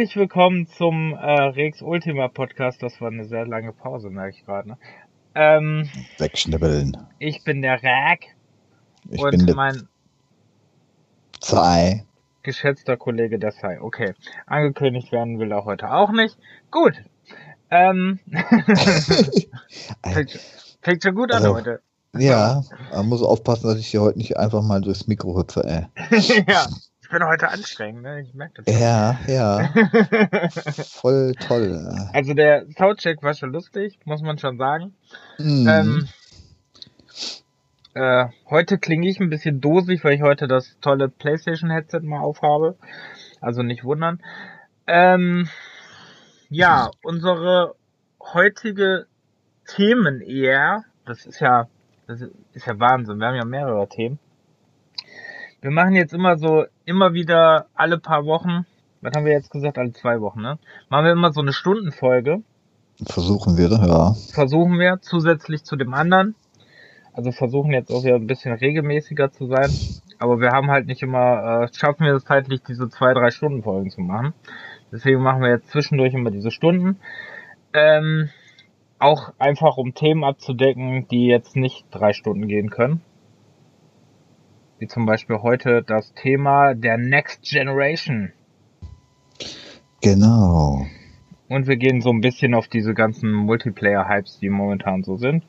Herzlich willkommen zum äh, Rex Ultima Podcast. Das war eine sehr lange Pause, merke ich gerade. Ne? Ähm, Wegschnibbeln. ich bin der Rack Ich bin und der mein Zwei. geschätzter Kollege der Sai. Okay, angekündigt werden will er heute auch nicht. Gut. Ähm, fängt, fängt schon gut an Also- heute. Ja, man muss aufpassen, dass ich hier heute nicht einfach mal durchs Mikro hüpfe, ey. ja, bin heute anstrengend, ne? Ich merke das. Ja, ja, voll toll. Also der Soundcheck war schon lustig, muss man schon sagen. Mhm. Ähm, äh, heute klinge ich ein bisschen dosig, weil ich heute das tolle PlayStation-Headset mal aufhabe. Also nicht wundern. Ähm, ja, unsere heutige Themen eher, das ist ja, das ist ja Wahnsinn. Wir haben ja mehrere Themen. Wir machen jetzt immer so, immer wieder alle paar Wochen, was haben wir jetzt gesagt, alle zwei Wochen, ne? Machen wir immer so eine Stundenfolge Versuchen wir, ja. versuchen wir zusätzlich zu dem anderen. Also versuchen jetzt auch wieder ein bisschen regelmäßiger zu sein. Aber wir haben halt nicht immer, äh, schaffen wir es zeitlich, diese zwei, drei Stunden Folgen zu machen. Deswegen machen wir jetzt zwischendurch immer diese Stunden. Ähm, auch einfach um Themen abzudecken, die jetzt nicht drei Stunden gehen können. Wie zum Beispiel heute das Thema der Next Generation. Genau. Und wir gehen so ein bisschen auf diese ganzen Multiplayer-Hypes, die momentan so sind.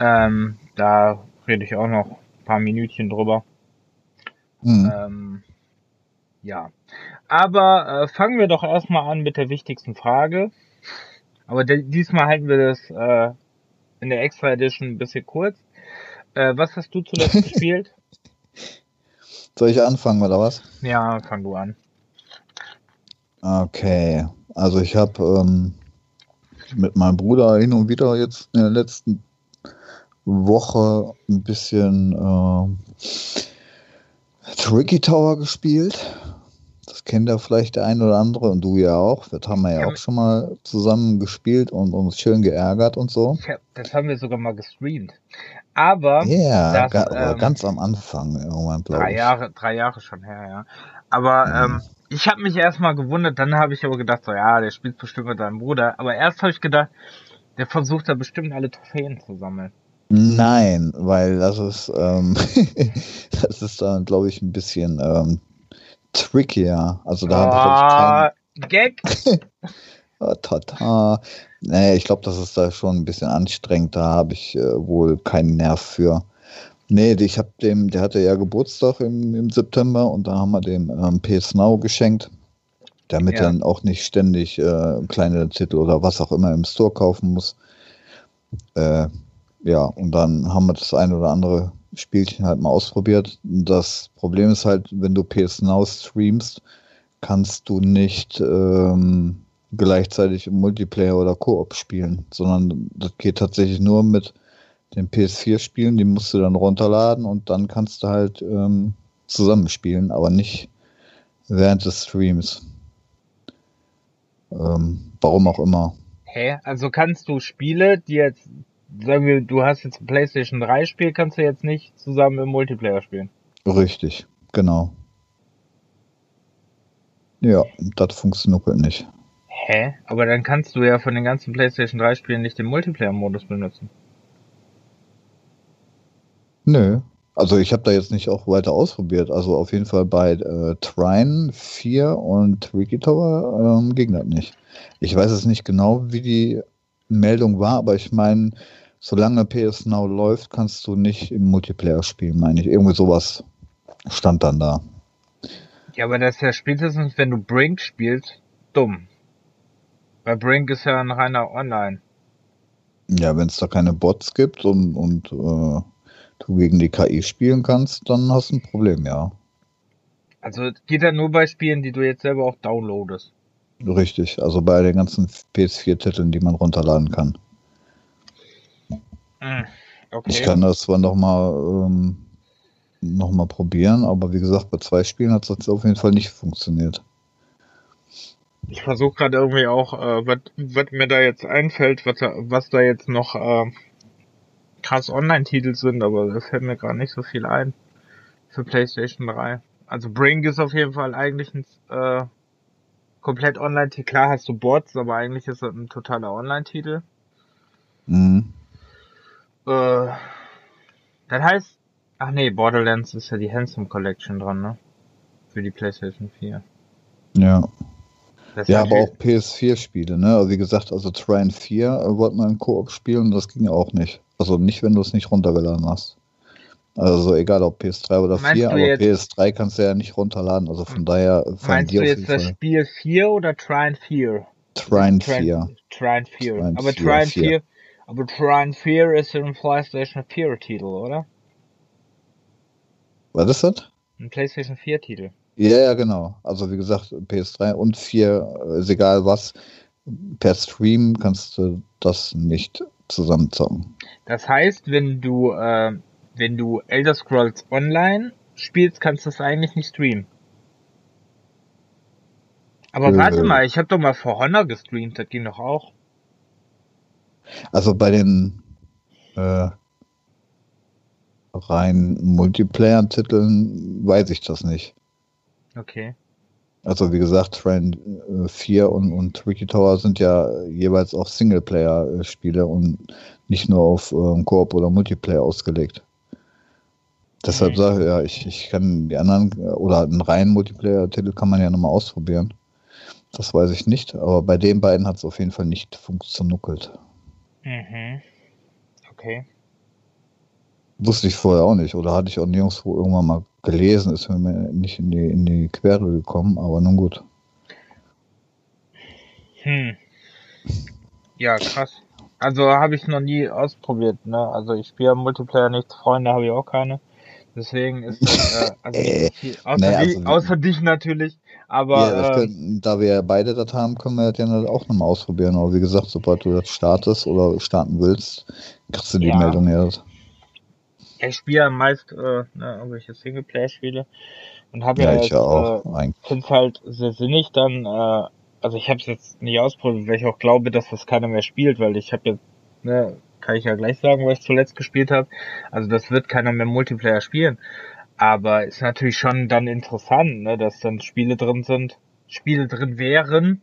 Ähm, da rede ich auch noch ein paar Minütchen drüber. Mhm. Ähm, ja. Aber äh, fangen wir doch erstmal an mit der wichtigsten Frage. Aber diesmal halten wir das äh, in der Extra Edition ein bisschen kurz. Äh, was hast du zuletzt gespielt? Soll ich anfangen oder was? Ja, fang du an. Okay. Also ich habe ähm, mit meinem Bruder hin und wieder jetzt in der letzten Woche ein bisschen ähm, Tricky Tower gespielt. Das kennt ja vielleicht der ein oder andere und du ja auch. Das haben wir ja Ja, auch schon mal zusammen gespielt und uns schön geärgert und so. Hab, das haben wir sogar mal gestreamt. Aber Ja, das, ga, ähm, ganz am Anfang irgendwann, glaube drei ich. Jahre, drei Jahre schon her, ja. Aber Mhm. ähm, ich habe mich erstmal gewundert, dann habe ich aber gedacht, so ja, der spielt bestimmt mit seinem Bruder. Aber erst habe ich gedacht, der versucht da bestimmt alle Trophäen zu sammeln. Nein, weil das ist, ähm, das ist dann, glaube ich, ein bisschen ähm, trickier. Also da habe ich oh, Gag! ah, Tata. Nee, ich glaube, das ist da schon ein bisschen anstrengend. Da habe ich äh, wohl keinen Nerv für. Nee, ich habe dem, der hatte ja Geburtstag im, im September und da haben wir dem ähm, PS Now geschenkt, damit Ja. er dann auch nicht ständig äh, kleine Titel oder was auch immer im Store kaufen muss. Äh, ja, und dann haben wir das ein oder andere Spielchen halt mal ausprobiert. Das Problem ist halt, wenn du PS Now streamst, kannst du nicht ähm, gleichzeitig im Multiplayer oder Koop spielen, sondern das geht tatsächlich nur mit den PS4-Spielen, die musst du dann runterladen und dann kannst du halt ähm, zusammenspielen, aber nicht während des Streams. Ähm, warum auch immer. Hä? Also kannst du Spiele, die jetzt, sagen wir, du hast jetzt ein PlayStation 3 Spiel, kannst du jetzt nicht zusammen im Multiplayer spielen. Richtig, genau. Ja, das funktioniert nicht. Hä? Aber dann kannst du ja von den ganzen PlayStation 3 Spielen nicht den Multiplayer-Modus benutzen. Nö. Also ich habe da jetzt nicht auch weiter ausprobiert. Also auf jeden Fall bei äh, Trine 4 und Tricky Tower ähm, ging das nicht. Ich weiß es nicht genau, wie die Meldung war, aber ich meine, solange PS Now läuft, kannst du nicht im Multiplayer spielen, meine ich. Irgendwie sowas stand dann da. Ja, aber das ist ja spätestens, wenn du Brink spielst, dumm. Weil Brink ist ja ein reiner Online. Ja, wenn es da keine Bots gibt und, und äh, du gegen die KI spielen kannst, dann hast du ein Problem, ja. Also geht ja nur bei Spielen, die du jetzt selber auch downloadest. Richtig. Also bei den ganzen PS4-Titeln, die man runterladen kann. Hm, Okay. Ich kann das zwar nochmal ähm, noch mal probieren, aber wie gesagt, bei zwei Spielen hat es auf jeden Fall nicht funktioniert. Ich versuche gerade irgendwie auch, äh, was mir da jetzt einfällt, was da, was da jetzt noch äh, krass Online-Titel sind, aber da fällt mir gerade nicht so viel ein für PlayStation 3. Also Brink ist auf jeden Fall eigentlich ein äh, komplett online, klar hast du Bots, aber eigentlich ist das ein totaler Online-Titel. Mhm. Äh, das heißt, ach nee, Borderlands ist ja die Handsome Collection dran, ne? Für die PlayStation 4. Ja. Ja, aber auch PS4-Spiele, ne? Also wie gesagt, also Trine 4 äh, wollte man im Koop spielen und das ging auch nicht. Also nicht, wenn du es nicht runtergeladen hast. Also egal ob PS3 oder Meinst 4, du aber jetzt- PS3 kannst du ja nicht runterladen. Also von daher fallen Meinst du jetzt das. Spiel 4 oder Trine 4? Trine 4. Trine 4. Trine aber 4, Trine 4. 4, aber Trine 4 ist ja ein PlayStation 4 Titel, oder? Was ist das? Ein PlayStation 4 Titel. Ja, ja, genau. Also wie gesagt, PS3 und 4, äh, ist egal was. Per Stream kannst du das nicht zusammenzocken. Das heißt, wenn du, äh, wenn du Elder Scrolls Online spielst, kannst du es eigentlich nicht streamen. Aber Äh. warte mal, ich habe doch mal For Honor gestreamt, das ging doch auch. Also bei den äh, rein Multiplayer-Titeln weiß ich das nicht. Okay. Also wie gesagt, Train äh, 4 und, und Tricky Tower sind ja jeweils auch Singleplayer-Spiele und nicht nur auf ähm, Koop oder Multiplayer ausgelegt. Deshalb Mhm. sage ich, ja, ich, ich kann die anderen äh, oder einen reinen Multiplayer-Titel kann man ja nochmal ausprobieren. Das weiß ich nicht, aber bei den beiden hat es auf jeden Fall nicht funktioniert. Mhm. Okay. Wusste ich vorher auch nicht oder hatte ich auch nirgendwo irgendwann mal gelesen, ist mir nicht in die, in die Quere gekommen, aber nun gut. Hm. Ja, krass. Also habe ich noch nie ausprobiert, ne? Also ich spiele Multiplayer nicht, Freunde habe ich auch keine. Deswegen ist das, äh, also Äh, außer, naja, dich, also- außer dich natürlich, aber ja, können, da wir beide das haben, können wir das ja auch nochmal ausprobieren. Aber wie gesagt, sobald du das startest oder starten willst, kriegst du die Ja. Meldung erst. Ich spiele ja meist äh, ne, irgendwelche Singleplayer-Spiele und habe Ja, ja, ich jetzt, auch. äh, finde es halt sehr sinnig dann, äh, also ich habe es jetzt nicht ausprobiert, weil ich auch glaube, dass das keiner mehr spielt, weil ich habe jetzt, ne, kann ich ja gleich sagen, was ich zuletzt gespielt habe. Also das wird keiner mehr Multiplayer spielen. Aber ist natürlich schon dann interessant, ne, dass dann Spiele drin sind, Spiele drin wären.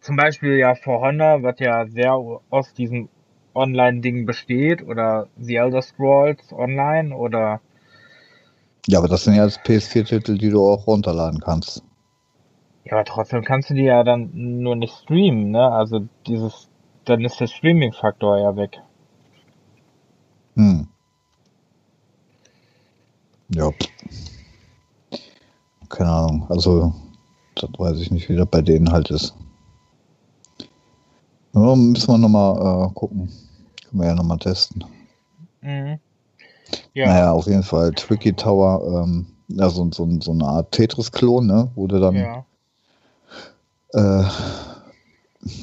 Zum Beispiel ja For Honor, was ja sehr aus diesem Online-Ding besteht, oder The Elder Scrolls Online oder Ja, aber das sind ja jetzt PS4-Titel, die du auch runterladen kannst. Ja, aber trotzdem kannst du die ja dann nur nicht streamen, ne? Also dieses, dann ist der Streaming-Faktor ja weg. Hm. Ja. Keine Ahnung. Also, das weiß ich nicht, wie das bei denen halt ist. Ja, müssen wir nochmal äh, gucken. Können wir ja nochmal testen. Mhm. Ja, Naja, auf jeden Fall. Tricky Tower, ähm, ja, so, so, so eine Art Tetris-Klon, ne? Wo du dann ja. äh,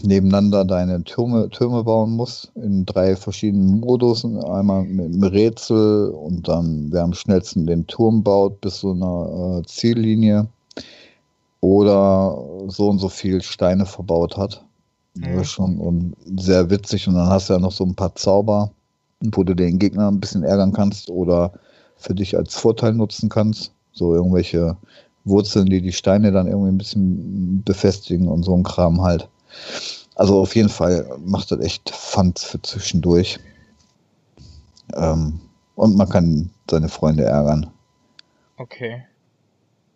nebeneinander deine Türme, Türme bauen musst in drei verschiedenen Modus. Einmal mit einem Rätsel und dann wer am schnellsten den Turm baut bis zu einer äh, Ziellinie oder so und so viel Steine verbaut hat. Das Mhm. ist schon und sehr witzig und dann hast du ja noch so ein paar Zauber, wo du den Gegner ein bisschen ärgern kannst oder für dich als Vorteil nutzen kannst. So irgendwelche Wurzeln, die die Steine dann irgendwie ein bisschen befestigen und so ein Kram halt. Also auf jeden Fall macht das echt Fun für zwischendurch. Ähm, und man kann seine Freunde ärgern. Okay.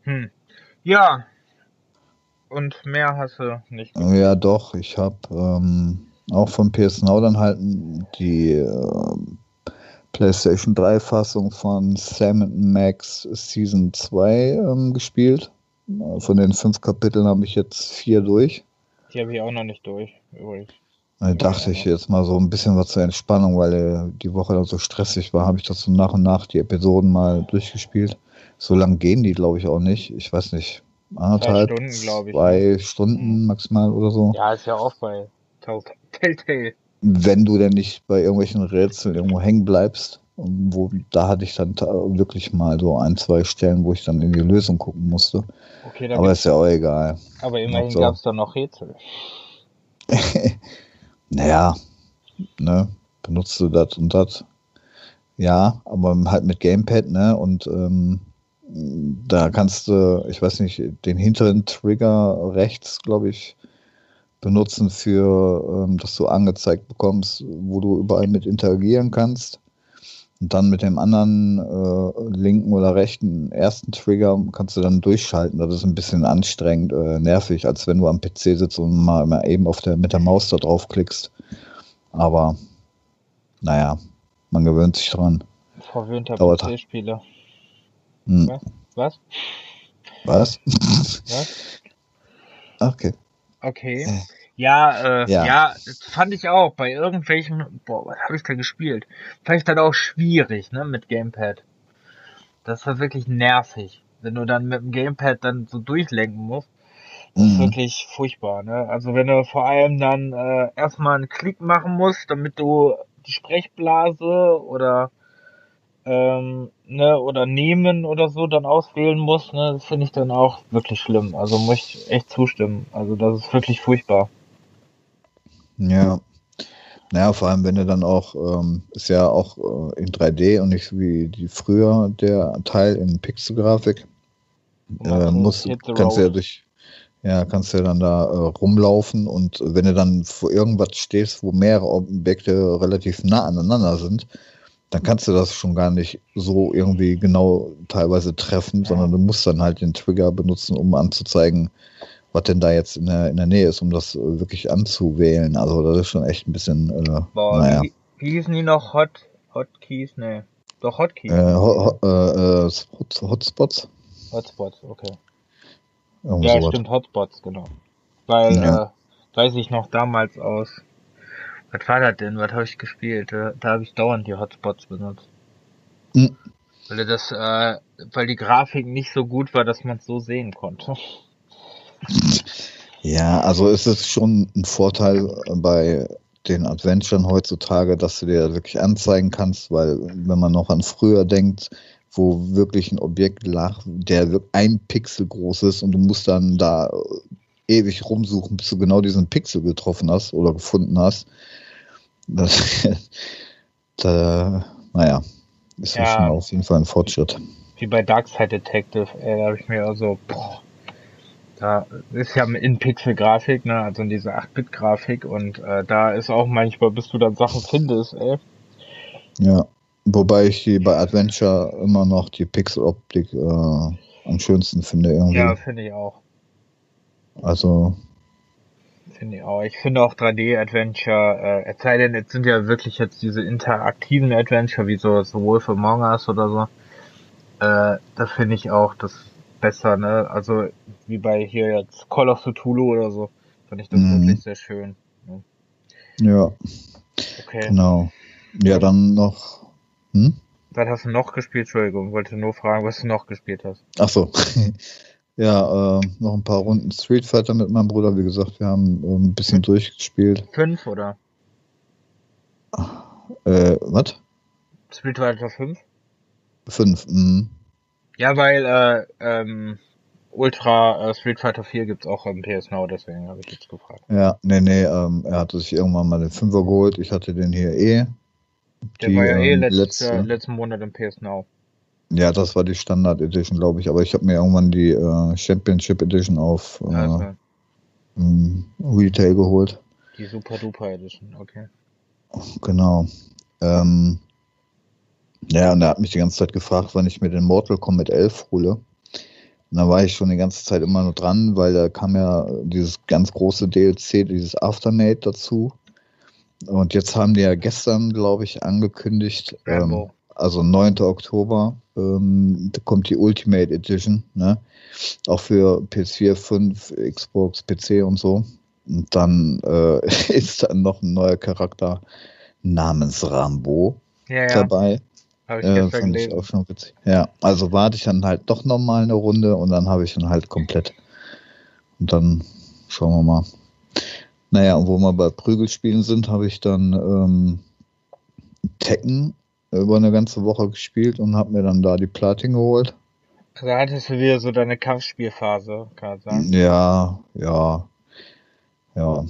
Hm. Ja. Und mehr hast du nicht. Ja, doch, ich habe ähm, auch von PS Now dann halt die ähm, PlayStation 3 Fassung von Sam Max Season 2 ähm, gespielt. Von den fünf Kapiteln habe ich jetzt vier durch. Die habe ich auch noch nicht durch, übrigens. Da dachte ich jetzt mal so ein bisschen was zur Entspannung, weil äh, die Woche dann so stressig war, habe ich das so nach und nach die Episoden mal durchgespielt. So lang gehen die, glaube ich, auch nicht. Ich weiß nicht, anderthalb, Stunden, glaub ich, zwei Stunden maximal oder so. Ja, ist ja auch bei Tell- Telltale. Wenn du denn nicht bei irgendwelchen Rätseln irgendwo hängen bleibst, und wo, da hatte ich dann wirklich mal so ein, zwei Stellen, wo ich dann in die Lösung gucken musste. Okay, da Aber ist ja auch egal. aber immerhin so. gab's da noch Rätsel. Naja, ne, benutzt du das und das. Ja, aber halt mit Gamepad, ne, und ähm, da kannst du, ich weiß nicht, den hinteren Trigger rechts, glaube ich, benutzen für, ähm, dass du angezeigt bekommst, wo du überall mit interagieren kannst. Und dann mit dem anderen äh, linken oder rechten ersten Trigger kannst du dann durchschalten. Das ist ein bisschen anstrengend, äh, nervig, als wenn du am PC sitzt und mal, mal eben auf der, mit der Maus da drauf klickst. Aber naja, man gewöhnt sich dran. Verwöhnter PC-Spieler. Hm. Was? Was? Was? Okay. Okay. Äh. Ja, äh, ja, ja, das fand ich auch. Bei irgendwelchen, boah, was habe ich da gespielt? Fand ich dann auch schwierig, ne, mit Gamepad. Das war wirklich nervig, wenn du dann mit dem Gamepad dann so durchlenken musst. Das ist mhm. wirklich furchtbar, ne? Also wenn du vor allem dann äh, erstmal einen Klick machen musst, damit du die Sprechblase oder ähm, ne, oder nehmen oder so dann auswählen musst, ne, das finde ich dann auch wirklich schlimm. Also muss ich echt zustimmen. Also das ist wirklich furchtbar. Ja. Naja, vor allem, wenn du dann auch, ähm, ist ja auch äh, in 3D und nicht wie die früher der Teil in Pixelgrafik. Äh, musst, kannst du ja durch, ja, kannst du ja dann da äh, rumlaufen und wenn du dann vor irgendwas stehst, wo mehrere Objekte relativ nah aneinander sind, dann kannst du das schon gar nicht so irgendwie genau teilweise treffen, sondern du musst dann halt den Trigger benutzen, um anzuzeigen, was denn da jetzt in der, in der Nähe ist, um das wirklich anzuwählen. Also das ist schon echt ein bisschen, äh, Boah, naja. Wie, wie hießen die noch? Hot, Hotkeys? Nee. Doch Hotkeys. Äh, ho, ho, äh, Hotspots? Hotspots, okay. Irgendwo ja, sowas. stimmt, Hotspots, genau. Weil, ja. äh, weiß ich noch damals aus, was war das denn? Was habe ich gespielt? Da, da habe ich dauernd die Hotspots benutzt. Mhm. Weil das, äh, weil die Grafik nicht so gut war, dass man es so sehen konnte. Ja, also ist es schon ein Vorteil bei den Adventuren heutzutage, dass du dir wirklich anzeigen kannst, weil wenn man noch an früher denkt, wo wirklich ein Objekt lag, der ein Pixel groß ist und du musst dann da ewig rumsuchen, bis du genau diesen Pixel getroffen hast oder gefunden hast. Das, da, naja, ist ja schon auf jeden Fall ein Fortschritt. Wie bei Darkside Detective, ey, da habe ich mir also, boah, da ist ja in Pixel-Grafik, ne, also in dieser 8-Bit-Grafik und äh, da ist auch manchmal, bis du dann Sachen findest, ey. Ja, wobei ich die bei Adventure immer noch die Pixel-Optik äh, am schönsten finde irgendwie. Ja, finde ich auch. Also. Finde ich auch. Ich finde auch 3D-Adventure, äh, es sei denn, jetzt sind ja wirklich jetzt diese interaktiven Adventure, wie so, so Wolf Among Us oder so. Äh, da finde ich auch, das besser, ne? Also wie bei hier jetzt Call of Cthulhu oder so, fand ich das mhm. wirklich sehr schön. Ne? Ja. Okay. Genau. Ja, dann noch. Hm? Was hast du noch gespielt? Entschuldigung, wollte nur fragen, was du noch gespielt hast. Ach so. Ja, äh, noch ein paar Runden Street Fighter mit meinem Bruder. Wie gesagt, wir haben äh, ein bisschen mit durchgespielt. Fünf oder? Äh, was? Street Fighter 5? Fünf, mhm. Ja, weil äh, ähm, Ultra äh, Street Fighter 4 gibt's auch im PS Now, deswegen habe ich jetzt gefragt. Ja, nee, nee, ähm, er hatte sich irgendwann mal den Fünfer geholt. Ich hatte den hier eh. Der die, war ja eh ähm, letztes, letzte, letzten Monat im PS Now. Ja, das war die Standard Edition, glaube ich. Aber ich habe mir irgendwann die äh, Championship Edition auf äh, also. Retail geholt. Die Super Duper Edition, okay. Genau. Ähm, ja, und er hat mich die ganze Zeit gefragt, wann ich mir den Mortal Kombat 11 hole. Und da war ich schon die ganze Zeit immer nur dran, weil da kam ja dieses ganz große DLC, dieses Aftermate dazu. Und jetzt haben die ja gestern, glaube ich, angekündigt, ähm, also 9. Oktober, ähm, da kommt die Ultimate Edition, ne? Auch für PS4, 5, Xbox, PC und so. Und dann äh, ist dann noch ein neuer Charakter namens Rambo ja, ja. dabei. Habe ich äh, fand ich auch schon witzig. Ja, also warte ich dann halt doch nochmal eine Runde und dann habe ich dann halt komplett. Und dann schauen wir mal. Naja, und wo wir bei Prügelspielen sind, habe ich dann ähm, Tekken über eine ganze Woche gespielt und habe mir dann da die Platin geholt. Also hattest du wieder so deine Kampfspielphase, kann man sagen. Ja, ja, ja.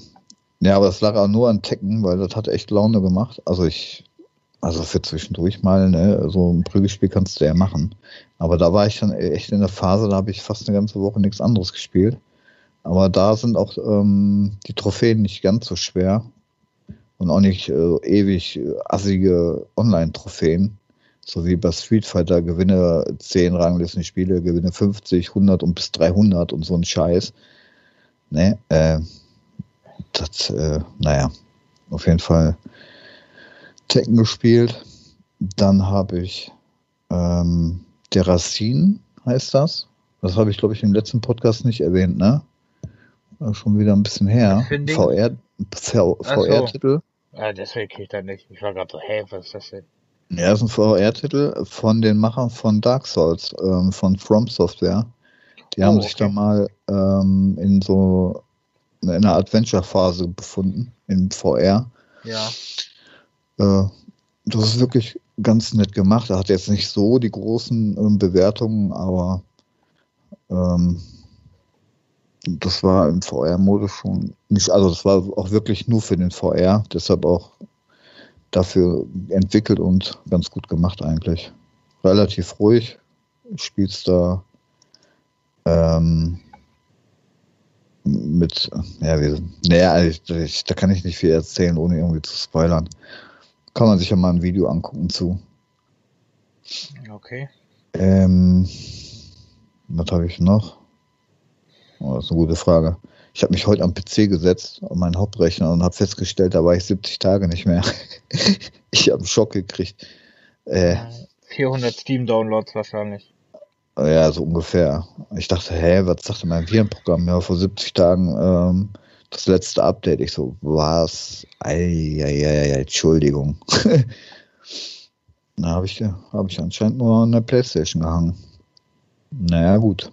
Ja, aber es lag auch nur an Tekken, weil das hat echt Laune gemacht. Also ich Also für zwischendurch mal, ne, so ein Prügelspiel kannst du ja machen. Aber da war ich dann echt in der Phase, da habe ich fast eine ganze Woche nichts anderes gespielt. Aber da sind auch ähm, die Trophäen nicht ganz so schwer und auch nicht äh, ewig äh, assige Online-Trophäen. So wie bei Street Fighter gewinne 10 Ranglistenspiele, gewinne 50, 100 und bis 300 und so ein Scheiß. Ne, äh, das, äh, naja, auf jeden Fall Tekken gespielt. Dann habe ich ähm, der Racine, heißt das. Das habe ich, glaube ich, im letzten Podcast nicht erwähnt, ne? Schon wieder ein bisschen her. VR, VR-Titel. So. Ah, deswegen kriege ich da nicht. Ich war gerade so, hey, was ist das denn? Ja, das ist ein VR-Titel von den Machern von Dark Souls, ähm, von From Software. Die oh, haben sich da mal ähm, in so in einer Adventure-Phase befunden, in VR. Ja. Äh, das ist wirklich ganz nett gemacht. Er hat jetzt nicht so die großen ähm, Bewertungen, aber ähm, das war im VR-Modus schon nicht, also das war auch wirklich nur für den VR, deshalb auch dafür entwickelt und ganz gut gemacht eigentlich. Relativ ruhig, spielst da ähm, mit, ja, wie, naja, ich, ich, da kann ich nicht viel erzählen, ohne irgendwie zu spoilern. Kann man sich ja mal ein Video angucken zu. Okay. Ähm, was habe ich noch? Oh, das ist eine gute Frage. Ich habe mich heute am PC gesetzt, an meinen Hauptrechner und habe festgestellt, da war ich 70 Tage nicht mehr. ich habe einen Schock gekriegt. Äh, 400 Steam-Downloads wahrscheinlich. Ja, so ungefähr. Ich dachte, hä, was sagte mein Virenprogramm? Ja, vor 70 Tagen ähm, das letzte Update. Ich so, was? Eieiei, Entschuldigung. Na, habe ich, hab ich anscheinend nur an der Playstation gehangen. Naja, gut.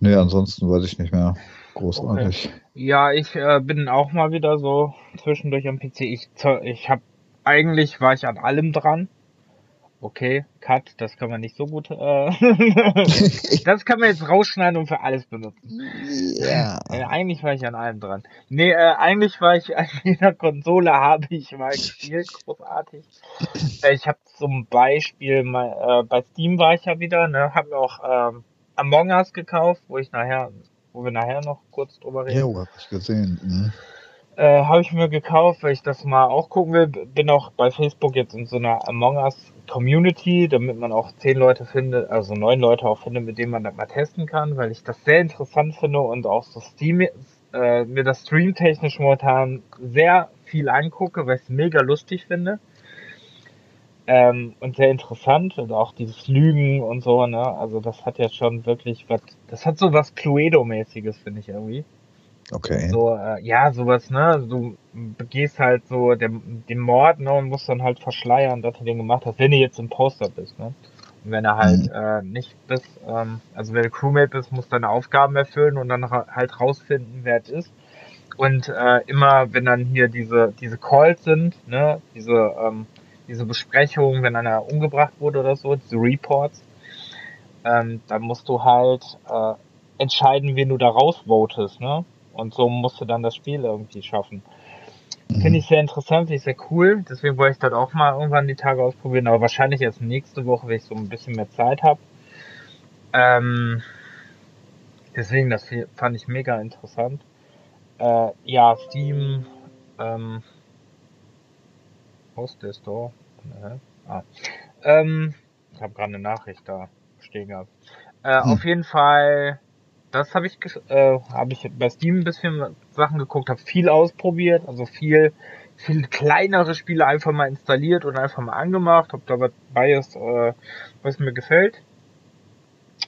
Nee, ansonsten weiß ich nicht mehr. Großartig. Okay. Ja, ich äh, bin auch mal wieder so zwischendurch am PC. Ich, ich habe eigentlich war ich an allem dran. Okay, Cut, das kann man nicht so gut. Äh, das kann man jetzt rausschneiden und für alles benutzen. Ja. Äh, eigentlich war ich an allem dran. Nee, äh, eigentlich war ich an jeder Konsole habe ich mal gespielt, großartig. Äh, ich habe zum Beispiel mal äh, bei Steam war ich ja wieder, ne, habe mir auch ähm, Among Us gekauft, wo ich nachher, wo wir nachher noch kurz drüber reden. Ja, hab ich gesehen. Mhm. Äh, habe ich mir gekauft, weil ich das mal auch gucken will. Bin auch bei Facebook jetzt in so einer Among Us Community, damit man auch zehn Leute findet, also neun Leute auch findet, mit denen man das mal testen kann, weil ich das sehr interessant finde und auch so Steam, äh, mir das streamtechnisch momentan sehr viel angucke, weil ich es mega lustig finde. Ähm, und sehr interessant und auch dieses Lügen und so, ne? Also das hat ja schon wirklich was, das hat so was Cluedo-mäßiges, finde ich irgendwie. Okay. So, äh, ja, sowas, ne? Du begehst halt so den, den Mord, ne, und musst dann halt verschleiern, dass du den gemacht hast, wenn du jetzt im Poster bist, ne? Und wenn du halt mhm. äh, nicht bist, ähm, also wenn du Crewmate bist, musst du deine Aufgaben erfüllen und dann ra halt rausfinden, wer es ist. Und äh, immer, wenn dann hier diese, diese Calls sind, ne, diese, ähm, diese Besprechungen, wenn einer umgebracht wurde oder so, diese Reports, ähm, dann musst du halt äh, entscheiden, wen du da rausvotest, ne? Und so musst du dann das Spiel irgendwie schaffen. Mhm. Finde ich sehr interessant, finde ich sehr cool. Deswegen wollte ich das auch mal irgendwann die Tage ausprobieren, aber wahrscheinlich erst nächste Woche, wenn ich so ein bisschen mehr Zeit habe. Ähm, deswegen, das fand ich mega interessant. Äh, ja, Steam, ähm, Host der Store. Äh, ah. ähm, ich habe gerade eine Nachricht da stehen gehabt. Äh, hm. Auf jeden Fall das habe ich, äh, habe ich bei Steam ein bisschen Sachen geguckt, habe viel ausprobiert, also viel, viel kleinere Spiele einfach mal installiert und einfach mal angemacht, ob da was bei ist, äh, was mir gefällt.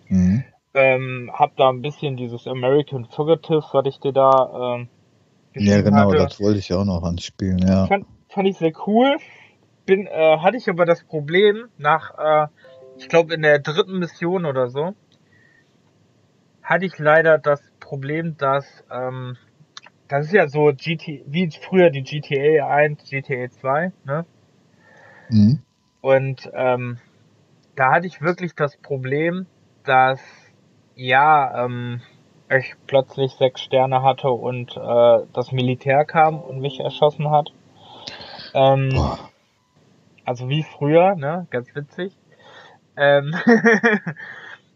Mhm. Ähm, hab da ein bisschen dieses American Fugitive, was ich dir da ähm, Ja, genau, hatte. das wollte ich auch noch anspielen, ja. Fand, fand ich sehr cool. Bin, äh, hatte ich aber das Problem nach, äh, ich glaube in der dritten Mission oder so, hatte ich leider das Problem, dass ähm, das ist ja so GT, wie früher die GTA 1, GTA 2, ne? Mhm. Und ähm, da hatte ich wirklich das Problem, dass ja, ähm, ich plötzlich sechs Sterne hatte und äh, das Militär kam und mich erschossen hat. Ähm, also wie früher, ne? Ganz witzig. Ähm,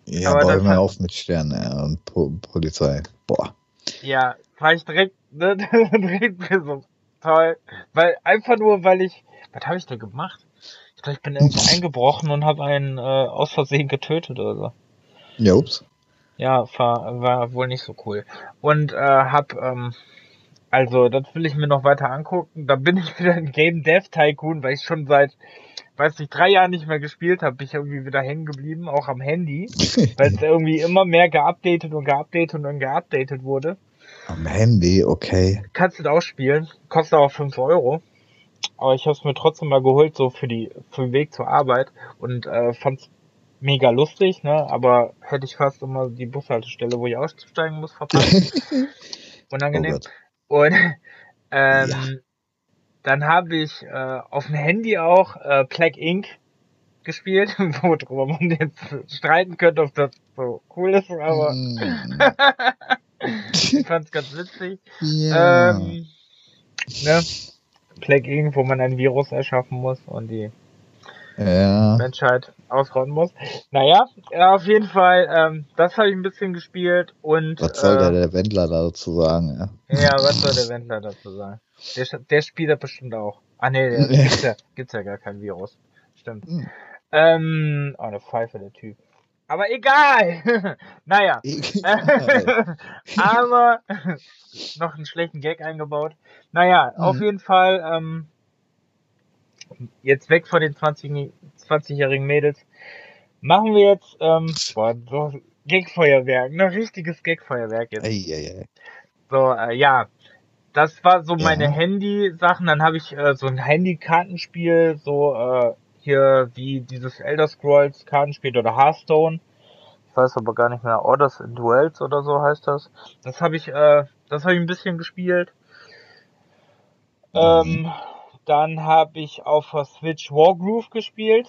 Ja, Aber mal hat- auf mit Sternen ja, und po Polizei. Boah. ja, war ich direkt, ne, direkt mir so toll. Weil, einfach nur, weil ich, was habe ich da gemacht? Ich glaube, ich bin irgendwo eingebrochen und habe einen äh, aus Versehen getötet oder so. Ja, ups. Ja, war, war wohl nicht so cool. Und äh, hab, ähm, also das will ich mir noch weiter angucken. Da bin ich wieder in Game Dev Tycoon, weil ich schon seit, weiß nicht, drei Jahren nicht mehr gespielt habe, bin ich irgendwie wieder hängen geblieben, auch am Handy, weil es irgendwie immer mehr geupdatet und geupdatet und geupdatet wurde. Am Handy, okay. Kannst du da auch spielen, kostet auch 5 Euro. Aber ich habe es mir trotzdem mal geholt, so für die für den Weg zur Arbeit und äh, fand's mega lustig, ne? Aber hätte ich fast immer die Bushaltestelle, wo ich aussteigen muss, verpasst. Oh Unangenehm. Gott. Und ähm, Ja. dann habe ich äh, auf dem Handy auch äh, Plague Inc. gespielt, worüber man jetzt streiten könnte, ob das so cool ist, aber Mm. ich fand's ganz witzig. ja. Ähm, ne? Plague Inc., wo man ein Virus erschaffen muss und die ja. Menschheit ausrotten muss. Naja, ja, auf jeden Fall, ähm, das habe ich ein bisschen gespielt und Was soll da äh, der Wendler dazu sagen? Ja. ja, was soll der Wendler dazu sagen? Der, der spielt das bestimmt auch. Ah nee, der gibt's ja, gibt's ja gar kein Virus. Stimmt. Hm. Ähm, oh, eine Pfeife, der Typ. Aber egal! naja. Egal. Aber noch einen schlechten Gag eingebaut. Naja, Mhm. auf jeden Fall, ähm, jetzt weg von den 20 20-jährigen Mädels. Machen wir jetzt, ähm, boah, so Gagfeuerwerk, ne? Richtiges Gagfeuerwerk jetzt. Ei, ei, ei. So, äh, ja. Das war so meine Ja. Handy-Sachen. Dann habe ich äh, so ein Handy-Kartenspiel, so äh, hier wie dieses Elder Scrolls Kartenspiel oder Hearthstone. Ich weiß aber gar nicht mehr, Orders in Duels oder so heißt das. Das habe ich, äh, das habe ich ein bisschen gespielt. Ähm, dann habe ich auf der Switch Wargroove gespielt.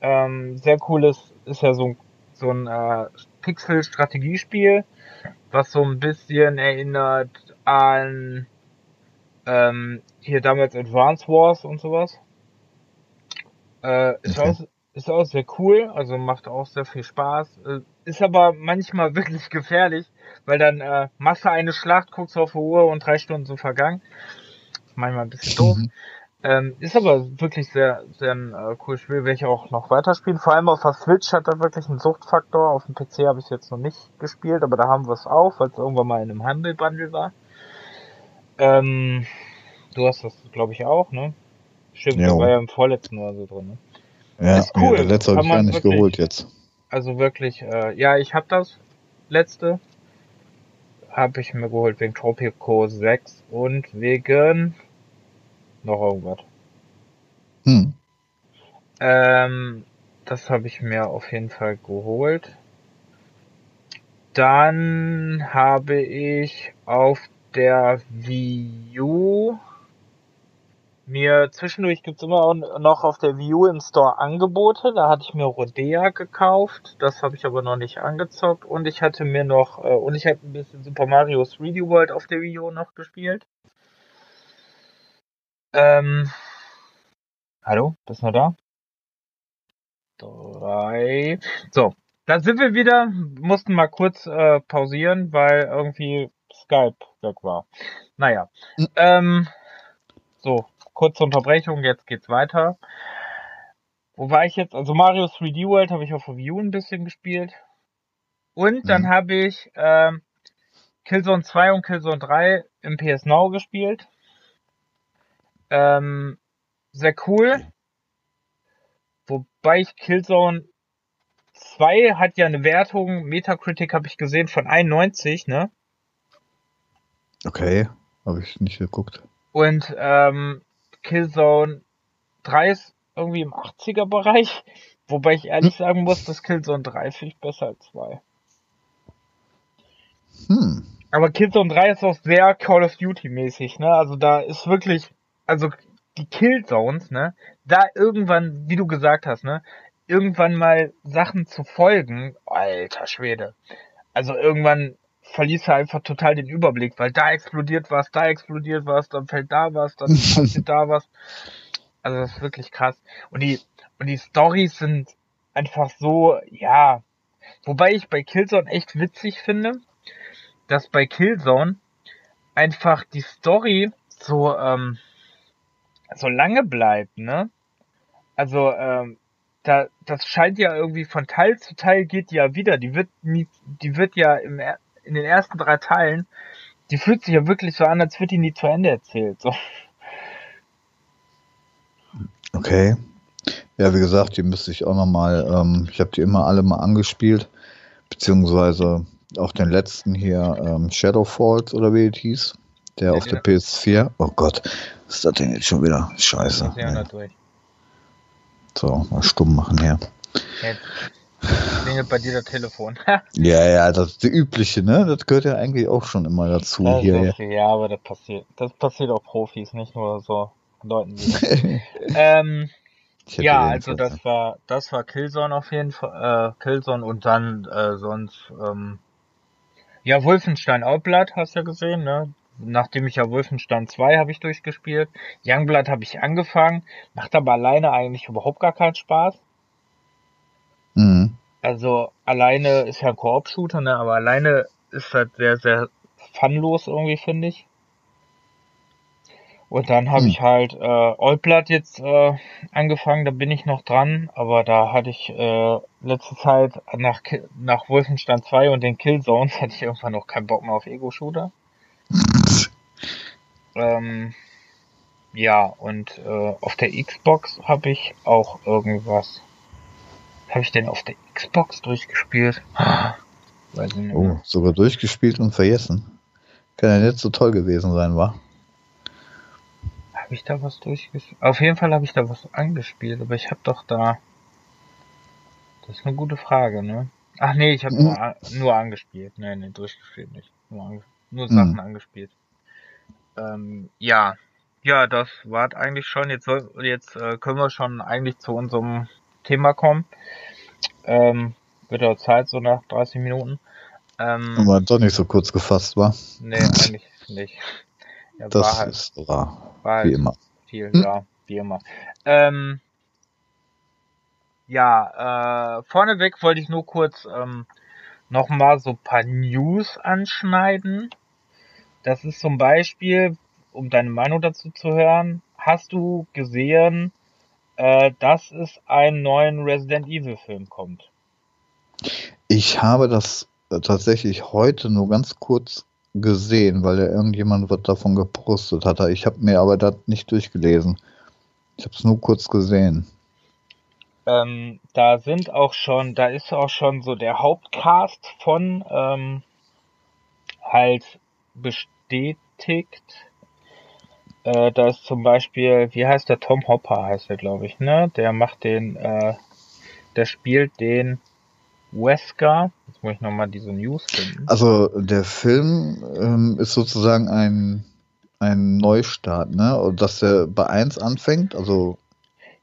Ähm, sehr cooles, ist ja so, ein- so ein äh, Pixel-Strategiespiel, was so ein bisschen erinnert an ähm, hier damals Advance Wars und sowas. Äh, ist, Okay. auch, ist auch sehr cool, also macht auch sehr viel Spaß. Äh, ist aber manchmal wirklich gefährlich, weil dann äh, machst du eine Schlacht, guckst auf die Uhr und drei Stunden sind vergangen. Manchmal ein bisschen doof. Mhm. Ähm, ist aber wirklich sehr, sehr ein äh, cooles Spiel, welches ich auch noch weiterspielen. Vor allem auf der Switch hat er wirklich einen Suchtfaktor. Auf dem PC habe ich es jetzt noch nicht gespielt, aber da haben wir es auch, weil es irgendwann mal in einem Humble Bundle war. Ähm, du hast das, glaube ich, auch, ne? Stimmt, Jo. war ja im vorletzten oder so drin. Ne? Ja, Ist cool. ja, der letzte habe ich gar nicht wirklich- geholt jetzt. Also wirklich, äh, ja, ich habe das letzte. Habe ich mir geholt wegen Tropico 6 und wegen noch irgendwas. Hm. Ähm, das habe ich mir auf jeden Fall geholt. Dann habe ich auf der Wii U mir zwischendurch gibt's immer auch noch auf der Wii U im Store Angebote. Da hatte ich mir Rodea gekauft. Das habe ich aber noch nicht angezockt. Und ich hatte mir noch, äh, und ich hatte ein bisschen Super Mario 3D World auf der Wii U noch gespielt. Ähm, hallo, bist du noch da? Drei. So, da sind wir wieder. Mussten mal kurz äh, pausieren, weil irgendwie Skype weg war. Naja. Hm. Ähm, so, kurze Unterbrechung, jetzt geht's weiter. Wo war ich jetzt? Also Mario 3D World habe ich auf Wii U ein bisschen gespielt. Und dann Mhm. habe ich ähm, Killzone 2 und Killzone 3 im PS Now gespielt. Ähm, sehr cool. Wobei ich Killzone 2 hat ja eine Wertung, Metacritic habe ich gesehen von 91, ne? Okay, habe ich nicht geguckt. Und ähm, Killzone 3 ist irgendwie im 80er Bereich. Wobei ich ehrlich sagen muss, dass Killzone 3 finde ich besser als 2. Hm. Aber Killzone 3 ist auch sehr Call of Duty mäßig, ne? Also da ist wirklich, also die Killzones, ne? Da irgendwann, wie du gesagt hast, ne? Irgendwann mal Sachen zu folgen, alter Schwede. Also irgendwann verlierst du einfach total den Überblick, weil da explodiert was, da explodiert was, dann fällt da was, dann passiert da was. Also das ist wirklich krass. Und die, und die Stories sind einfach so, ja, wobei ich bei Killzone echt witzig finde, dass bei Killzone einfach die Story so, ähm, so lange bleibt, ne? Also, ähm, da, das scheint ja irgendwie von Teil zu Teil geht die ja wieder. Die wird nie, die wird ja im, in den ersten drei Teilen, die fühlt sich ja wirklich so an, als wird die nie zu Ende erzählt. So. Okay. Ja, wie gesagt, die müsste ich auch nochmal, ähm, ich habe die immer alle mal angespielt, beziehungsweise auch den letzten hier, ähm, Shadow Falls oder wie es hieß, der ja, auf der PS4. Oh Gott, was ist das denn jetzt schon wieder? Scheiße. So, mal stumm machen hier. Jetzt klingelt bei dir das Telefon. ja, ja, das ist die übliche, ne? Das gehört ja eigentlich auch schon immer dazu das hier. Okay, ja, aber das passiert. Das passiert auch Profis, nicht nur so Leuten wie. ähm, ja, also das war das war Killzone auf jeden Fall, äh, Killzone und dann äh, sonst ähm, ja Wolfenstein Outblood hast du ja gesehen, ne? Nachdem ich ja Wolfenstein 2 habe ich durchgespielt. Youngblood habe ich angefangen, macht aber alleine eigentlich überhaupt gar keinen Spaß. Mhm. Also alleine ist ja ein Koop-Shooter, ne? Aber alleine ist halt sehr, sehr funlos irgendwie, finde ich. Und dann habe hm. ich halt äh, Allblood jetzt äh, angefangen, da bin ich noch dran, aber da hatte ich äh, letzte Zeit nach, nach Wolfenstein 2 und den Killzones hatte ich irgendwann noch keinen Bock mehr auf Ego-Shooter. ähm, ja, und äh, auf der Xbox habe ich auch irgendwas. Habe ich denn auf der Xbox durchgespielt? Weiß ich nicht. Oh, sogar durchgespielt und vergessen. Kann ja nicht so toll gewesen sein, war? Habe ich da was durchgespielt? Auf jeden Fall habe ich da was angespielt, aber ich habe doch da. Das ist eine gute Frage, ne? Ach nee, ich habe mhm. nur, nur angespielt. Nee, nee, durchgespielt nicht. Nur, ange nur Sachen mhm. angespielt. Ähm, ja. Ja, das war eigentlich schon. Jetzt, soll, jetzt äh, können wir schon eigentlich zu unserem Thema kommen. Ähm, wird auch Zeit, so nach 30 Minuten. Ähm, Aber doch nicht so kurz gefasst, war? Nee, eigentlich nicht. Ja, das war halt, ist wahr. War halt wie immer. Viel, hm? ja, wie immer. Ähm, ja, äh, vorneweg wollte ich nur kurz ähm, nochmal so paar News anschneiden. Das ist zum Beispiel, um deine Meinung dazu zu hören, hast du gesehen, äh, dass es einen neuen Resident Evil Film kommt? Ich habe das äh, tatsächlich heute nur ganz kurz gesehen, weil ja irgendjemand was davon gepostet hatte. Ich habe mir aber das nicht durchgelesen. Ich habe es nur kurz gesehen. Ähm, da sind auch schon, da ist auch schon so der Hauptcast von ähm, halt bestätigt. Äh, da ist zum Beispiel, wie heißt der Tom Hopper heißt er, glaube ich, ne? Der macht den, äh, der spielt den Wesker. Jetzt muss ich nochmal diese News finden. Also der Film ähm, ist sozusagen ein, ein Neustart, ne? Und dass der bei 1 anfängt, also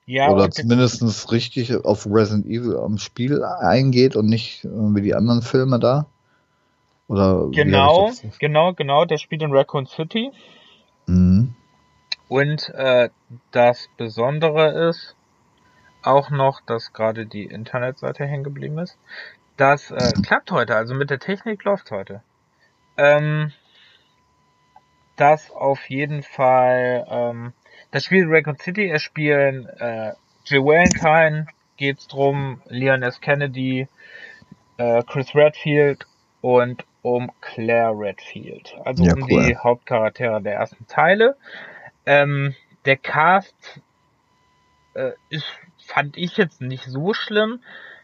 ja, oder zumindest richtig auf Resident Evil am Spiel eingeht und nicht äh, wie die anderen Filme da. Oder genau, genau, genau, der spielt in Raccoon City. Mhm. Und äh, das Besondere ist, auch noch, dass gerade die Internetseite hängen geblieben ist. Das äh, klappt heute, also mit der Technik läuft heute. Ähm, das auf jeden Fall, ähm, das Spiel Raccoon City, es spielen äh, Jill Valentine, geht's drum, Leon S. Kennedy, äh, Chris Redfield und um Claire Redfield. Also ja, um cool. die Hauptcharaktere der ersten Teile. Ähm, der Cast äh, ist fand ich jetzt nicht so schlimm.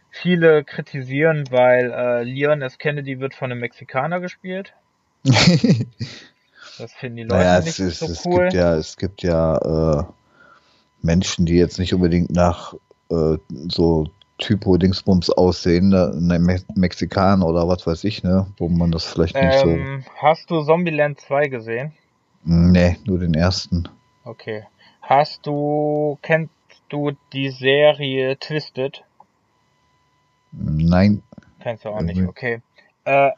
Viele kritisieren, weil äh, Leon S. Kennedy wird von einem Mexikaner gespielt. das finden die Leute naja, nicht es, so es cool. Gibt ja, es gibt ja äh, Menschen, die jetzt nicht unbedingt nach äh, so Typo-Dingsbums aussehen, ne, ne Me Mexikaner oder was weiß ich, ne, wo man das vielleicht nicht ähm, so. Hast du Zombieland 2 gesehen? Nee, nur den ersten. Okay. Hast du, kennt, du die Serie Twisted? Nein. Kennst du auch nicht, okay. Äh,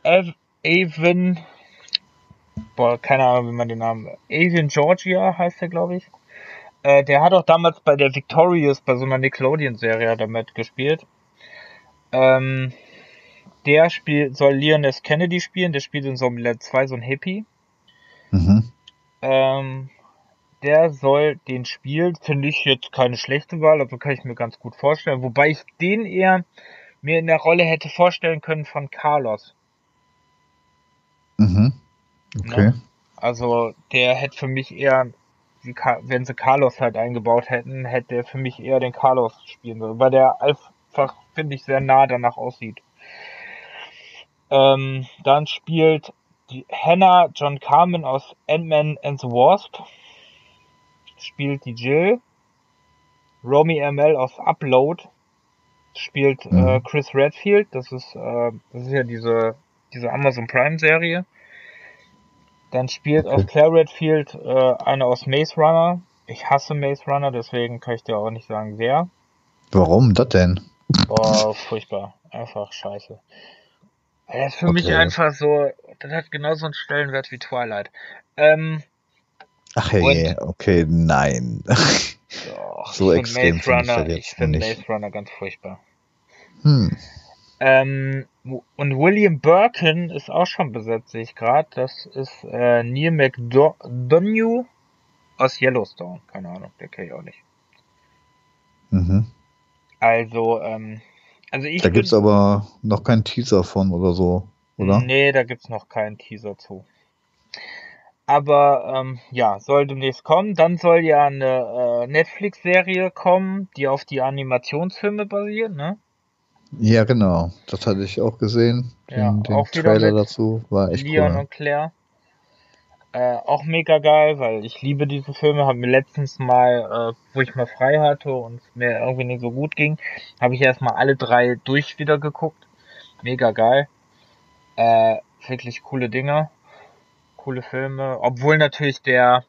Avon, boah, keine Ahnung, wie man den Namen, Avon Georgia heißt er, glaube ich. Äh, der hat auch damals bei der Victorious, bei so einer Nickelodeon-Serie damit gespielt. Ähm, der spielt, soll Leon S. Kennedy spielen, der spielt in Zombieland 2 so ein Hippie. Mhm. Ähm, der soll den spielen, finde ich jetzt keine schlechte Wahl, also kann ich mir ganz gut vorstellen. Wobei ich den eher mir in der Rolle hätte vorstellen können von Carlos. Mhm. Okay. Ne? Also der hätte für mich eher, wenn sie Carlos halt eingebaut hätten, hätte er für mich eher den Carlos spielen sollen, weil der einfach, finde ich, sehr nah danach aussieht. Ähm, dann spielt die Hannah John Carmen aus Ant-Man and the Wasp. Spielt die Jill. Romy ML aus Upload. Spielt äh, mhm. äh, Chris Redfield. Das ist, äh, das ist ja diese, diese Amazon Prime Serie. Dann spielt okay. aus Claire Redfield äh, eine aus Maze Runner. Ich hasse Maze Runner, deswegen kann ich dir auch nicht sagen, wer. Warum das denn? Boah, furchtbar. Einfach scheiße. Er ist für okay. mich einfach so, das hat genauso einen Stellenwert wie Twilight. Ähm, Ach hey, okay, nein. Doch, so extrem Maze Runner, ich, ich finde Maze Runner ganz furchtbar. Hm. Ähm, und William Birkin ist auch schon besetzt, sehe ich gerade. Das ist äh, Neil McDonough aus Yellowstone. Keine Ahnung, der kenne ich auch nicht. Mhm. Also, ähm, also ich da gibt's aber noch keinen Teaser von oder so, oder? Nee, da gibt's noch keinen Teaser zu. Aber ähm, ja, soll demnächst kommen. Dann soll ja eine äh, Netflix-Serie kommen, die auf die Animationsfilme basiert, ne? Ja, genau. Das hatte ich auch gesehen. Ja, den, den Trailer dazu war echt Leon cool. und Claire. Äh, auch mega geil, weil ich liebe diese Filme. Habe mir letztens mal, äh, wo ich mal frei hatte und es mir irgendwie nicht so gut ging, habe ich erstmal alle drei durch wieder geguckt. Mega geil. Äh, wirklich coole Dinge. Coole Filme. Obwohl natürlich der,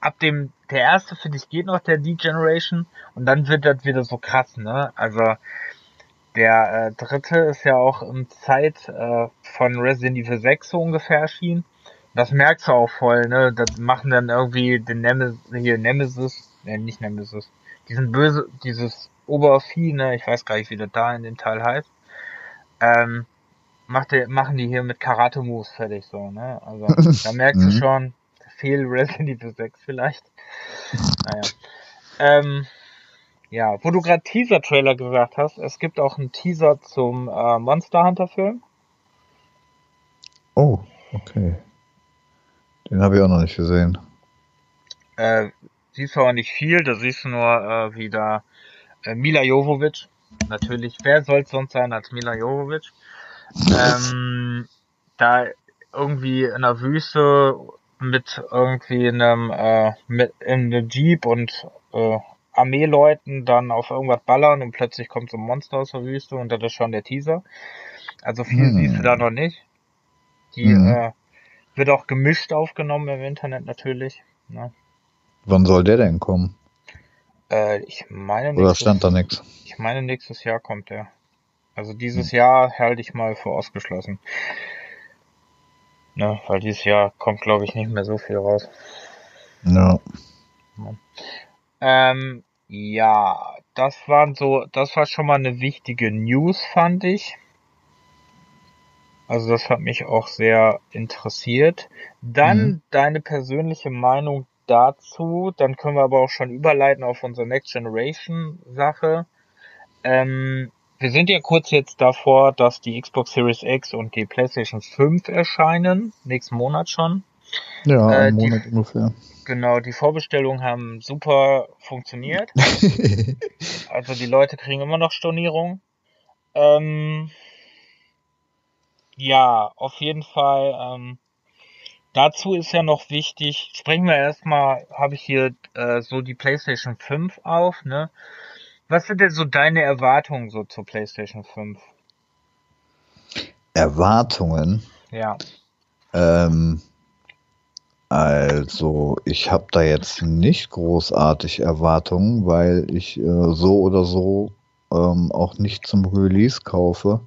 ab dem, der erste finde ich geht noch, der D-Generation. Und dann wird das wieder so krass, ne? Also, der äh, dritte ist ja auch im Zeit äh, von Resident Evil 6 so ungefähr erschienen. Das merkst du auch voll, ne? Das machen dann irgendwie den Nemesis, hier Nemesis, ne, nicht Nemesis, diesen böse, dieses Obervieh, ne? Ich weiß gar nicht, wie das da in dem Teil heißt. Ähm, macht der, machen die hier mit Karate Moves fertig, so, ne? Also, da merkst du mhm. schon, viel Resident Evil 6 vielleicht. Naja. Ähm, ja, wo du gerade Teaser-Trailer gesagt hast, es gibt auch einen Teaser zum äh, Monster Hunter Film. Oh, okay. Den habe ich auch noch nicht gesehen. Äh, siehst du aber nicht viel, da siehst du nur äh, wieder äh, Mila Jovovic. Natürlich, wer soll es sonst sein als Mila Jovovic? Ähm, da irgendwie in der Wüste mit irgendwie einem äh, mit in einem Jeep und äh, Armeeleuten dann auf irgendwas ballern und plötzlich kommt so ein Monster aus der Wüste und das ist schon der Teaser. Also viel hm. siehst du da noch nicht. Die hm. äh, wird auch gemischt aufgenommen im Internet natürlich. Ne? Wann soll der denn kommen? Äh, ich meine Oder stand da nichts? Ich meine nächstes Jahr kommt der. Also dieses hm. Jahr halte ich mal für ausgeschlossen. Ne, weil dieses Jahr kommt glaube ich nicht mehr so viel raus. Ja. ja. Ähm, ja, das waren so, das war schon mal eine wichtige News, fand ich. Also das hat mich auch sehr interessiert. Dann mhm. deine persönliche Meinung dazu. Dann können wir aber auch schon überleiten auf unsere Next Generation Sache. Ähm, wir sind ja kurz jetzt davor, dass die Xbox Series X und die PlayStation 5 erscheinen. Nächsten Monat schon. Ja, äh, einen Monat die, ungefähr. Genau, die Vorbestellungen haben super funktioniert. also die Leute kriegen immer noch Stornierung. Ähm, ja, auf jeden Fall. Ähm, dazu ist ja noch wichtig, sprechen wir erstmal, habe ich hier äh, so die PlayStation 5 auf, ne? Was sind denn so deine Erwartungen so zur PlayStation 5? Erwartungen? Ja. Ähm, also, ich habe da jetzt nicht großartig Erwartungen, weil ich äh, so oder so ähm, auch nicht zum Release kaufe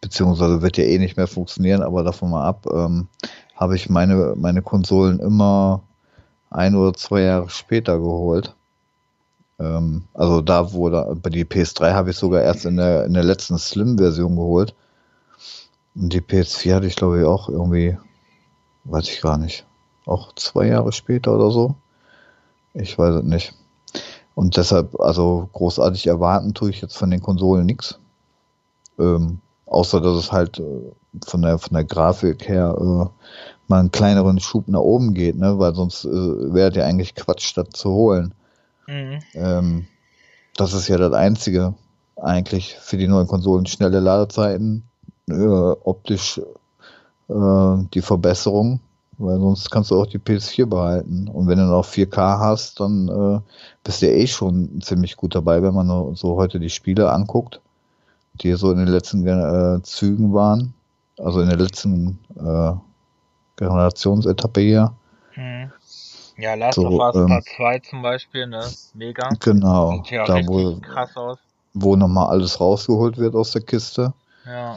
beziehungsweise wird ja eh nicht mehr funktionieren, aber davon mal ab, ähm, habe ich meine, meine Konsolen immer ein oder zwei Jahre später geholt. Ähm, also da wurde, bei die PS3 habe ich sogar erst in der, in der letzten Slim-Version geholt. Und die PS4 hatte ich glaube ich auch irgendwie, weiß ich gar nicht, auch zwei Jahre später oder so. Ich weiß es nicht. Und deshalb, also großartig erwarten tue ich jetzt von den Konsolen nichts. Ähm, außer dass es halt äh, von der von der Grafik her äh, mal einen kleineren Schub nach oben geht, ne? Weil sonst äh, wäre ja eigentlich Quatsch, statt zu holen. Mhm. Ähm, das ist ja das Einzige eigentlich für die neuen Konsolen. Schnelle Ladezeiten, äh, optisch äh, die Verbesserung weil sonst kannst du auch die PS4 behalten. Und wenn du noch 4K hast, dann äh, bist du ja eh schon ziemlich gut dabei, wenn man so heute die Spiele anguckt, die so in den letzten äh, Zügen waren, also in der letzten äh, Generationsetappe hier. Mhm. Ja, Last so, of Us ähm, Part 2 zum Beispiel, ne? Mega. Genau. Ja da wo, krass aus. Wo nochmal alles rausgeholt wird aus der Kiste. Ja.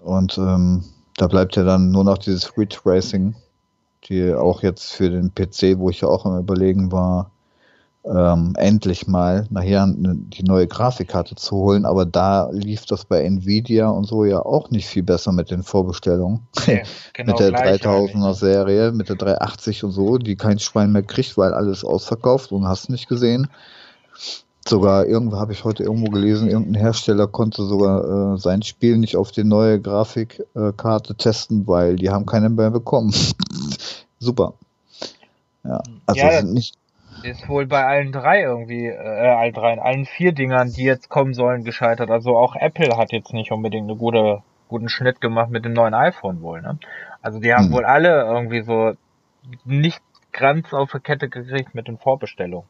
Und ähm, da bleibt ja dann nur noch dieses Ridge Racing die auch jetzt für den PC, wo ich ja auch am überlegen war, ähm, endlich mal nachher die neue Grafikkarte zu holen, aber da lief das bei Nvidia und so ja auch nicht viel besser mit den Vorbestellungen. Okay, genau mit der 3000er Serie, mit der 380 und so, die kein Schwein mehr kriegt, weil alles ausverkauft und hast nicht gesehen. Sogar irgendwo habe ich heute irgendwo gelesen, irgendein Hersteller konnte sogar äh, sein Spiel nicht auf die neue Grafikkarte testen, weil die haben keine mehr bekommen. Super. Ja, also ja, nicht. Ist wohl bei allen drei irgendwie, äh, allen drei, allen vier Dingern, die jetzt kommen sollen, gescheitert. Also auch Apple hat jetzt nicht unbedingt einen gute, guten Schnitt gemacht mit dem neuen iPhone wohl, ne? Also die haben hm. wohl alle irgendwie so nicht ganz auf die Kette gekriegt mit den Vorbestellungen.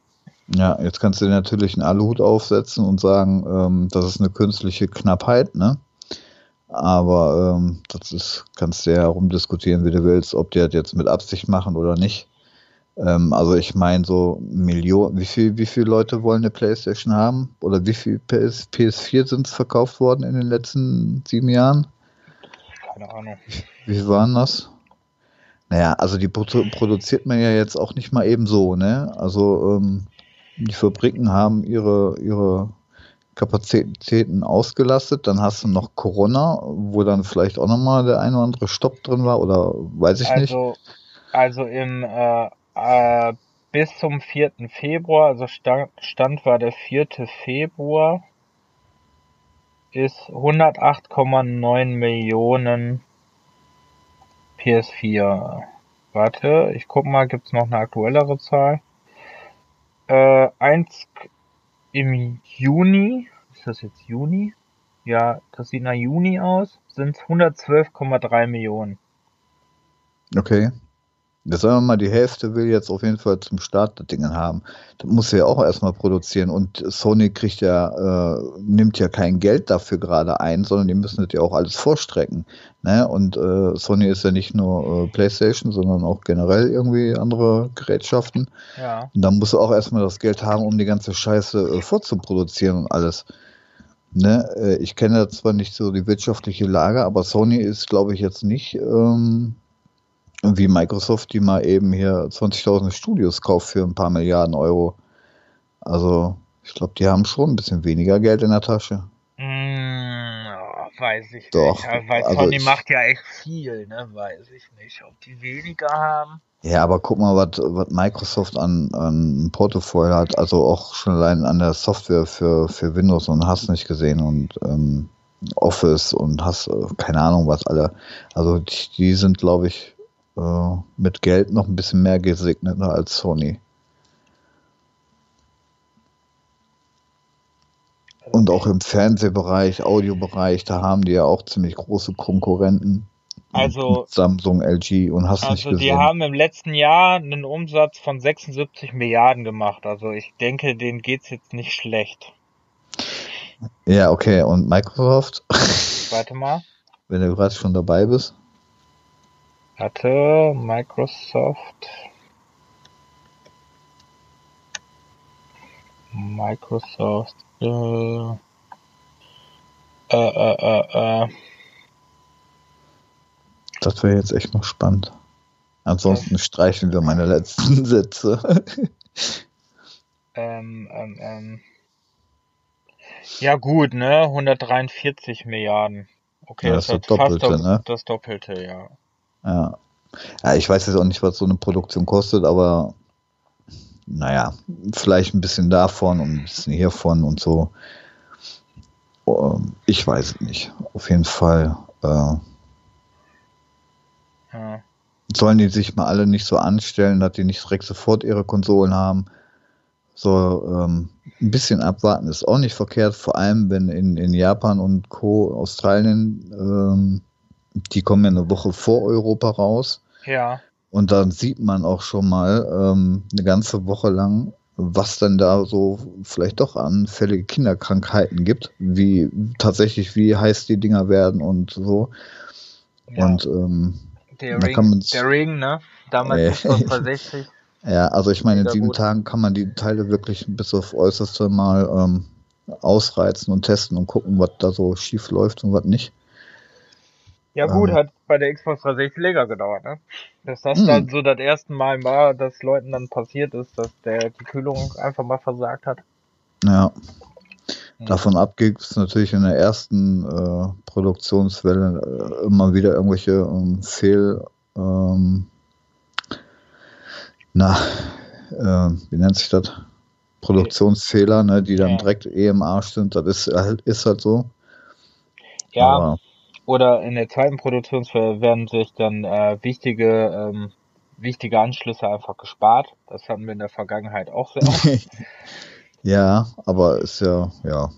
Ja, jetzt kannst du dir natürlich einen Aluhut aufsetzen und sagen, ähm, das ist eine künstliche Knappheit, ne? Aber ähm, das ist, kannst du ja herumdiskutieren, wie du willst, ob die das jetzt mit Absicht machen oder nicht. Ähm, also ich meine so Millionen, wie viel, wie viele Leute wollen eine Playstation haben? Oder wie viel PS, PS4 sind es verkauft worden in den letzten sieben Jahren? Keine Ahnung. Wie waren das? Naja, also die produ produziert man ja jetzt auch nicht mal eben so, ne? Also ähm, die Fabriken haben ihre, ihre Kapazitäten ausgelastet. Dann hast du noch Corona, wo dann vielleicht auch nochmal der ein oder andere Stopp drin war oder weiß ich also, nicht. Also im äh, äh, bis zum 4. Februar, also Stand, Stand war der 4. Februar, ist 108,9 Millionen PS4. Warte, ich guck mal, gibt's noch eine aktuellere Zahl? Äh, 1 im Juni, ist das jetzt Juni? Ja, das sieht nach Juni aus, sind 112,3 Millionen. Okay. Jetzt sagen wir mal, die Hälfte will jetzt auf jeden Fall zum Start das Ding haben. Das muss ja auch erstmal produzieren und Sony kriegt ja, äh, nimmt ja kein Geld dafür gerade ein, sondern die müssen das ja auch alles vorstrecken. Ne? Und äh, Sony ist ja nicht nur äh, PlayStation, sondern auch generell irgendwie andere Gerätschaften. Ja. Und dann muss auch erstmal das Geld haben, um die ganze Scheiße äh, vorzuproduzieren und alles. Ne? Äh, ich kenne zwar nicht so die wirtschaftliche Lage, aber Sony ist, glaube ich, jetzt nicht. Ähm, wie Microsoft, die mal eben hier 20.000 Studios kauft für ein paar Milliarden Euro. Also, ich glaube, die haben schon ein bisschen weniger Geld in der Tasche. Mm, oh, weiß ich Doch, nicht. Weil also Sony macht ja echt viel, ne? Weiß ich nicht, ob die weniger haben. Ja, aber guck mal, was Microsoft an, an Portfolio hat, also auch schon allein an der Software für, für Windows und hast nicht gesehen und ähm, Office und hast äh, keine Ahnung was alle. Also die, die sind, glaube ich, äh, mit Geld noch ein bisschen mehr gesegnet als Sony. Und auch im Fernsehbereich, Audiobereich, da haben die ja auch ziemlich große Konkurrenten. Also Samsung, LG und hast also nicht gesehen. Die haben im letzten Jahr einen Umsatz von 76 Milliarden gemacht. Also ich denke, denen geht's jetzt nicht schlecht. Ja, okay. Und Microsoft? Warte mal. Wenn du gerade schon dabei bist. Hatte Microsoft Microsoft äh, äh, äh, äh, Das wäre jetzt echt noch spannend. Ansonsten streichen wir meine letzten Sätze. ähm, ähm, ähm. Ja gut, ne? 143 Milliarden. Okay, ja, das, das ist das Doppelte, das, ne? Das Doppelte, ja. Ja. Ja, ich weiß jetzt auch nicht, was so eine Produktion kostet, aber naja, vielleicht ein bisschen davon und ein bisschen hiervon und so. Ähm, ich weiß es nicht. Auf jeden Fall. Äh, ja. Sollen die sich mal alle nicht so anstellen, dass die nicht direkt sofort ihre Konsolen haben? So ähm, ein bisschen abwarten ist auch nicht verkehrt, vor allem wenn in, in Japan und Co. Australien, ähm, die kommen ja eine Woche vor Europa raus. Ja. Und dann sieht man auch schon mal ähm, eine ganze Woche lang, was dann da so vielleicht doch anfällige Kinderkrankheiten gibt, wie tatsächlich, wie heiß die Dinger werden und so. Ja. Und ähm, der, Ring, der Ring, ne? Damals äh, 60. Ja, also ich meine, in sieben gut. Tagen kann man die Teile wirklich bis auf äußerste mal ähm, ausreizen und testen und gucken, was da so schief läuft und was nicht. Ja gut, ähm, hat bei der Xbox 360 länger gedauert, ne? Dass das mh. dann so das erste Mal war, dass Leuten dann passiert ist, dass der die Kühlung einfach mal versagt hat. Ja. Davon ab gibt es natürlich in der ersten äh, Produktionswelle äh, immer wieder irgendwelche ähm, Fehl, ähm, na, äh, wie nennt sich das? Produktionsfehler, ne, die dann ja. direkt EMA sind. Das ist halt, ist halt so. Ja. Aber oder in der zweiten Produktionswelle werden sich dann äh, wichtige ähm, wichtige Anschlüsse einfach gespart. Das hatten wir in der Vergangenheit auch sehr oft. ja, aber ist ja, ja.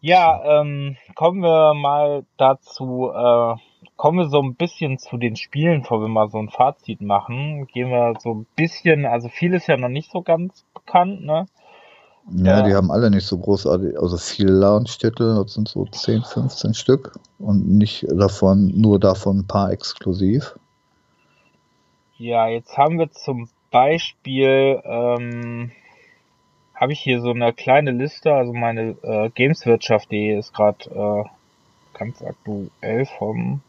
Ja, ähm, kommen wir mal dazu, äh, kommen wir so ein bisschen zu den Spielen, bevor wir mal so ein Fazit machen. Gehen wir so ein bisschen, also viel ist ja noch nicht so ganz bekannt, ne? Ja, die haben alle nicht so großartig, also viele Launch-Titel, das sind so 10, 15 Stück und nicht davon, nur davon ein paar exklusiv. Ja, jetzt haben wir zum Beispiel, ähm, habe ich hier so eine kleine Liste, also meine äh, Gameswirtschaft.de ist gerade äh, ganz aktuell vom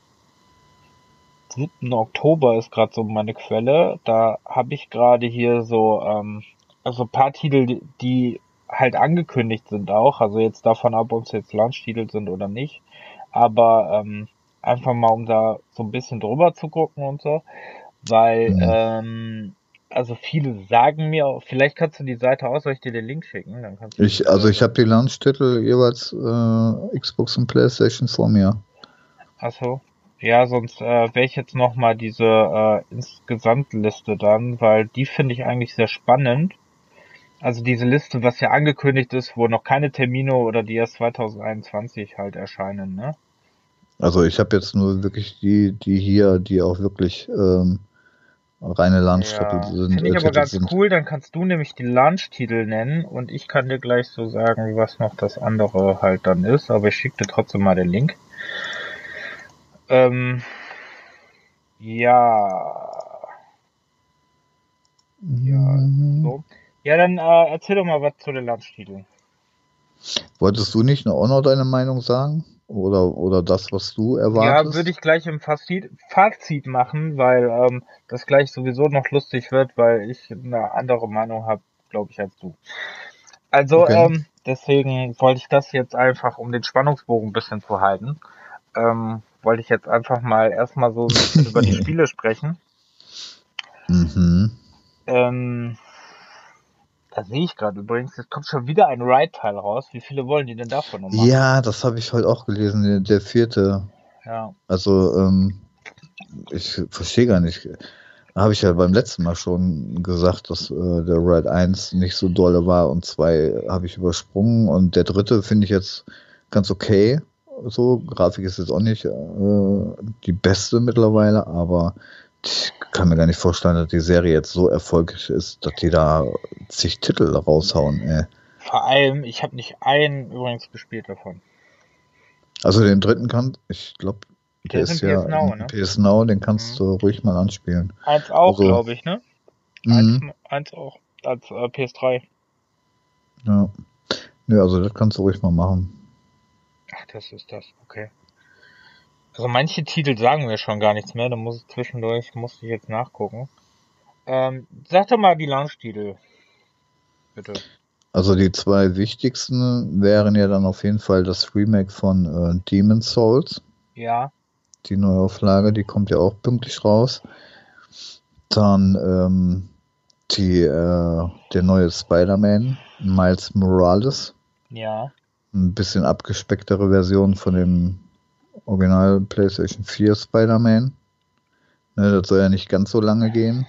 7. Oktober ist gerade so meine Quelle. Da habe ich gerade hier so ähm, also ein paar Titel, die halt angekündigt sind auch, also jetzt davon ab, ob es jetzt Launch-Titel sind oder nicht, aber ähm, einfach mal um da so ein bisschen drüber zu gucken und so, weil mhm. ähm, also viele sagen mir, vielleicht kannst du die Seite aus, soll ich dir den Link schicken? Dann kannst du ich, also ich habe die Launch-Titel jeweils äh, Xbox und Playstation vor mir. Achso. Ja, sonst äh, wäre ich jetzt nochmal diese äh, Insgesamtliste dann, weil die finde ich eigentlich sehr spannend. Also diese Liste, was ja angekündigt ist, wo noch keine Termine oder die erst 2021 halt erscheinen, ne? Also ich habe jetzt nur wirklich die, die hier, die auch wirklich ähm, reine Launch-Titel ja, sind. Finde ich äh, aber ganz sind. cool, dann kannst du nämlich die Launch-Titel nennen und ich kann dir gleich so sagen, was noch das andere halt dann ist, aber ich schicke dir trotzdem mal den Link. Ähm, ja. Ja, mhm. so. Ja, dann äh, erzähl doch mal was zu den Landstiteln. Wolltest du nicht auch noch deine Meinung sagen? Oder, oder das, was du erwartest? Ja, würde ich gleich im Fazit, Fazit machen, weil ähm, das gleich sowieso noch lustig wird, weil ich eine andere Meinung habe, glaube ich, als du. Also, okay. ähm, deswegen wollte ich das jetzt einfach, um den Spannungsbogen ein bisschen zu halten, ähm, wollte ich jetzt einfach mal erstmal so ein bisschen über die Spiele sprechen. Mhm. Ähm, da sehe ich gerade übrigens, es kommt schon wieder ein Ride-Teil raus. Wie viele wollen die denn davon noch machen? Ja, das habe ich heute auch gelesen, der, der vierte. Ja. Also, ähm, ich verstehe gar nicht. Habe ich ja beim letzten Mal schon gesagt, dass äh, der Ride 1 nicht so dolle war und 2 habe ich übersprungen und der dritte finde ich jetzt ganz okay. So, Grafik ist jetzt auch nicht äh, die beste mittlerweile, aber ich kann mir gar nicht vorstellen, dass die Serie jetzt so erfolgreich ist, dass die da zig Titel raushauen. Ey. Vor allem, ich habe nicht einen übrigens gespielt davon. Also den dritten kann, ich glaube, der, der, ist, ja PS Now, ne? PS Now, den kannst mhm. du ruhig mal anspielen. Eins auch, also, glaube ich, ne? Eins, mhm. eins auch, als äh, PS3. Ja. Nö, also das kannst du ruhig mal machen. Ach, das ist das, okay. Also manche Titel sagen mir schon gar nichts mehr, da muss ich zwischendurch, muss ich jetzt nachgucken. Ähm, sag doch mal die Launch-Titel. Bitte. Also die zwei wichtigsten wären ja dann auf jeden Fall das Remake von äh, Demon's Souls. Ja. Die Neuauflage, die kommt ja auch pünktlich raus. Dann ähm, die, äh, der neue Spider-Man, Miles Morales. Ja. Ein bisschen abgespecktere Version von dem Original PlayStation 4 Spider-Man. Ne, das soll ja nicht ganz so lange gehen.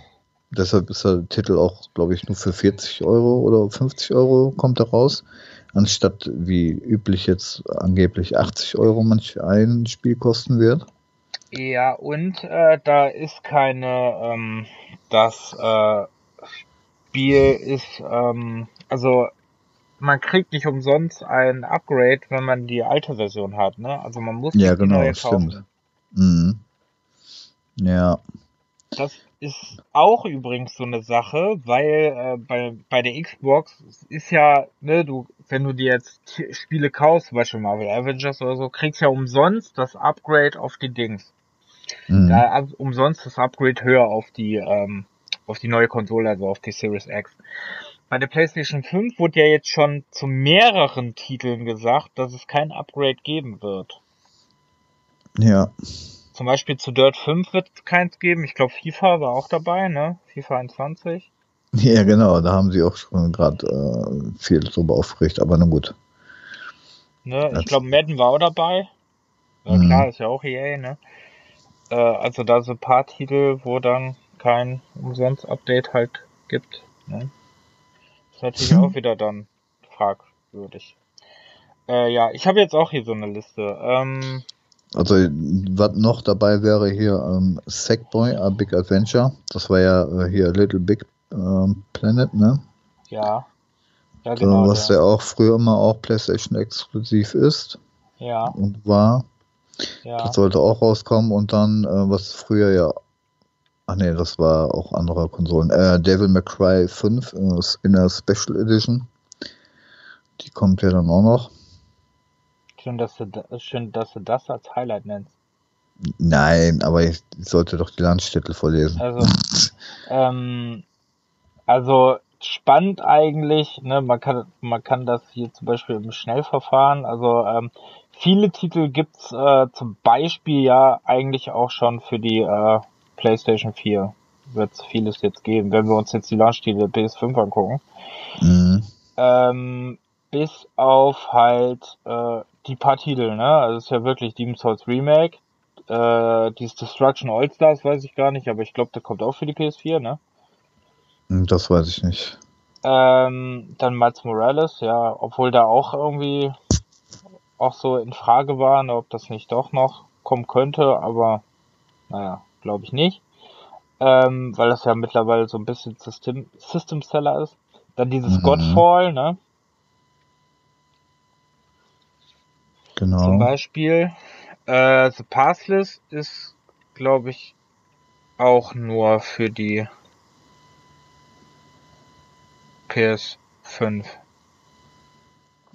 Deshalb ist der Titel auch, glaube ich, nur für 40 Euro oder 50 Euro kommt er raus. Anstatt wie üblich jetzt angeblich 80 Euro manch ein Spiel kosten wird. Ja, und äh, da ist keine, ähm, das äh, Spiel ist, ähm, also man kriegt nicht umsonst ein Upgrade, wenn man die alte Version hat, ne? Also man muss ja, die genau, neue stimmt. kaufen. Mhm. Ja. Das ist auch übrigens so eine Sache, weil äh, bei, bei der Xbox ist ja, ne, du, wenn du dir jetzt Spiele kaufst, zum Beispiel Marvel Avengers oder so, kriegst ja umsonst das Upgrade auf die Dings. Mhm. Da ab- umsonst das Upgrade höher auf die, ähm, auf die neue Konsole, also auf die Series X. Bei der PlayStation 5 wurde ja jetzt schon zu mehreren Titeln gesagt, dass es kein Upgrade geben wird. Ja. Zum Beispiel zu Dirt 5 wird es keins geben. Ich glaube, FIFA war auch dabei, ne? FIFA 21. Ja, genau, da haben sie auch schon gerade äh, viel drüber aufgeregt, aber na gut. Ne? Ich glaube, Madden war auch dabei. Ja, Mhm. klar, ist ja auch EA, ne? Äh, also da so ein paar Titel, wo dann kein Umsonst-Update halt gibt. Ne? Ist natürlich auch wieder dann fragwürdig. Äh, ja, ich habe jetzt auch hier so eine Liste. Ähm, Also, was noch dabei wäre hier ähm, Sackboy, A Big Adventure. Das war ja äh, hier Little Big ähm, Planet, ne? ja. Ja, So, genau. was der. ja auch früher immer auch PlayStation exklusiv ist Ja, und war. ja. Das sollte auch rauskommen und dann, äh, was früher ja. Ach nee, das war auch andere Konsolen. Äh, Devil May Cry 5 äh, in der Special Edition. Die kommt ja dann auch noch. Schön, dass du, da- schön, dass du das als Highlight nennst. Nein, aber ich sollte doch die Landstitel vorlesen. Also, ähm, also spannend eigentlich, ne, man kann, man kann das hier zum Beispiel im Schnellverfahren, also ähm, viele Titel gibt's äh, zum Beispiel ja eigentlich auch schon für die äh, PlayStation 4. Wird's vieles jetzt geben, wenn wir uns jetzt die Launch-Titel der PS5 angucken. Mhm. Ähm, bis auf halt äh, die paar Titel, ne? Also es ist ja wirklich Demon's Souls Remake. Äh, dieses Destruction All-Stars weiß ich gar nicht, aber ich glaube, der kommt auch für die PS4, ne? Das weiß ich nicht. Ähm, dann Miles Morales, ja, obwohl da auch irgendwie auch so in Frage war, ne, ob das nicht doch noch kommen könnte, aber naja, glaube ich nicht. Ähm, weil das ja mittlerweile so ein bisschen System, System Seller ist. Dann dieses Mhm. Godfall, ne? Zum Genau. Beispiel. Äh, The Pathless ist, glaube ich, auch nur für die PS5.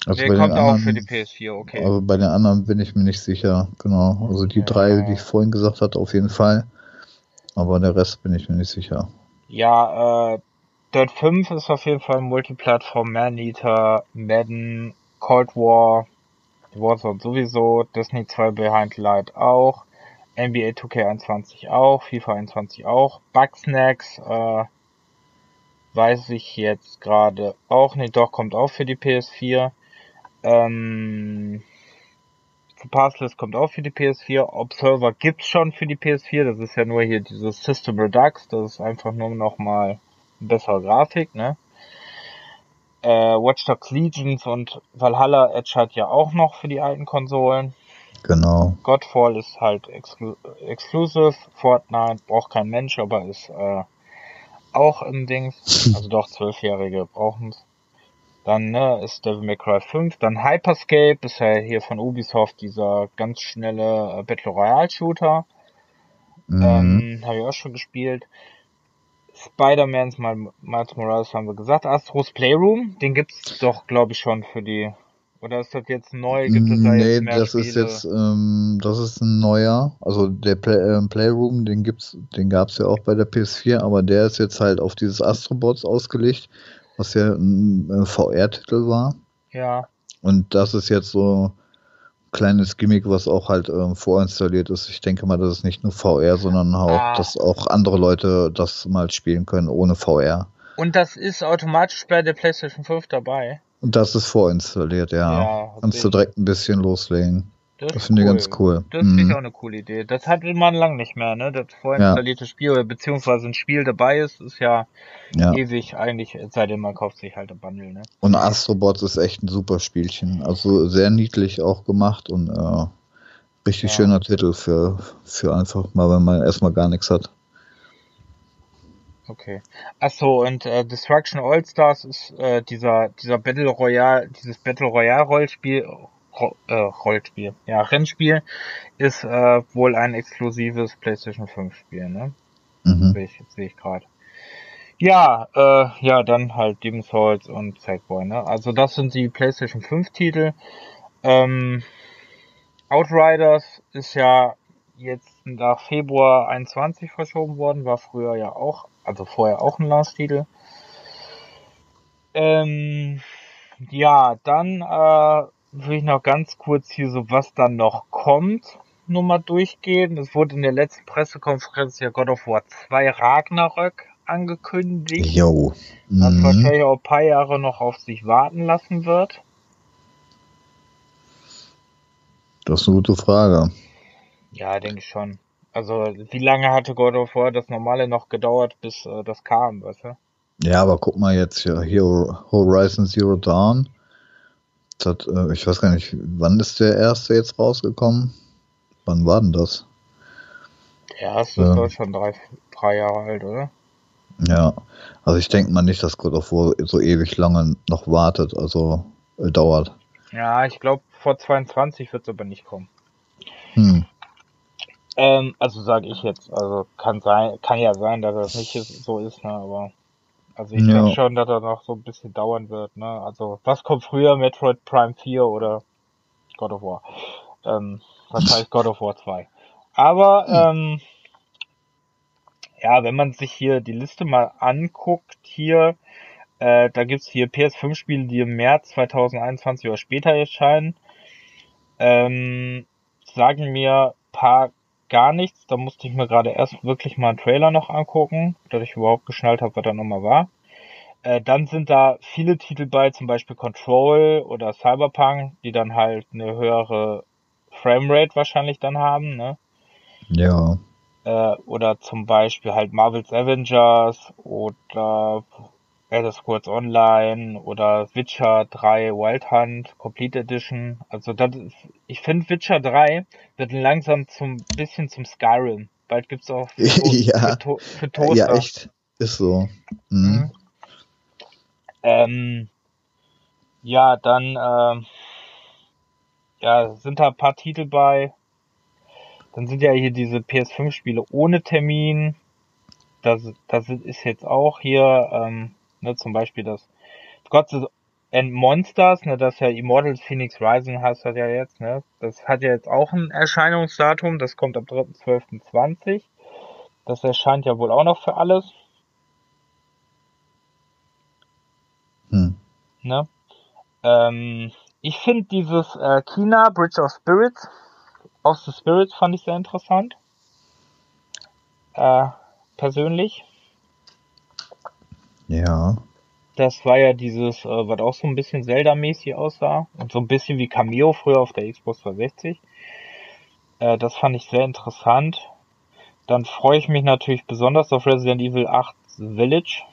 Also Der kommt auch für die anderen, PS4, okay. also bei den anderen bin ich mir nicht sicher. Genau. Also die Ja. drei, die ich vorhin gesagt hatte, auf jeden Fall. Aber der Rest bin ich mir nicht sicher. Ja, äh, Dirt 5 ist auf jeden Fall Multiplattform, Maneater, Madden, Cold War, Warzone sowieso, Destiny 2 Behind Light auch, NBA 2K21 auch, FIFA 21 auch, Bugsnacks, äh, weiß ich jetzt gerade auch nicht, doch kommt auch für die PS4. Ähm, The Pathless kommt auch für die PS4. Observer gibt's schon für die PS4. Das ist ja nur hier dieses System Redux. Das ist einfach nur noch mal eine bessere Grafik, ne? Äh, Watch Dogs Legions und Valhalla Edge hat ja auch noch für die alten Konsolen. Genau. Godfall ist halt exclu exclusive. Fortnite braucht kein Mensch, aber ist äh, auch im Dings. Also doch, Zwölfjährige brauchen's. Dann ne, ist Devil May Cry 5. Dann Hyperscape ist ja hier von Ubisoft dieser ganz schnelle äh, Battle Royale Shooter. Mhm. Ähm, Habe ich auch schon gespielt. Spider-Man's Miles Morales haben wir gesagt. Astros Playroom, den gibt's doch, glaube ich, schon für die Oder ist das jetzt neu? Gibt es da nee, jetzt mehr das Spiele? ist jetzt, ähm, das ist ein neuer. Also der Play, äh, Playroom, den gibt's, den gab's ja auch bei der PS4, aber der ist jetzt halt auf dieses Astrobots ausgelegt, was ja ein äh, VR-Titel war. Ja, Und das ist jetzt so ein kleines Gimmick, was auch halt ähm, vorinstalliert ist. Ich denke mal, das ist nicht nur VR, sondern auch, Ah. dass auch andere Leute das mal spielen können ohne VR. und das ist automatisch bei der PlayStation 5 dabei. Und das ist vorinstalliert, ja. Ja, Kannst du direkt ein bisschen loslegen. Das, Das finde ich ganz cool. Das finde ich Mhm. auch eine coole Idee. Das hatte man lang nicht mehr, ne? Das vorinstallierte Spiel, oder beziehungsweise ein Spiel dabei ist, ist ja, Ja. ewig eigentlich, es sei denn, man kauft sich halt ein Bundle, ne? Und Astrobots ist echt ein super Spielchen. Also sehr niedlich auch gemacht und äh, richtig Ja. schöner Titel für, für einfach mal, wenn man erstmal gar nichts hat. Okay. Ach so, und äh, Destruction All Stars ist äh, dieser dieser Battle Royale, dieses Battle Royale Rollspiel, Ro äh, Rollspiel, ja Rennspiel, ist äh, wohl ein exklusives PlayStation 5 Spiel, ne? Mhm. Sehe ich, sehe ich gerade. Ja, äh, ja, dann halt Demon's Souls und Sackboy, ne? Also das sind die PlayStation 5 Titel. Ähm, Outriders ist ja jetzt nach Februar 21 verschoben worden, war früher ja auch, also vorher auch ein Launch-Titel. Ähm, ja, dann äh, will ich noch ganz kurz hier so, was dann noch kommt, nur mal durchgehen. Es wurde in der letzten Pressekonferenz ja God of War 2 Ragnarök angekündigt, Jo. was Mhm. wahrscheinlich auch ein paar Jahre noch auf sich warten lassen wird. Das ist eine gute Frage. Ja, denke ich schon. Also, wie lange hatte God of War das normale noch gedauert, bis äh, das kam, weißt du? Ja, aber guck mal jetzt hier, hier Horizon Zero Dawn. Das hat, äh, ich weiß gar nicht, wann ist der erste jetzt rausgekommen? Wann war denn das? Ja, es ist Ja. doch schon drei, drei Jahre alt, oder? Ja, also ich denke mal nicht, dass God of War so ewig lange noch wartet, also äh, dauert. Ja, ich glaube, vor 22 wird es aber nicht kommen. Hm. Ähm, also sage ich jetzt. Also kann sein, kann ja sein, dass das nicht ist, so ist, ne? Aber also ich Ja. denke schon, dass das noch so ein bisschen dauern wird, ne? Also was kommt früher, Metroid Prime 4 oder God of War? Ähm, wahrscheinlich God of War 2. Aber ähm, ja, wenn man sich hier die Liste mal anguckt, hier, äh, da gibt's hier PS5-Spiele, die im März 2021 oder später erscheinen. Ähm, sagen mir paar gar nichts. Da musste ich mir gerade erst wirklich mal einen Trailer noch angucken, dass ich überhaupt geschnallt habe, was da nochmal war. Äh, dann sind da viele Titel bei, zum Beispiel Control oder Cyberpunk, die dann halt eine höhere Framerate wahrscheinlich dann haben, ne? Ja. Äh, oder zum Beispiel halt Marvel's Avengers oder Elder Scrolls Online oder Witcher 3 Wild Hunt Complete Edition. Also das ist, ich finde Witcher 3 wird langsam zum bisschen zum Skyrim. Bald gibt's auch für, Ja. für, für Toaster. Ja, echt. Ist so. Mhm. Mhm. Ähm, ja, dann ähm, ja, sind da ein paar Titel bei. Dann sind ja hier diese PS5-Spiele ohne Termin. Das, das ist jetzt auch hier, ähm, ne, zum Beispiel das Gods and Monsters, ne, das ja Immortals Phoenix Rising heißt das ja jetzt, ne. Das hat ja jetzt auch ein Erscheinungsdatum, das kommt am 3.12.20. Das erscheint ja wohl auch noch für alles. Hm. Ne? Ähm, ich finde dieses äh, China Bridge of Spirits, of the Spirits fand ich sehr interessant. Äh, persönlich. Ja. Das war ja dieses, äh, was auch so ein bisschen Zelda-mäßig aussah und so ein bisschen wie Cameo früher auf der Xbox 360. Äh, das fand ich sehr interessant. Dann freue ich mich natürlich besonders auf Resident Evil 8 Village.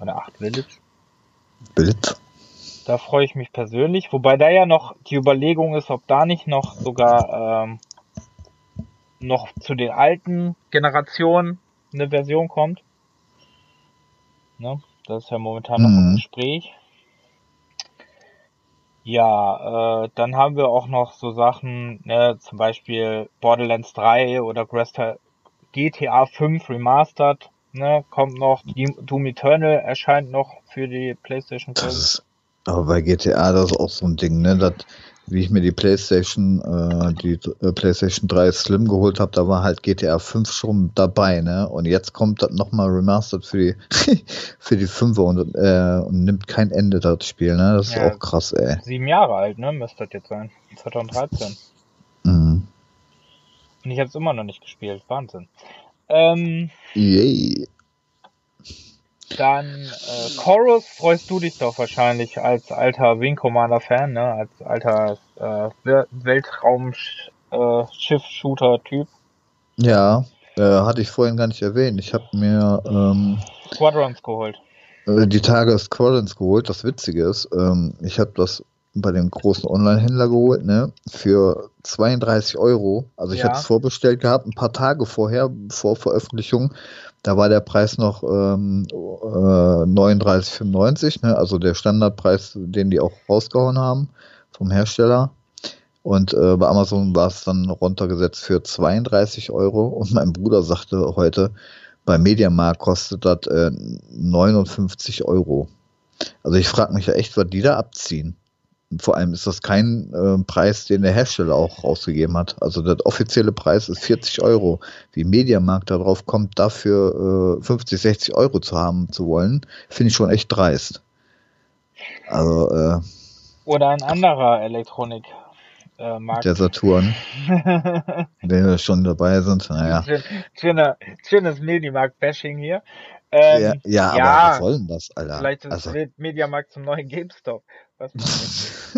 Oder 8 Village. Bild. Da freue ich mich persönlich, wobei da ja noch die Überlegung ist, ob da nicht noch sogar ähm, noch zu den alten Generationen eine Version kommt. Ne? Das ist ja momentan noch im Mhm. Gespräch. Ja, äh, dann haben wir auch noch so Sachen, ne, zum Beispiel Borderlands 3 oder GTA 5 Remastered, ne, kommt noch. Doom Doom Eternal erscheint noch für die PlayStation 5. Das ist, Aber bei GTA, das ist auch so ein Ding, ne? Das, wie ich mir die PlayStation, äh, die äh, PlayStation 3 Slim geholt habe, da war halt GTA 5 schon dabei, ne? Und jetzt kommt das nochmal remastered für die für die 5er und, äh, und nimmt kein Ende das Spiel, ne? Das ja, ist auch krass, ey. Sieben Jahre alt, ne? Müsste das jetzt sein. 2013. Mhm. Und ich habe es immer noch nicht gespielt. Wahnsinn. Ähm, Yay. Dann äh, Chorus freust du dich doch wahrscheinlich als alter Wing Commander Fan, ne? Als alter äh, Weltraumschiff-Shooter-Typ. Äh, ja, äh, hatte ich vorhin gar nicht erwähnt. Ich habe mir ähm, Squadrons geholt. Äh, die Tage Squadrons geholt. Das Witzige ist, ähm, ich habe das bei dem großen Online-Händler geholt, ne? Für 32 Euro. Also ich ja. hatte es vorbestellt gehabt, ein paar Tage vorher, vor Veröffentlichung. Da war der Preis noch ähm, äh, 39,95, ne? also der Standardpreis, den die auch rausgehauen haben vom Hersteller. Und äh, bei Amazon war es dann runtergesetzt für 32 Euro. Und mein Bruder sagte heute, bei Mediamarkt kostet das äh, 59 Euro. Also ich frage mich ja echt, was die da abziehen vor allem ist das kein äh, Preis, den der Hersteller auch rausgegeben hat. Also der offizielle Preis ist 40 Euro. Wie Mediamarkt darauf kommt, dafür äh, 50, 60 Euro zu haben zu wollen, finde ich schon echt dreist. Also, äh, Oder ein anderer Elektronik. Äh, Markt. Der Saturn. wenn wir schon dabei sind. Naja. Schöner, schönes Mediamarkt-Bashing hier. Ähm, ja, ja, ja, aber was soll denn das, Alter? Vielleicht ist also. Mediamarkt zum neuen GameStop.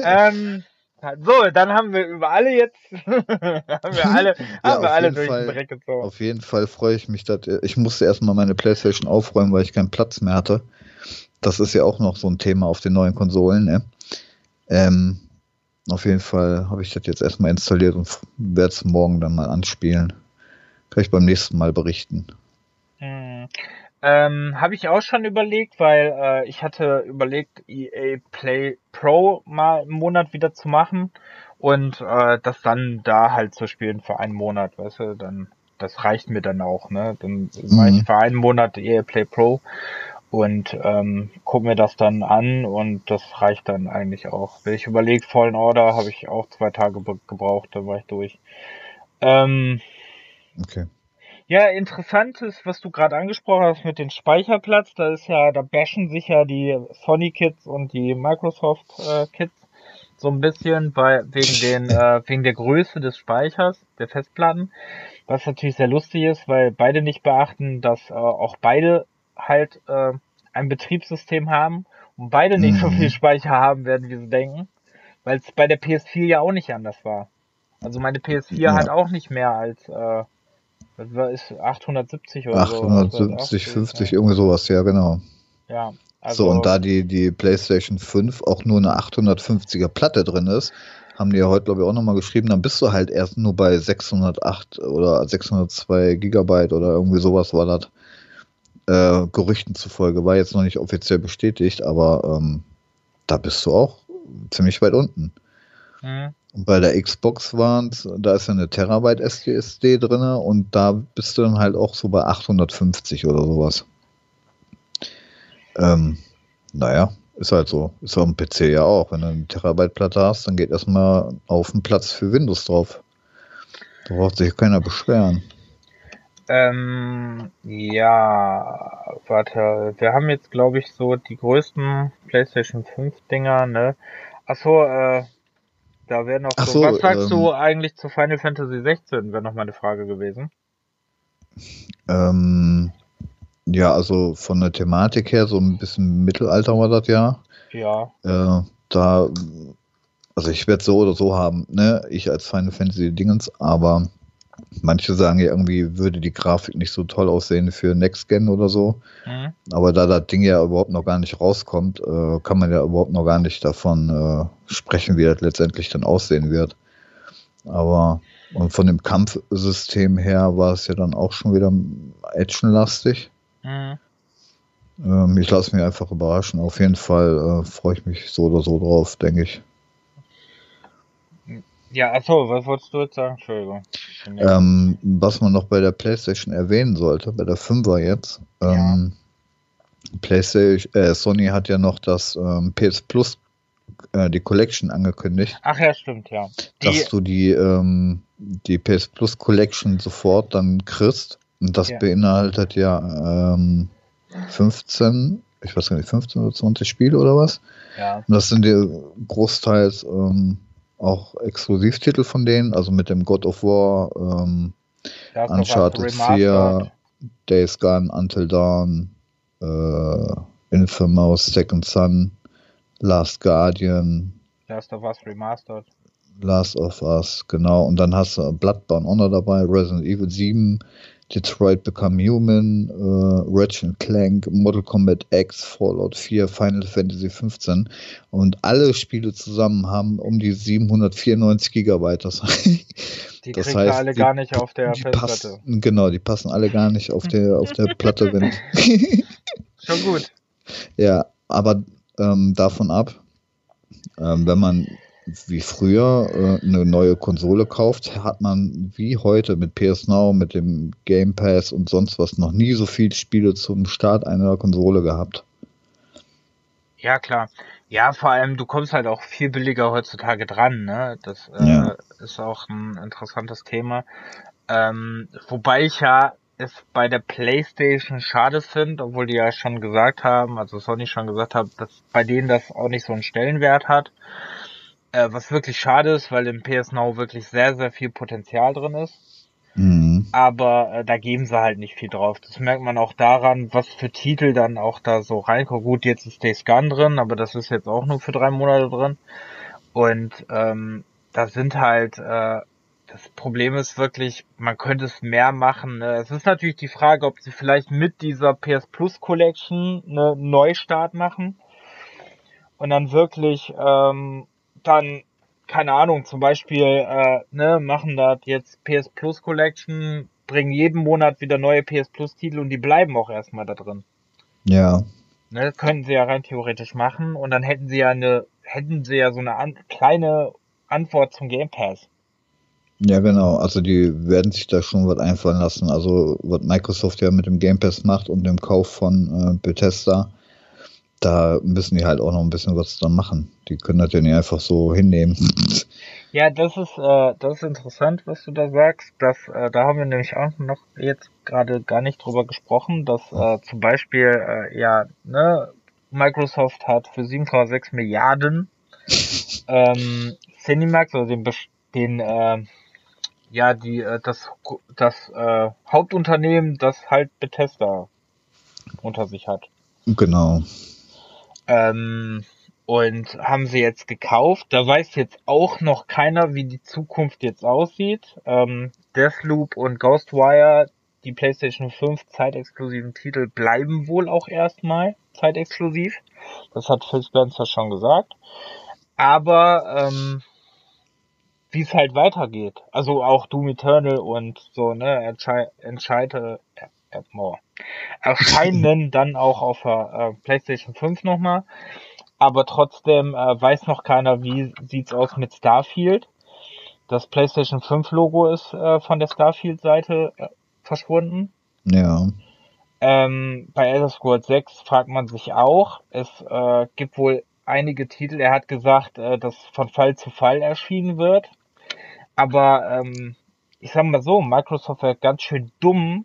Ähm, so, dann haben wir über alle jetzt, haben wir alle, ja, haben wir alle durch Fall, den Dreck gezogen. Auf jeden Fall freue ich mich, dass ich musste erstmal meine Playstation aufräumen, weil ich keinen Platz mehr hatte. Das ist ja auch noch so ein Thema auf den neuen Konsolen, ne? Ähm, auf jeden Fall habe ich das jetzt erstmal installiert und werde es morgen dann mal anspielen. Kann ich beim nächsten Mal berichten. Hm. Ähm, Habe ich auch schon überlegt, weil äh, ich hatte überlegt, EA Play Pro mal im Monat wieder zu machen und äh, das dann da halt zu spielen für einen Monat, weißt du, dann das reicht mir dann auch, ne? Dann mhm. mache ich für einen Monat EA Play Pro und ähm, guck mir das dann an und das reicht dann eigentlich auch. Wenn ich überlege, Fallen Order habe ich auch zwei Tage gebraucht, dann war ich durch. Ähm, okay. Ja, interessant ist, was du gerade angesprochen hast mit dem Speicherplatz. Da ist ja, da bashen sich ja die Sony Kids und die Microsoft äh, Kids so ein bisschen bei wegen den äh, wegen der Größe des Speichers der Festplatten, was natürlich sehr lustig ist, weil beide nicht beachten, dass äh, auch beide halt äh, ein Betriebssystem haben und beide nicht so mhm. viel Speicher haben werden, wie sie denken, weil es bei der PS4 ja auch nicht anders war. Also meine PS4 ja. hat auch nicht mehr als äh, war, ist 870 oder 870, so. 50, ja. irgendwie sowas, ja, genau. Ja. Also so, und da die, die PlayStation 5 auch nur eine 850er Platte drin ist, haben die ja heute, glaube ich, auch nochmal geschrieben, dann bist du halt erst nur bei 608 oder 602 Gigabyte oder irgendwie sowas war das. Äh, Gerüchten zufolge, war jetzt noch nicht offiziell bestätigt, aber ähm, da bist du auch ziemlich weit unten. Mhm. Und bei der Xbox waren da ist ja eine Terabyte SSD drin und da bist du dann halt auch so bei 850 oder sowas. Ähm, naja, ist halt so. Ist dem PC ja auch. Wenn du eine Terabyte-Platte hast, dann geht erstmal auf den Platz für Windows drauf. Da braucht sich keiner beschweren. Ähm, ja, warte, wir haben jetzt, glaube ich, so die größten PlayStation 5 Dinger, ne? Achso, äh, da wäre noch so, so, was sagst ähm, du eigentlich zu Final Fantasy 16? Wäre noch mal eine Frage gewesen. Ähm, ja, also von der Thematik her, so ein bisschen Mittelalter war das ja. Ja. Äh, da, also ich werde so oder so haben, ne? Ich als Final Fantasy Dingens, aber Manche sagen ja irgendwie, würde die Grafik nicht so toll aussehen für Next Gen oder so. Mhm. Aber da das Ding ja überhaupt noch gar nicht rauskommt, äh, kann man ja überhaupt noch gar nicht davon äh, sprechen, wie das letztendlich dann aussehen wird. Aber und von dem Kampfsystem her war es ja dann auch schon wieder actionlastig. Mhm. Ähm, ich lasse mich einfach überraschen. Auf jeden Fall äh, freue ich mich so oder so drauf, denke ich. Ja, achso, was wolltest du jetzt sagen? Entschuldigung. Ähm, was man noch bei der PlayStation erwähnen sollte, bei der 5er jetzt. Ähm, ja. PlayStation, äh, Sony hat ja noch das ähm, PS Plus äh, die Collection angekündigt. Ach ja, stimmt, ja. Die, dass du die, ähm, die PS Plus Collection sofort dann kriegst. Und das ja. beinhaltet ja ähm, 15, ich weiß gar nicht, 15 oder 20 Spiele oder was. Ja. Und das sind die großteils ähm, auch Exklusivtitel von denen, also mit dem God of War, ähm, Uncharted 4, Days Gone, Until Dawn, äh, Infamous, Second Son, Last Guardian. Last of Us Remastered. Last of Us, genau. Und dann hast du Bloodborne Honor dabei, Resident Evil 7, Detroit Become Human, äh, Ratchet Clank, Mortal Kombat X, Fallout 4, Final Fantasy 15 und alle Spiele zusammen haben um die 794 Gigabyte. Das, die das heißt, alle die, gar nicht auf der Festplatte. Genau, die passen alle gar nicht auf der auf der Platte. Schon gut. Ja, aber ähm, davon ab, ähm, wenn man wie früher äh, eine neue Konsole kauft, hat man wie heute mit PS Now, mit dem Game Pass und sonst was noch nie so viele Spiele zum Start einer Konsole gehabt. Ja, klar. Ja, vor allem, du kommst halt auch viel billiger heutzutage dran, ne? Das äh, ja. ist auch ein interessantes Thema. Ähm, wobei ich ja es bei der PlayStation schade finde, obwohl die ja schon gesagt haben, also Sony schon gesagt hat, dass bei denen das auch nicht so einen Stellenwert hat. Äh, was wirklich schade ist, weil im PS Now wirklich sehr, sehr viel Potenzial drin ist. Mhm. Aber äh, da geben sie halt nicht viel drauf. Das merkt man auch daran, was für Titel dann auch da so reinkommen. Gut, jetzt ist Days Gone drin, aber das ist jetzt auch nur für drei Monate drin. Und ähm, da sind halt, äh, das Problem ist wirklich, man könnte es mehr machen. Ne? Es ist natürlich die Frage, ob sie vielleicht mit dieser PS Plus Collection eine Neustart machen und dann wirklich ähm, dann, keine Ahnung, zum Beispiel, äh, ne, machen das jetzt PS Plus Collection, bringen jeden Monat wieder neue PS Plus Titel und die bleiben auch erstmal da drin. Ja. Ne, das könnten sie ja rein theoretisch machen und dann hätten sie ja eine, hätten sie ja so eine an, kleine Antwort zum Game Pass. Ja, genau. Also die werden sich da schon was einfallen lassen. Also was Microsoft ja mit dem Game Pass macht und dem Kauf von äh, Bethesda, da müssen die halt auch noch ein bisschen was dran machen. Die können das ja nicht einfach so hinnehmen. Ja, das ist, äh, das ist interessant, was du da sagst. Das, äh, da haben wir nämlich auch noch jetzt gerade gar nicht drüber gesprochen, dass äh, zum Beispiel, äh, ja, ne, Microsoft hat für 7,6 Milliarden ähm, Cinemax, also den, den äh, ja, die, äh, das, das äh, Hauptunternehmen, das halt Bethesda unter sich hat. Genau. Ähm, und haben sie jetzt gekauft. Da weiß jetzt auch noch keiner, wie die Zukunft jetzt aussieht. Ähm, Deathloop und Ghostwire, die PlayStation 5 zeitexklusiven Titel bleiben wohl auch erstmal zeitexklusiv. Das hat Phil Spencer schon gesagt. Aber ähm, wie es halt weitergeht. Also auch Doom Eternal und so, ne, entscheide, äh, äh, erscheinen dann auch auf der äh, PlayStation 5 nochmal aber trotzdem äh, weiß noch keiner, wie sieht's aus mit Starfield. Das PlayStation 5 Logo ist äh, von der Starfield-Seite äh, verschwunden. Ja. Ähm, bei Elder Scrolls 6 fragt man sich auch. Es äh, gibt wohl einige Titel. Er hat gesagt, äh, dass von Fall zu Fall erschienen wird. Aber ähm, ich sag mal so, Microsoft wird ganz schön dumm,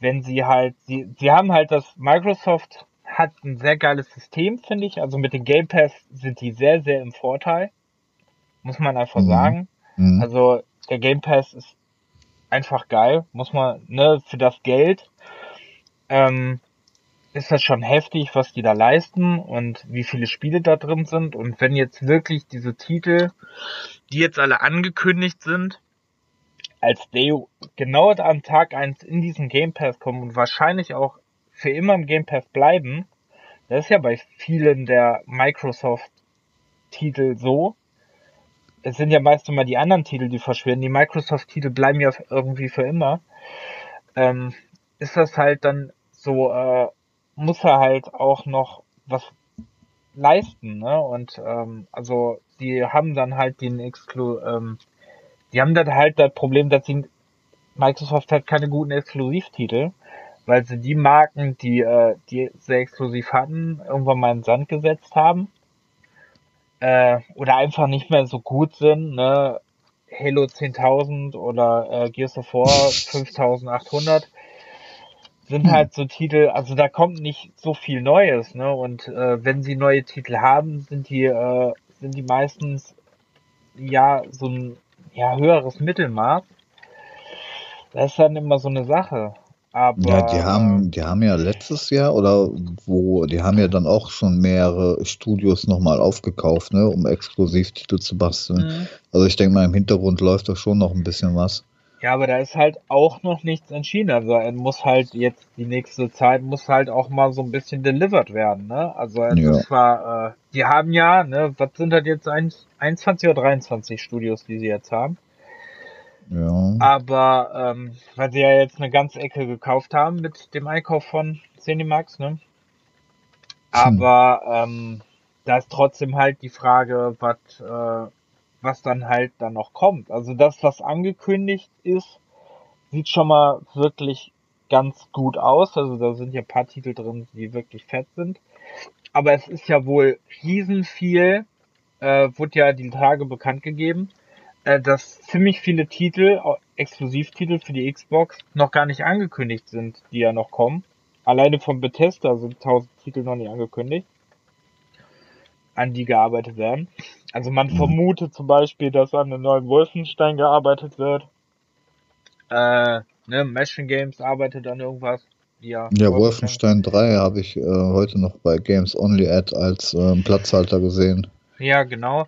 wenn sie halt, sie, sie haben halt das Microsoft hat ein sehr geiles System, finde ich. Also mit dem Game Pass sind die sehr, sehr im Vorteil. Muss man einfach mhm. sagen. Mhm. Also der Game Pass ist einfach geil. Muss man, ne, für das Geld ähm, ist das schon heftig, was die da leisten und wie viele Spiele da drin sind. Und wenn jetzt wirklich diese Titel, die jetzt alle angekündigt sind, als Day genau am Tag eins in diesen Game Pass kommen und wahrscheinlich auch für immer im Game Pass bleiben. Das ist ja bei vielen der Microsoft-Titel so. Es sind ja meist immer die anderen Titel, die verschwinden. Die Microsoft-Titel bleiben ja irgendwie für immer. Ähm, ist das halt dann so, äh, muss er halt auch noch was leisten, ne? Und ähm, also die haben dann halt den Exklu ähm, die haben dann halt das Problem, dass sie Microsoft hat keine guten Exklusivtitel weil sie die Marken, die, äh, die sehr exklusiv hatten, irgendwann mal in den Sand gesetzt haben. äh, oder einfach nicht mehr so gut sind, ne? Halo 10.000 oder äh, Gears of War 5.800 sind hm. halt so Titel, also da kommt nicht so viel Neues, ne? Und äh, wenn sie neue Titel haben, sind die äh, sind die meistens ja so ein ja höheres Mittelmaß. Das ist dann immer so eine Sache. Aber, ja, die haben, die haben ja letztes Jahr oder wo, die haben ja dann auch schon mehrere Studios nochmal aufgekauft, ne, um Exklusivtitel zu basteln. Mhm. Also ich denke mal, im Hintergrund läuft da schon noch ein bisschen was. Ja, aber da ist halt auch noch nichts entschieden. Also er muss halt jetzt die nächste Zeit muss halt auch mal so ein bisschen delivered werden, ne? Also es ja. ist zwar, äh, die haben ja, ne, was sind das jetzt 21 oder 23 Studios, die sie jetzt haben? Ja. Aber ähm, weil sie ja jetzt eine ganze Ecke gekauft haben mit dem Einkauf von Cinemax, ne? Aber hm. ähm, da ist trotzdem halt die Frage, was äh, was dann halt dann noch kommt. Also das, was angekündigt ist, sieht schon mal wirklich ganz gut aus. Also da sind ja ein paar Titel drin, die wirklich fett sind. Aber es ist ja wohl riesen viel, äh, wurde ja die Tage bekannt gegeben, äh, dass ziemlich viele Titel, Exklusivtitel für die Xbox, noch gar nicht angekündigt sind, die ja noch kommen. Alleine von Bethesda sind 1000 Titel noch nicht angekündigt, an die gearbeitet werden. Also man mhm. vermutet zum Beispiel, dass an einem neuen Wolfenstein gearbeitet wird. Äh, ne, Machine Games arbeitet an irgendwas. Ja, ja Wolfenstein 3 habe ich äh, heute noch bei Games Only Ad als äh, Platzhalter gesehen. Ja, genau.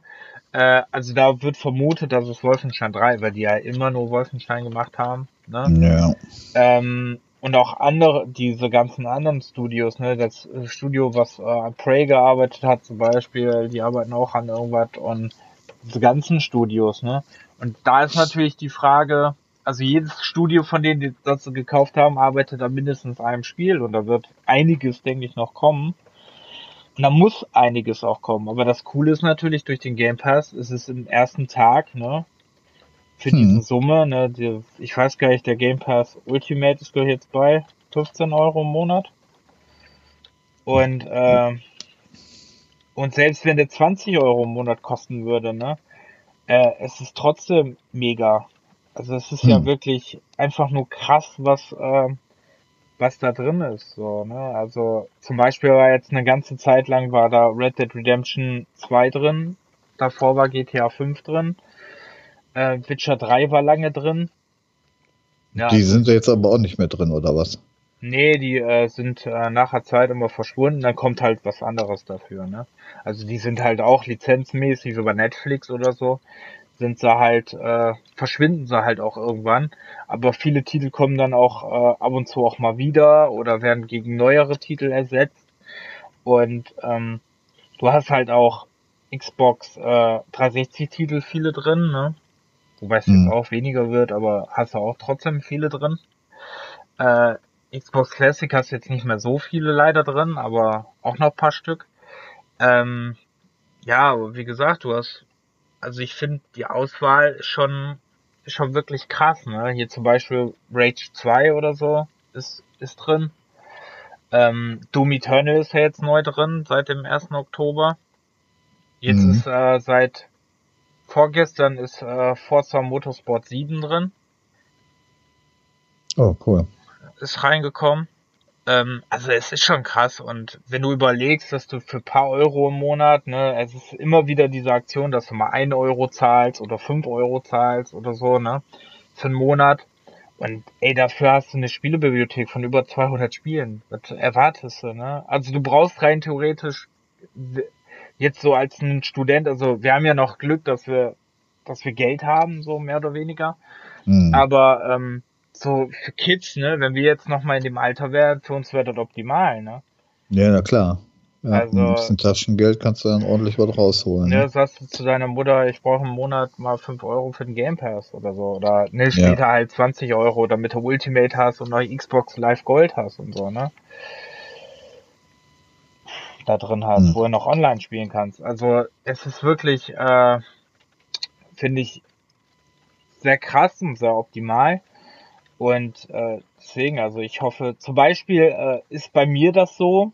Äh, also da wird vermutet, dass es Wolfenstein 3, weil die ja immer nur Wolfenstein gemacht haben. Ne? Ja. Ähm, und auch andere, diese ganzen anderen Studios, ne, das Studio, was äh, an Prey gearbeitet hat zum Beispiel, die arbeiten auch an irgendwas und diese ganzen Studios, ne. Und da ist natürlich die Frage, also jedes Studio von denen, die das gekauft haben, arbeitet an mindestens einem Spiel und da wird einiges, denke ich, noch kommen. Und da muss einiges auch kommen. Aber das Coole ist natürlich, durch den Game Pass ist es im ersten Tag, ne, für hm. diese Summe, ne, die, ich weiß gar nicht, der Game Pass Ultimate ist glaube jetzt bei 15 Euro im Monat. Und, äh, und selbst wenn der 20 Euro im Monat kosten würde, ne, äh, es ist trotzdem mega. Also es ist hm. ja wirklich einfach nur krass, was, äh, was da drin ist, so, ne, also zum Beispiel war jetzt eine ganze Zeit lang war da Red Dead Redemption 2 drin, davor war GTA 5 drin, äh, Witcher 3 war lange drin. Ja, die sind jetzt aber auch nicht mehr drin, oder was? Nee, die äh, sind äh, nach der Zeit immer verschwunden, dann kommt halt was anderes dafür, ne? Also die sind halt auch lizenzmäßig über Netflix oder so, sind sie halt, äh, verschwinden sie halt auch irgendwann. Aber viele Titel kommen dann auch äh, ab und zu auch mal wieder oder werden gegen neuere Titel ersetzt. Und ähm, du hast halt auch Xbox äh, 360 Titel viele drin, ne? Wobei es mhm. jetzt auch weniger wird, aber hast du auch trotzdem viele drin. Äh, Xbox Classic hast jetzt nicht mehr so viele leider drin, aber auch noch ein paar Stück. Ähm, ja, wie gesagt, du hast, also ich finde die Auswahl schon, schon wirklich krass, ne? Hier zum Beispiel Rage 2 oder so ist, ist drin. Ähm, Doom Eternal ist ja jetzt neu drin, seit dem 1. Oktober. Jetzt mhm. ist äh, seit vorgestern ist äh, Forza Motorsport 7 drin. Oh, cool. Ist reingekommen. Ähm, also es ist schon krass und wenn du überlegst, dass du für paar Euro im Monat, ne, es ist immer wieder diese Aktion, dass du mal ein Euro zahlst oder fünf Euro zahlst oder so, ne, für einen Monat. Und ey, dafür hast du eine Spielebibliothek von über 200 Spielen. Was erwartest du, ne? Also du brauchst rein theoretisch jetzt so als ein Student, also wir haben ja noch Glück, dass wir, dass wir Geld haben, so mehr oder weniger. Mhm. Aber ähm, so für Kids, ne, wenn wir jetzt noch mal in dem Alter wären, für uns wäre das optimal, ne? Ja, na klar. Ja, also, ein bisschen Taschengeld kannst du dann ordentlich was rausholen. Ne, sagst du zu deiner Mutter, ich brauche im Monat mal 5 Euro für den Game Pass oder so. Oder ne, später ja. halt 20 Euro, damit du Ultimate hast und neue Xbox Live Gold hast und so, ne? Da drin hast, mhm. wo du noch online spielen kannst. Also es ist wirklich, äh, finde ich, sehr krass und sehr optimal. Und äh, deswegen, also ich hoffe, zum Beispiel äh, ist bei mir das so,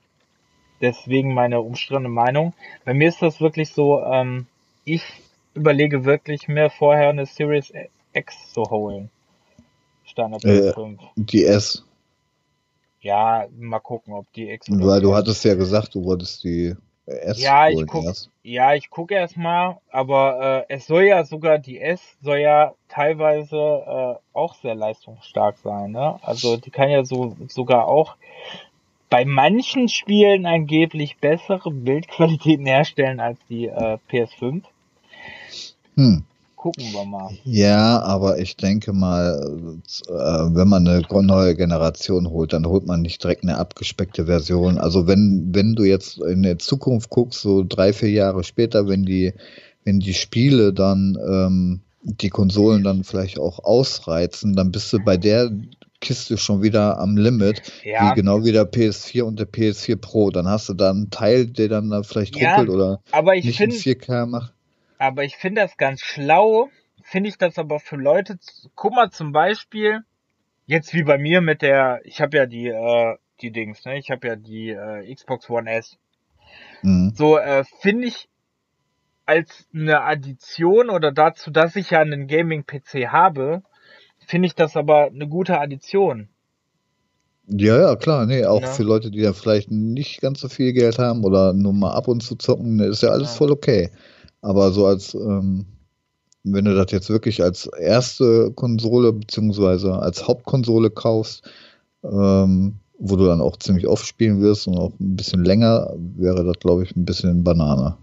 deswegen meine umstrittene Meinung. Bei mir ist das wirklich so, ähm, ich überlege wirklich mir vorher eine Series X zu holen. Standard äh, 5. Die S. Ja, mal gucken, ob die X. Weil du hattest ja gesagt, du wolltest die S ja, ich guck, erst. Ja, ich gucke erstmal, aber äh, es soll ja sogar, die S soll ja teilweise äh, auch sehr leistungsstark sein. Ne? Also die kann ja so sogar auch bei manchen Spielen angeblich bessere Bildqualitäten herstellen als die äh, PS5. Hm gucken wir mal. Ja, aber ich denke mal, äh, wenn man eine neue Generation holt, dann holt man nicht direkt eine abgespeckte Version. Also wenn, wenn du jetzt in der Zukunft guckst, so drei, vier Jahre später, wenn die, wenn die Spiele dann ähm, die Konsolen dann vielleicht auch ausreizen, dann bist du bei der Kiste schon wieder am Limit, ja. wie genau wie der PS4 und der PS4 Pro. Dann hast du da einen Teil, der dann da vielleicht ruckelt ja, oder aber ich nicht find, 4K macht. Aber ich finde das ganz schlau, finde ich das aber für Leute, guck mal zum Beispiel, jetzt wie bei mir mit der, ich habe ja die, äh, die Dings, ne, ich habe ja die äh, Xbox One S. Mhm. So, äh, finde ich als eine Addition oder dazu, dass ich ja einen Gaming-PC habe, finde ich das aber eine gute Addition. Ja, ja, klar, nee, auch ja. für Leute, die da vielleicht nicht ganz so viel Geld haben oder nur mal ab und zu zocken, ist ja alles ja. voll okay. Aber so als, ähm, wenn du das jetzt wirklich als erste Konsole beziehungsweise als Hauptkonsole kaufst, ähm, wo du dann auch ziemlich oft spielen wirst und auch ein bisschen länger, wäre das, glaube ich, ein bisschen Banane.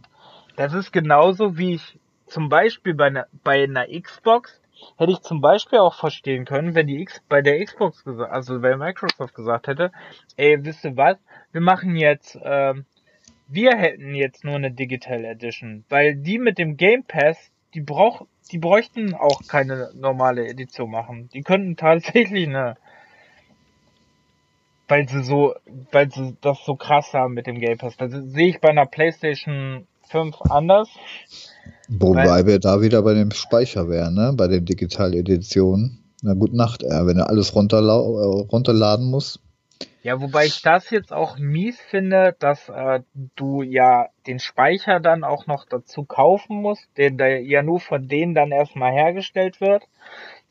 Das ist genauso wie ich zum Beispiel bei einer, bei einer Xbox hätte ich zum Beispiel auch verstehen können, wenn die X bei der Xbox also bei Microsoft gesagt hätte, ey, wisst ihr was, wir machen jetzt ähm, wir hätten jetzt nur eine Digital Edition, weil die mit dem Game Pass, die brauch, die bräuchten auch keine normale Edition machen. Die könnten tatsächlich eine, weil sie so, weil sie das so krass haben mit dem Game Pass. Das sehe ich bei einer PlayStation 5 anders. Wobei wir da wieder bei dem Speicher wären, ne? Bei den Digital Editionen. Na gut Nacht, äh, wenn du alles runterla äh, runterladen musst. Ja, wobei ich das jetzt auch mies finde, dass äh, du ja den Speicher dann auch noch dazu kaufen musst, den der ja nur von denen dann erstmal hergestellt wird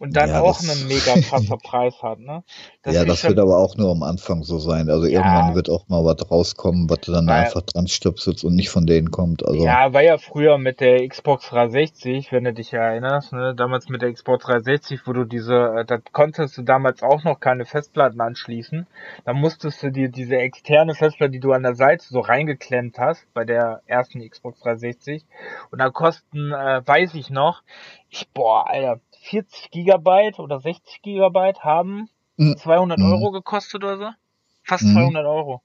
und dann ja, auch einen mega krasser Preis hat, ne? Das ja, das wird aber auch nur am Anfang so sein. Also ja, irgendwann wird auch mal was rauskommen, was du dann weil, einfach dran stöpselst und nicht von denen kommt. Also. Ja, war ja früher mit der Xbox 360, wenn du dich erinnerst, ne? Damals mit der Xbox 360, wo du diese, äh, da konntest du damals auch noch keine Festplatten anschließen. Da musstest du dir diese externe Festplatte, die du an der Seite so reingeklemmt hast, bei der ersten Xbox 360. Und da kosten, äh, weiß ich noch, ich, boah, Alter, 40 Gigabyte oder 60 Gigabyte haben mhm. 200 mhm. Euro gekostet oder so. Fast mhm. 200 Euro.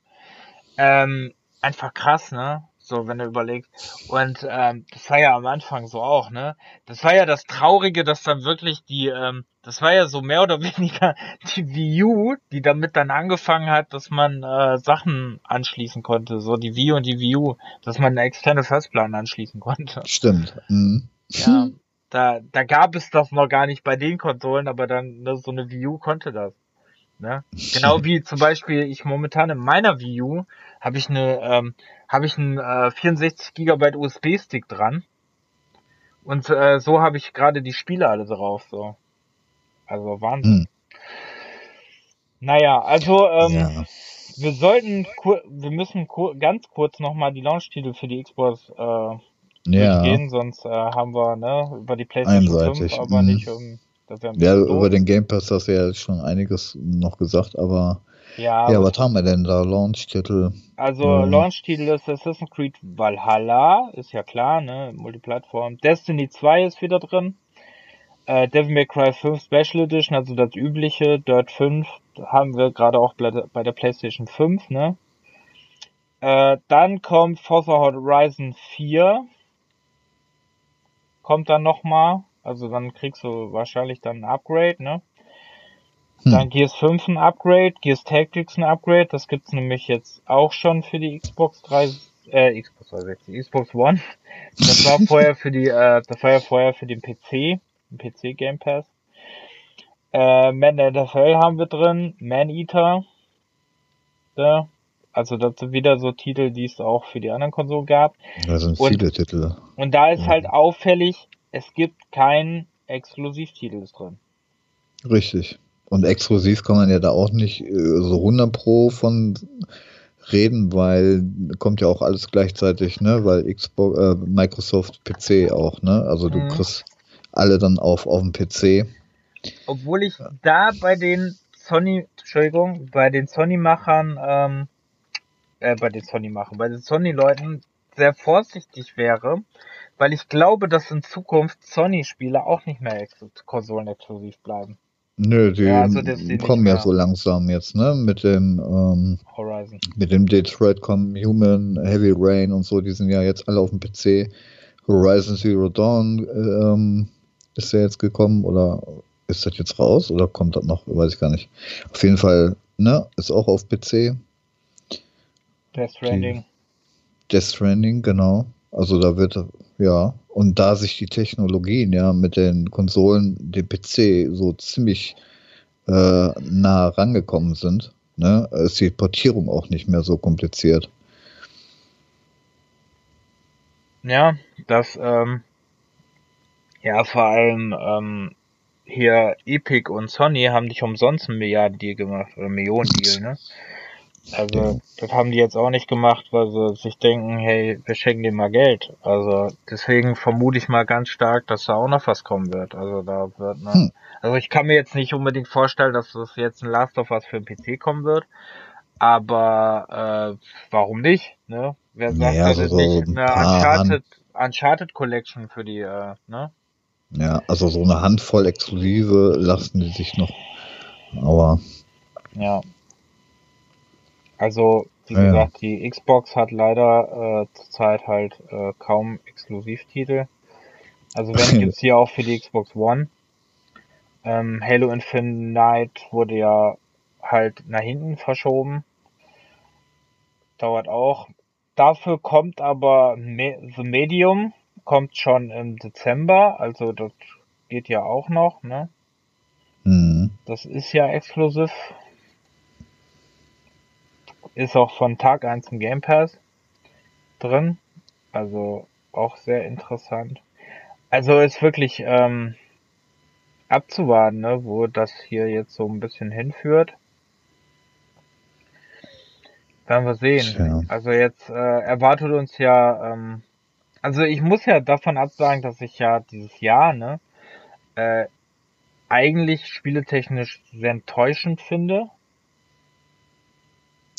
Ähm, einfach krass, ne? So, wenn du überlegst. Und ähm, das war ja am Anfang so auch, ne? Das war ja das Traurige, dass dann wirklich die, ähm, das war ja so mehr oder weniger die Wii U, die damit dann angefangen hat, dass man äh, Sachen anschließen konnte. So die Wii und die Wii U, dass man eine externe Festplatte anschließen konnte. Stimmt. Mhm. Ja, da, da gab es das noch gar nicht bei den Konsolen, aber dann ne, so eine Wii U konnte das. Ne? Genau wie zum Beispiel ich momentan in meiner Wii U habe ich eine ähm, habe ich einen äh, 64 GB USB Stick dran und äh, so habe ich gerade die Spiele alle drauf so. Also Wahnsinn. Hm. Naja, also ähm, ja. wir sollten wir müssen ganz kurz nochmal die Launch-Titel für die Xbox äh, ja. durchgehen, sonst äh, haben wir ne, über die PlayStation Einseitig. 5, aber mhm. nicht um. ja, über den Game Pass hast du ja schon einiges noch gesagt, aber ja, ja was haben wir denn da? Launch-Titel? Also ähm. Launch-Titel ist Assassin's Creed Valhalla, ist ja klar, ne? Multiplattform. Destiny 2 ist wieder drin. Äh, Devil May Cry 5 Special Edition, also das übliche. Dirt 5 haben wir gerade auch bei der PlayStation 5, ne? Äh, dann kommt Forza Horizon 4 kommt dann nochmal. Also dann kriegst du wahrscheinlich dann ein Upgrade, ne? Hm. Dann Gears 5 ein Upgrade, Gears Tactics ein Upgrade, das gibt's nämlich jetzt auch schon für die Xbox 3, äh, Xbox 360, Xbox One. Das war vorher für die, äh, das war ja vorher für den PC, den PC Game Pass. Äh, Man NFL haben wir drin, Man Eater, ja, Also das sind wieder so Titel, die es auch für die anderen Konsolen gab. Da sind Und- viele Titel. Und da ist Ja. halt auffällig, es gibt keinen Exklusivtitel drin. Richtig. Und exklusiv kann man ja da auch nicht äh, so 100 Pro von reden, weil kommt ja auch alles gleichzeitig, ne? Weil Xbox, äh, Microsoft PC auch, ne? Also du Mhm. kriegst alle dann auf auf dem PC. Obwohl ich da bei den Sony, Entschuldigung, bei den Sony-Machern, ähm, äh, bei den Sony-Machern, bei den Sony-Leuten sehr vorsichtig wäre, weil ich glaube, dass in Zukunft Sony-Spiele auch nicht mehr ex konsolenexklusiv bleiben. Nö, die Ja, also die kommen ja so langsam jetzt, ne? Mit dem ähm, Horizon. mit dem Detroit Come Human, Heavy Rain und so, die sind ja jetzt alle auf dem PC. Horizon Zero Dawn ähm, ist ja jetzt gekommen oder ist das jetzt raus oder kommt das noch? Weiß ich gar nicht. Auf jeden Fall, ne, ist auch auf PC. Death Stranding. Death Stranding, genau. Also da wird, ja, und da sich die Technologien ja mit den Konsolen, dem PC so ziemlich äh, nah rangekommen sind, ne, ist die Portierung auch nicht mehr so kompliziert. Ja, das, ähm, ja, vor allem, ähm, hier Epic und Sony haben nicht umsonst einen Milliarden-Deal gemacht, oder Millionen-Deal, ne? Also, das haben die jetzt auch nicht gemacht, weil sie sich denken, hey, wir schenken dir mal Geld. Also, deswegen vermute ich mal ganz stark, dass da auch noch was kommen wird. Also, da wird, ne, Hm. also ich kann mir jetzt nicht unbedingt vorstellen, dass das jetzt ein Last of Us für den PC kommen wird. Aber, äh, warum nicht, ne? Wer sagt, Naja, dass so- es so nicht ein eine Uncharted, Uncharted Collection für die, äh, ne? Ja, also so eine Handvoll Exklusive lassen die sich noch. Aber Ja. Also, wie Ja, gesagt, die Xbox hat leider äh, zurzeit halt äh, kaum Exklusivtitel. Also wenn jetzt hier auch für die Xbox One. Ähm, Halo Infinite wurde ja halt nach hinten verschoben. Dauert auch. Dafür kommt aber Me The Medium, kommt schon im Dezember, also das geht ja auch noch, ne? hm, Das ist ja exklusiv. Ist auch von Tag 1 im Game Pass drin. Also auch sehr interessant. Also ist wirklich ähm, abzuwarten, ne, wo das hier jetzt so ein bisschen hinführt. Werden wir sehen. Tja. Also jetzt äh, erwartet uns ja, ähm, also ich muss ja davon absagen, dass ich ja dieses Jahr, ne, äh, eigentlich spieletechnisch sehr enttäuschend finde.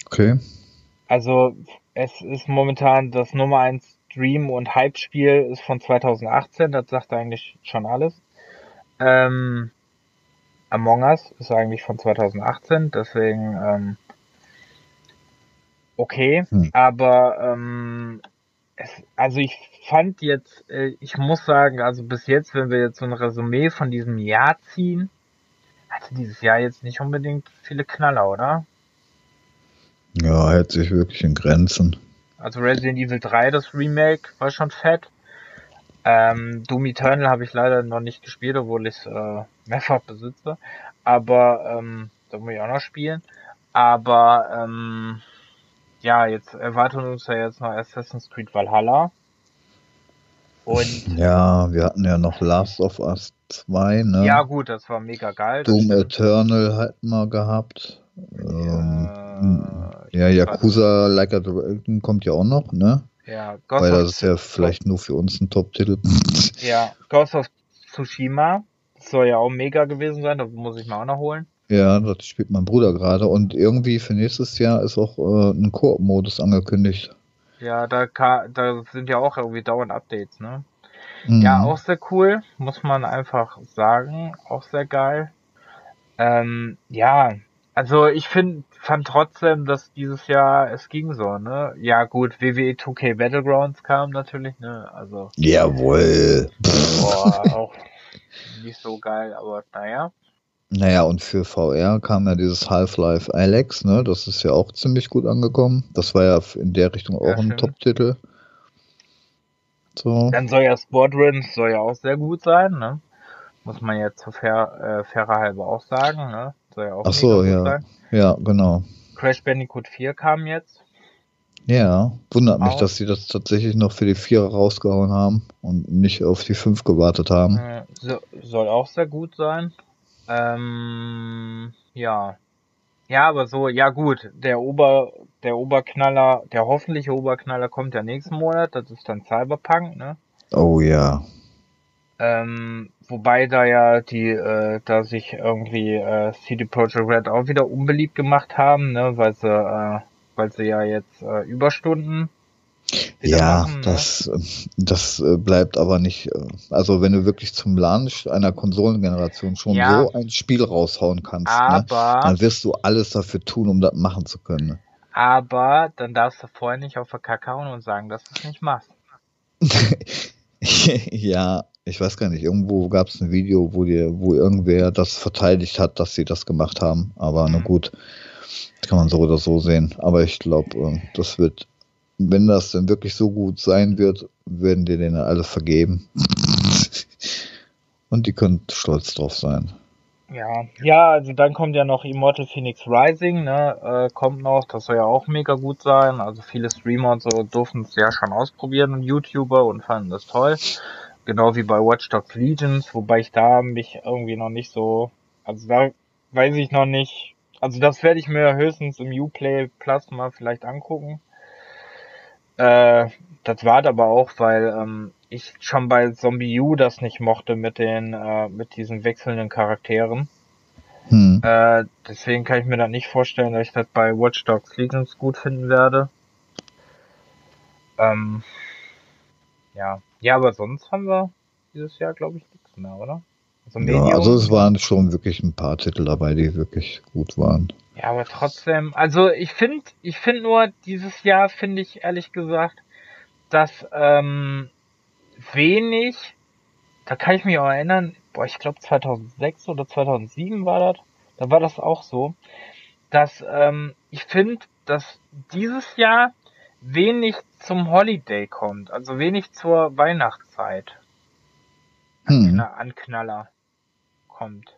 Okay. Also es ist momentan das Nummer 1 Dream und Hype Spiel ist von 2018, das sagt eigentlich schon alles. Ähm, Among Us ist eigentlich von 2018, deswegen ähm, okay, Hm. aber ähm, es, also ich fand jetzt, äh, ich muss sagen, also bis jetzt, wenn wir jetzt so ein Resümee von diesem Jahr ziehen, hatte dieses Jahr jetzt nicht unbedingt viele Knaller, oder? Ja, hält sich wirklich in Grenzen. Also Resident Evil 3, das Remake, war schon fett. Ähm, Doom Eternal habe ich leider noch nicht gespielt, obwohl ich es äh, mehrfach besitze. Aber ähm, da muss ich auch noch spielen. Aber ähm, ja, jetzt erwartet uns ja jetzt noch Assassin's Creed Valhalla. Und Ja, wir hatten ja noch Last of Us 2, ne? ja gut, das war mega geil. Doom. Eternal hatten wir gehabt. Ähm, ja, weiß- Yakuza Like a Dragon kommt ja auch noch, ne? Ja, Ghost Weil of das ist ja vielleicht nur für uns ein Top-Titel. Ja, Ghost of Tsushima. Das soll ja auch mega gewesen sein, da muss ich mal auch noch holen. Ja, das spielt mein Bruder gerade. Und irgendwie für nächstes Jahr ist auch äh, ein Koop-Modus angekündigt. Ja, da, da sind ja auch irgendwie dauernd Updates, ne? Mhm. Ja, auch sehr cool, muss man einfach sagen. Auch sehr geil. Ähm, ja, also ich finde, fand trotzdem, dass dieses Jahr es ging so, ne? Ja, gut, WWE 2K Battlegrounds kam natürlich, ne? Also, Jawohl. boah, auch nicht so geil, aber naja. Naja, und für VR kam ja dieses Half-Life Alex, ne? Das ist ja auch ziemlich gut angekommen. Das war ja in der Richtung auch Ja, ein. Top-Titel. So. Dann soll ja Sportrun soll ja auch sehr gut sein, ne? Muss man jetzt fair, äh, fairer halber auch sagen, ne? Soll ja auch Ach so, ja. sein. Ja, genau. Crash Bandicoot 4 kam jetzt Ja, wundert mich, Auch. dass sie das tatsächlich noch für die Vierer rausgehauen haben und nicht auf die Fünf gewartet haben. So, soll auch sehr gut sein. Ähm, ja. Ja, aber so, ja gut, der Ober, der Oberknaller, der hoffentliche Oberknaller kommt ja nächsten Monat, das ist dann Cyberpunk, ne? Oh ja. Ähm, wobei da ja die, äh, da sich irgendwie äh, CD Projekt Red auch wieder unbeliebt gemacht haben, ne, weil sie, äh, weil sie ja jetzt äh, Überstunden Ja, machen, ne? das, äh, das äh, bleibt aber nicht. äh, Also wenn du wirklich zum Launch einer Konsolengeneration schon Ja. so ein Spiel raushauen kannst, ne, Aber, dann wirst du alles dafür tun, um das machen zu können. ne? aber dann darfst du vorher nicht auf der Kacke hauen und sagen, dass du es nicht machst. ja, ich weiß gar nicht. Irgendwo gab es ein Video, wo, die, wo irgendwer das verteidigt hat, dass sie das gemacht haben. Aber na Mhm. gut, das kann man so oder so sehen. Aber ich glaube, äh, das wird, wenn das denn wirklich so gut sein wird, werden die denen alles vergeben. Und die können stolz drauf sein. Ja, ja, also dann kommt ja noch Immortal Phoenix Rising, ne, äh, kommt noch, das soll ja auch mega gut sein. Also viele Streamer und so durften es ja schon ausprobieren und YouTuber und fanden das toll. Genau wie bei Watch Dogs Legions, wobei ich da mich irgendwie noch nicht so, also da weiß ich noch nicht, also das werde ich mir höchstens im Uplay Plus mal vielleicht angucken. Äh, das war aber auch, weil ähm, ich schon bei Zombie U das nicht mochte mit den, äh, mit diesen wechselnden Charakteren. Hm. Äh, deswegen kann ich mir das nicht vorstellen, dass ich das bei Watch Dogs Legions gut finden werde. Ähm, ja. Ja, aber sonst haben wir dieses Jahr, glaube ich, nichts mehr, oder? Also Ja, also es waren schon wirklich ein paar Titel dabei, die wirklich gut waren. Ja, aber trotzdem, also ich finde, ich finde nur, dieses Jahr finde ich ehrlich gesagt, dass ähm, wenig, da kann ich mich auch erinnern, boah, ich glaube 2006 oder 2007 war das, da war das auch so, dass ähm, ich finde, dass dieses Jahr wenig zum Holiday kommt, also wenig zur Weihnachtszeit Hm. an Anknaller kommt.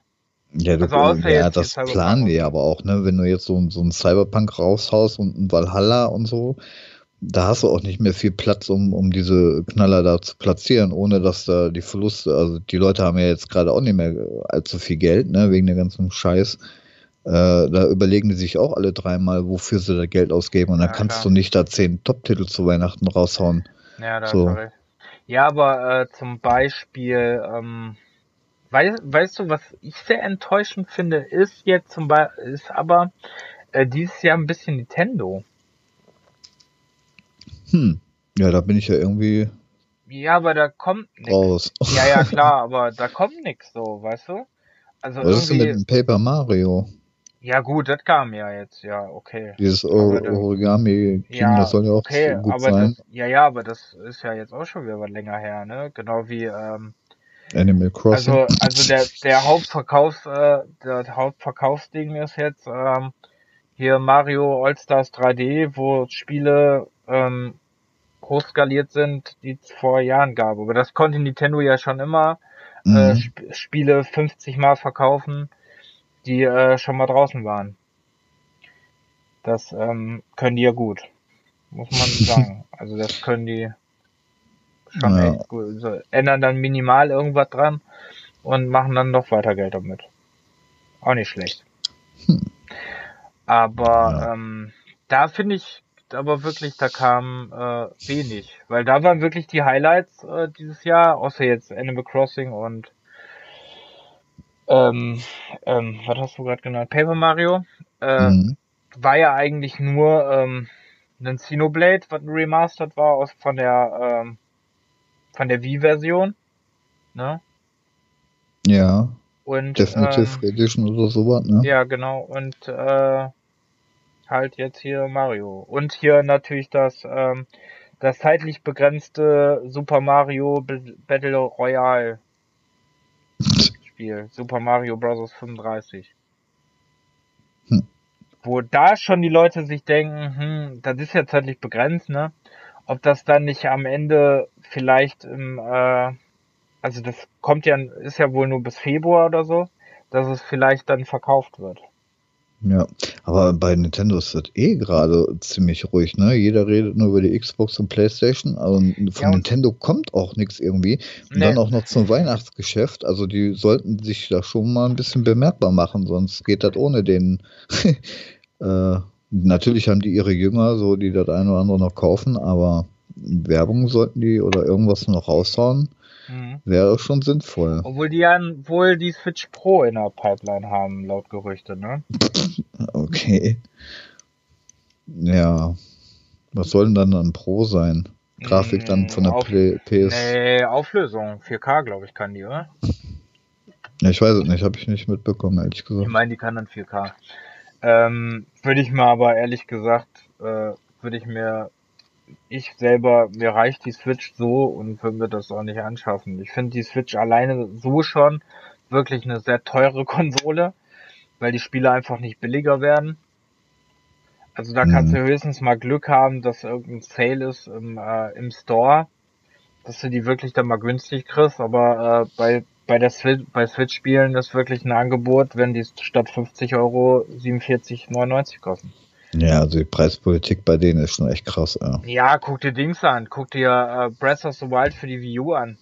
Ja, du, Also außer ja das planen so. aber auch, ne? Wenn du jetzt so, so ein Cyberpunk raushaust und ein Valhalla und so, da hast du auch nicht mehr viel Platz, um, um diese Knaller da zu platzieren, ohne dass da die Verluste, also die Leute haben ja jetzt gerade auch nicht mehr allzu viel Geld, ne, wegen der ganzen Scheiß. Äh, da überlegen die sich auch alle dreimal, wofür sie da Geld ausgeben und dann Ja, kannst klar. du nicht da zehn Top-Titel zu Weihnachten raushauen. Ja, da So. Ja, aber äh, zum Beispiel, ähm, weißt, weißt du, was ich sehr enttäuschend finde, ist jetzt zum Beispiel, ist aber äh, dieses Jahr ein bisschen Nintendo. Hm. Ja, da bin ich ja irgendwie Ja, aber da kommt nix. raus. Ja, ja, klar, aber da kommt nix so, weißt du? Also Was ist denn mit dem Paper Mario? Ja gut, das kam ja jetzt, ja, okay. Dieses Or Origami King, Ja, das soll ja auch okay, gut aber sein. das, ja, ja, aber das ist ja jetzt auch schon wieder was länger her, ne? Genau wie, ähm, Animal Crossing. Also, also der, der Hauptverkaufs, äh, der Hauptverkaufsding ist jetzt ähm, hier Mario All-Stars 3D, wo Spiele ähm, hochskaliert sind, die es vor Jahren gab. Aber das konnte Nintendo ja schon immer äh, Mhm. Sp Spiele 50 Mal verkaufen, die äh, schon mal draußen waren. Das ähm, können die ja gut, muss man sagen. Also das können die schon Ja. echt gut. So, ändern dann minimal irgendwas dran und machen dann noch weiter Geld damit. Auch nicht schlecht. Hm. Aber Ja. ähm, da finde ich aber wirklich, da kam äh, wenig. Weil da waren wirklich die Highlights äh, dieses Jahr, außer jetzt Animal Crossing und ähm, ähm, was hast du gerade genannt? Paper Mario. Äh, Mhm. war ja eigentlich nur ähm, ein Xenoblade, was remastered war aus von der ähm, von der Wii-Version. Ne? Ja, Und Definitive ähm, Edition oder sowas, ne? ja, genau. Und äh, halt jetzt hier Mario. Und hier natürlich das ähm, das zeitlich begrenzte Super Mario Battle Royale Spiel. Super Mario Bros. 35. Hm. Wo da schon die Leute sich denken, hm, das ist ja zeitlich begrenzt, ne? Ob das dann nicht am Ende vielleicht im, äh, also das kommt ja, ist ja wohl nur bis Februar oder so, dass es vielleicht dann verkauft wird. Ja, aber bei Nintendo ist das eh gerade ziemlich ruhig, ne? Jeder redet nur über die Xbox und Playstation, also von Ja, Nintendo kommt auch nichts irgendwie. Und Nee. dann auch noch zum Weihnachtsgeschäft, also die sollten sich da schon mal ein bisschen bemerkbar machen, sonst geht das ohne den. äh, natürlich haben die ihre Jünger, so die das eine oder andere noch kaufen, aber Werbung sollten die oder irgendwas noch raushauen, Mhm. wäre schon sinnvoll. Obwohl die ja wohl die Switch Pro in der Pipeline haben, laut Gerüchte, ne? Okay. Ja. Was soll denn dann ein Pro sein? Grafik dann von der Mm, Auf- PS. Nee, Auflösung. 4K, glaube ich, kann die, oder? Ich weiß es nicht, habe ich nicht mitbekommen, ehrlich Ich gesagt. meine, die kann dann 4K. Ähm, würde ich mir aber ehrlich gesagt, äh, würde ich mir, ich selber, mir reicht die Switch so und würde mir das auch nicht anschaffen. Ich finde die Switch alleine so schon wirklich eine sehr teure Konsole, weil die Spiele einfach nicht billiger werden. Also da kannst Mhm. du höchstens mal Glück haben, dass irgendein Sale ist im, äh, im Store, dass du die wirklich dann mal günstig kriegst, aber äh, bei bei der Switch, bei Switch-Spielen ist wirklich ein Angebot, wenn die statt 50 Euro 47,99 kosten. Ja, also die Preispolitik bei denen ist schon echt krass. Ja. Ja, guck dir Dings an, guck dir äh, Breath of the Wild für die Wii U an.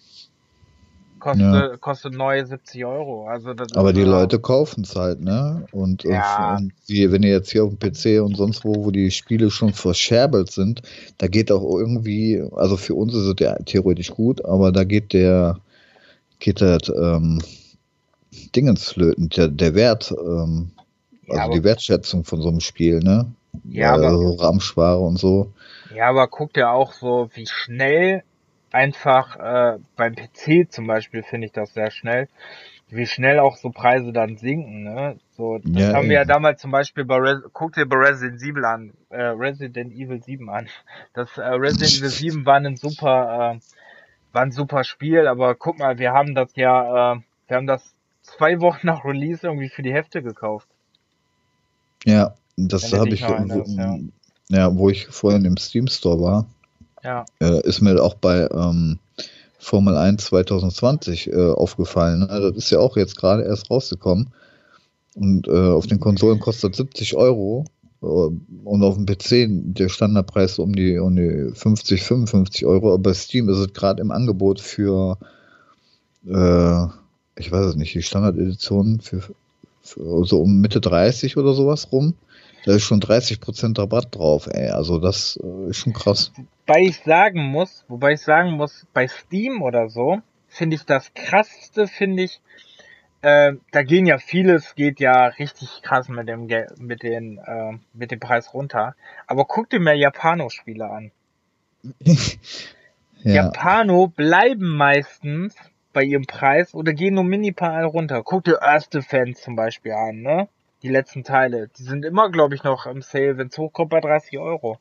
Kostet, Ja. kostet neu 70 Euro. Also Aber die äh, Leute kaufen es halt, ne? Und, Ja. und wie, wenn ihr jetzt hier auf dem PC und sonst wo, wo die Spiele schon verscherbelt sind, da geht auch irgendwie, also für uns ist es ja theoretisch gut, aber da geht der, geht das, ähm, Dingens flöten, der, der Wert, ähm, Ja, also aber- die Wertschätzung von so einem Spiel, ne? Ja, Weil aber- so Ramschware und so. Ja, aber guck dir auch so, wie schnell einfach äh, beim PC zum Beispiel finde ich das sehr schnell, wie schnell auch so Preise dann sinken. Ne? So, das Ja, haben wir ja eben. damals zum Beispiel bei Res guck dir bei Resident Evil an, äh, Resident Evil 7 an. Das äh, Resident Evil 7 war ein super, äh, war ein super Spiel, aber guck mal, wir haben das ja, äh, wir haben das zwei Wochen nach Release irgendwie für die Hälfte gekauft. Ja, das habe ich, noch irgendwo- erinnerst, ja, wo ich vorhin im Steam Store war, Ja, äh, ist mir auch bei ähm, Formel 1 2020 äh, aufgefallen. Ne? Das ist ja auch jetzt gerade erst rausgekommen. Und äh, auf den Konsolen kostet 70 Euro. Äh, und auf dem PC der Standardpreis um die, um die 50, 55 Euro. Aber bei Steam ist es gerade im Angebot für, äh, ich weiß es nicht, die Standardedition für, für so um Mitte 30 oder sowas rum. Da ist schon 30% Rabatt drauf, ey. Also das äh, ist schon krass. Wobei ich sagen muss, wobei ich sagen muss, bei Steam oder so, finde ich das krasseste, finde ich, äh, da gehen ja vieles, geht ja richtig krass mit dem Gel mit den, äh, mit dem Preis runter. Aber guck dir mal Japano-Spiele an. ja. Japano bleiben meistens bei ihrem Preis oder gehen nur minimal runter. Guck dir Earth Defense zum Beispiel an, ne? Die letzten Teile. Die sind immer, glaube ich, noch im Sale, wenn es hochkommt, bei 30 Euro.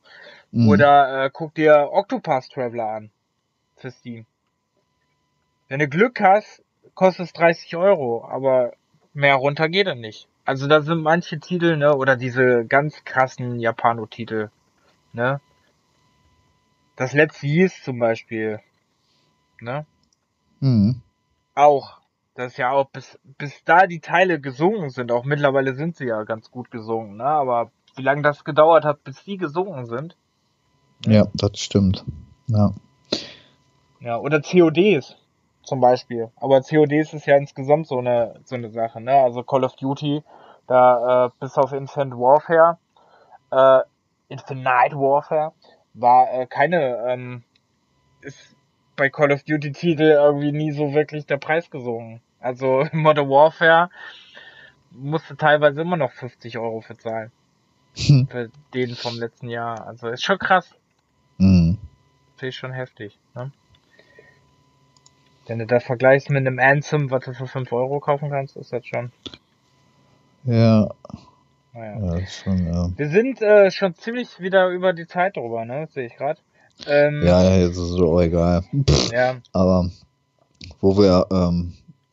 Mhm. Oder äh, guck dir Octopath Traveler an. Für Steam. Wenn du Glück hast, kostet es 30 Euro, aber mehr runter geht er nicht. Also da sind manche Titel, ne, oder diese ganz krassen Japano-Titel, ne. Das letzte Yeast zum Beispiel, ne. Mhm. Auch. Das ist ja auch, bis, bis da die Teile gesungen sind, auch mittlerweile sind sie ja ganz gut gesungen, ne, aber wie lange das gedauert hat, bis die gesungen sind, Ja, das stimmt. Ja. Ja, oder CODs zum Beispiel. Aber CODs ist ja insgesamt so eine, so eine Sache, ne? Also Call of Duty, da äh, bis auf Infinite Warfare, äh, Infinite Warfare, war äh, keine, ähm, ist bei Call of Duty Titel irgendwie nie so wirklich der Preis gesungen. Also Modern Warfare musste teilweise immer noch 50 Euro für zahlen. Für den vom letzten Jahr. Also ist schon krass. Mhm. Finde ich schon heftig, ne? Wenn du das vergleichst mit einem Anthem, was du für 5 Euro kaufen kannst, ist das schon, Ja, naja. ja, schon, ja. Wir sind äh, schon ziemlich wieder über die Zeit drüber, ne? Sehe ich gerade. Ähm, Ja, ja, jetzt ist es auch egal. ja. Aber wo wir, ähm,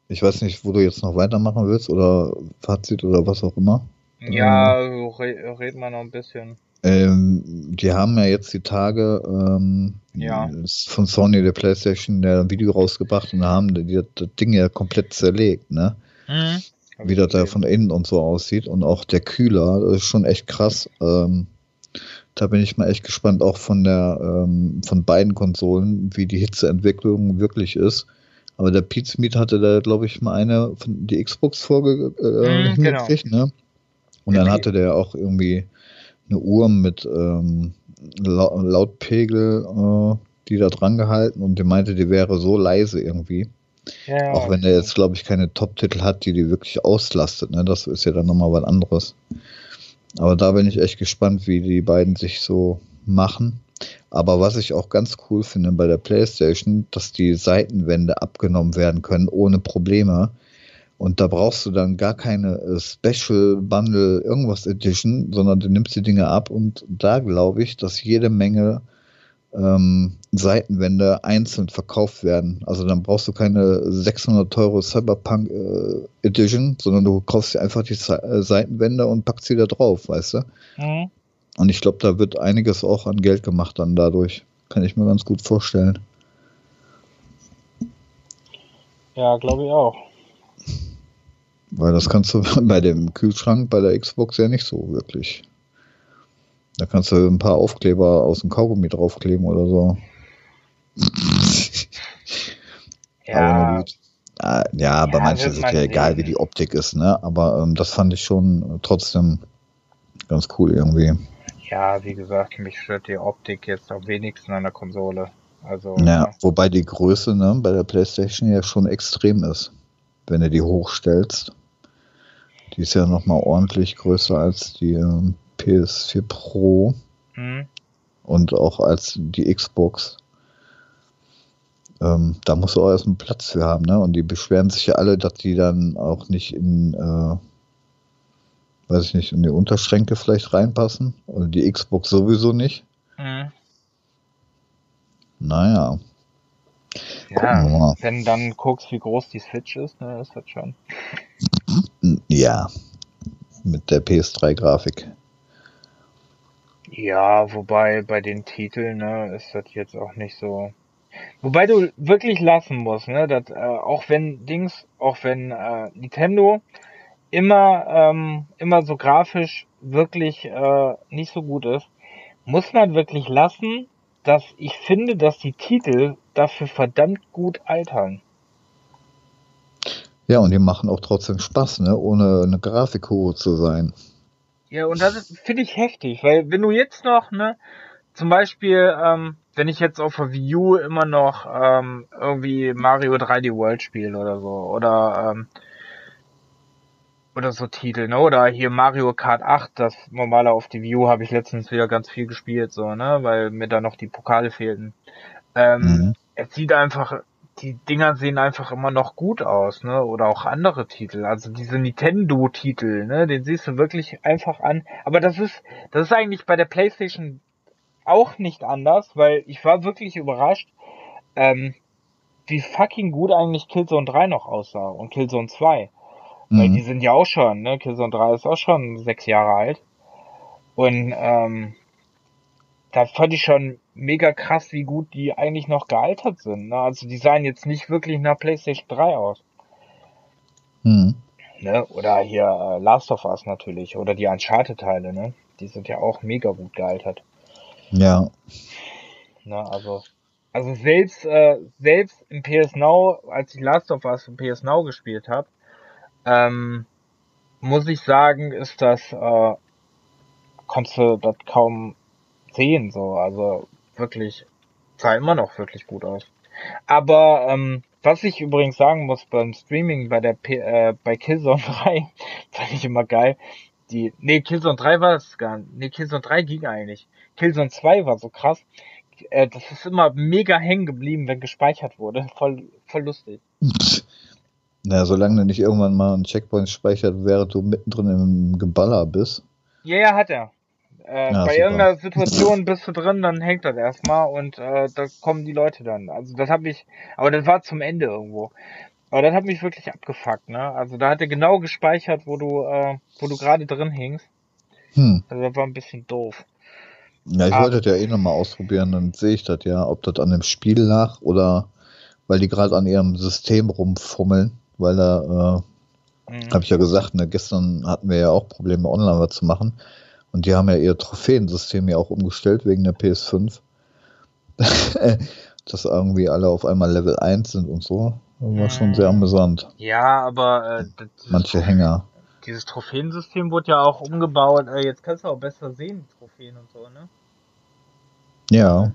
ich weiß nicht, wo du jetzt noch weitermachen willst oder Fazit oder was auch immer. Ja, re red mal noch ein bisschen. Ähm, die haben ja jetzt die Tage ähm, Ja. von Sony der PlayStation der ein Video rausgebracht und da haben die das Ding ja komplett zerlegt, ne? Mhm. wie das da von innen und so aussieht. Und auch der Kühler, das ist schon echt krass. Ähm, da bin ich mal echt gespannt, auch von der ähm, von beiden Konsolen, wie die Hitzeentwicklung wirklich ist. Aber der Pete Smith hatte da, glaube ich, mal eine von die Xbox-Folge äh, mm, hingekriegt, genau. ne? Und dann hatte der auch irgendwie eine Uhr mit ähm, Lautpegel, äh, die da dran gehalten und die meinte, die wäre so leise irgendwie. Ja, auch wenn der jetzt, glaube ich, keine Top-Titel hat, die die wirklich auslastet. Ne? Das ist ja dann nochmal was anderes. Aber da bin ich echt gespannt, wie die beiden sich so machen. Aber was ich auch ganz cool finde bei der PlayStation, dass die Seitenwände abgenommen werden können ohne Probleme. Und da brauchst du dann gar keine äh, Special Bundle irgendwas Edition, sondern du nimmst die Dinge ab und da glaube ich, dass jede Menge ähm, Seitenwände einzeln verkauft werden. Also dann brauchst du keine 600 Euro Cyberpunk äh, Edition, sondern du kaufst dir einfach die äh, Seitenwände und packst sie da drauf, weißt du? Mhm. Und ich glaube, da wird einiges auch an Geld gemacht dann dadurch. Kann ich mir ganz gut vorstellen. Ja, glaube ich auch. Weil das kannst du bei dem Kühlschrank bei der Xbox ja nicht so wirklich. Da kannst du ein paar Aufkleber aus dem Kaugummi draufkleben oder so. ja. Ah, ja, bei ja, manchen ist es ja egal, wie die Optik ist, ne? Aber ähm, das fand ich schon trotzdem ganz cool irgendwie. Ja, wie gesagt, mich stört die Optik jetzt am wenigsten an der Konsole. Also, ja, ja, wobei die Größe ne, bei der PlayStation ja schon extrem ist, wenn du die hochstellst. Die ist ja nochmal ordentlich größer als die ähm, PS4 Pro mhm. und auch als die Xbox. Ähm, da musst du auch erst einen Platz für haben, ne? Und die beschweren sich ja alle, dass die dann auch nicht in, äh, weiß ich nicht, in die Unterschränke vielleicht reinpassen. Oder die Xbox sowieso nicht. Mhm. Naja. Ja, wenn dann guckst, wie groß die Switch ist, ne, ist das schon. Ja, mit der PS3-Grafik. Ja, wobei bei den Titeln, ne, ist das jetzt auch nicht so. Wobei du wirklich lassen musst, ne, dass, äh, auch wenn Dings, auch wenn äh, Nintendo immer, ähm, immer so grafisch wirklich äh, nicht so gut ist, muss man wirklich lassen, dass ich finde, dass die Titel dafür verdammt gut altern. Ja, und die machen auch trotzdem Spaß, ne, ohne eine Grafikhure zu sein. Ja, und das finde ich heftig, weil wenn du jetzt noch, ne, zum Beispiel, ähm, wenn ich jetzt auf der Wii U immer noch ähm, irgendwie Mario 3D World spiele oder so, oder ähm, oder so Titel, ne? Oder hier Mario Kart 8, das normale auf die U habe ich letztens wieder ganz viel gespielt, so, ne? Weil mir da noch die Pokale fehlten. Ähm, mhm. Es sieht einfach die Dinger sehen einfach immer noch gut aus, ne? Oder auch andere Titel. Also diese Nintendo-Titel, ne? Den siehst du wirklich einfach an. Aber das ist, das ist eigentlich bei der PlayStation auch nicht anders, weil ich war wirklich überrascht, ähm, wie fucking gut eigentlich Killzone 3 noch aussah und Killzone 2. Mhm. Weil die sind ja auch schon, ne? Killzone 3 ist auch schon sechs Jahre alt. Und ähm, da fand ich schon mega krass, wie gut die eigentlich noch gealtert sind. Ne? Also die sahen jetzt nicht wirklich nach PlayStation 3 aus. Mhm. Ne? Oder hier äh, Last of Us natürlich. Oder die Uncharted-Teile, ne? Die sind ja auch mega gut gealtert. Ja. Ne, also, also selbst, äh, selbst im PS Now, als ich Last of Us im PS Now gespielt habe, ähm, muss ich sagen, ist das, äh, konntest du das kaum sehen, so, also wirklich, sah immer noch wirklich gut aus. Aber, ähm, was ich übrigens sagen muss beim Streaming bei der P äh, bei Killzone 3, fand ich immer geil. Die, nee, Killzone 3 war es gar nicht. Nee, Killzone 3 ging eigentlich. Killzone 2 war so krass. Äh, das ist immer mega hängen geblieben, wenn gespeichert wurde. Voll, voll lustig. Naja, solange du nicht irgendwann mal einen Checkpoint speichert, während du mittendrin im Geballer bist. Ja, ja, hat er. Äh, ja, bei super. irgendeiner Situation bist du drin, dann hängt das erstmal und äh, da kommen die Leute dann. Also das habe ich, aber das war zum Ende irgendwo. Aber das hat mich wirklich abgefuckt, ne? Also da hat er genau gespeichert, wo du, äh, wo du gerade drin hängst. Hm. Also das war ein bisschen doof. Ja, ich ah. wollte das ja eh nochmal ausprobieren, dann sehe ich das ja, ob das an dem Spiel lag oder weil die gerade an ihrem System rumfummeln, weil da äh, Mhm. Habe ich ja gesagt, ne, gestern hatten wir ja auch Probleme, online was zu machen. Und die haben ja ihr Trophäensystem ja auch umgestellt wegen der PS5. Dass irgendwie alle auf einmal Level 1 sind und so. Das war schon sehr mhm. amüsant. Ja, aber äh, manche Hänger. Dieses Trophäensystem wurde ja auch umgebaut. Äh, jetzt kannst du auch besser sehen, Trophäen und so, ne? Ja.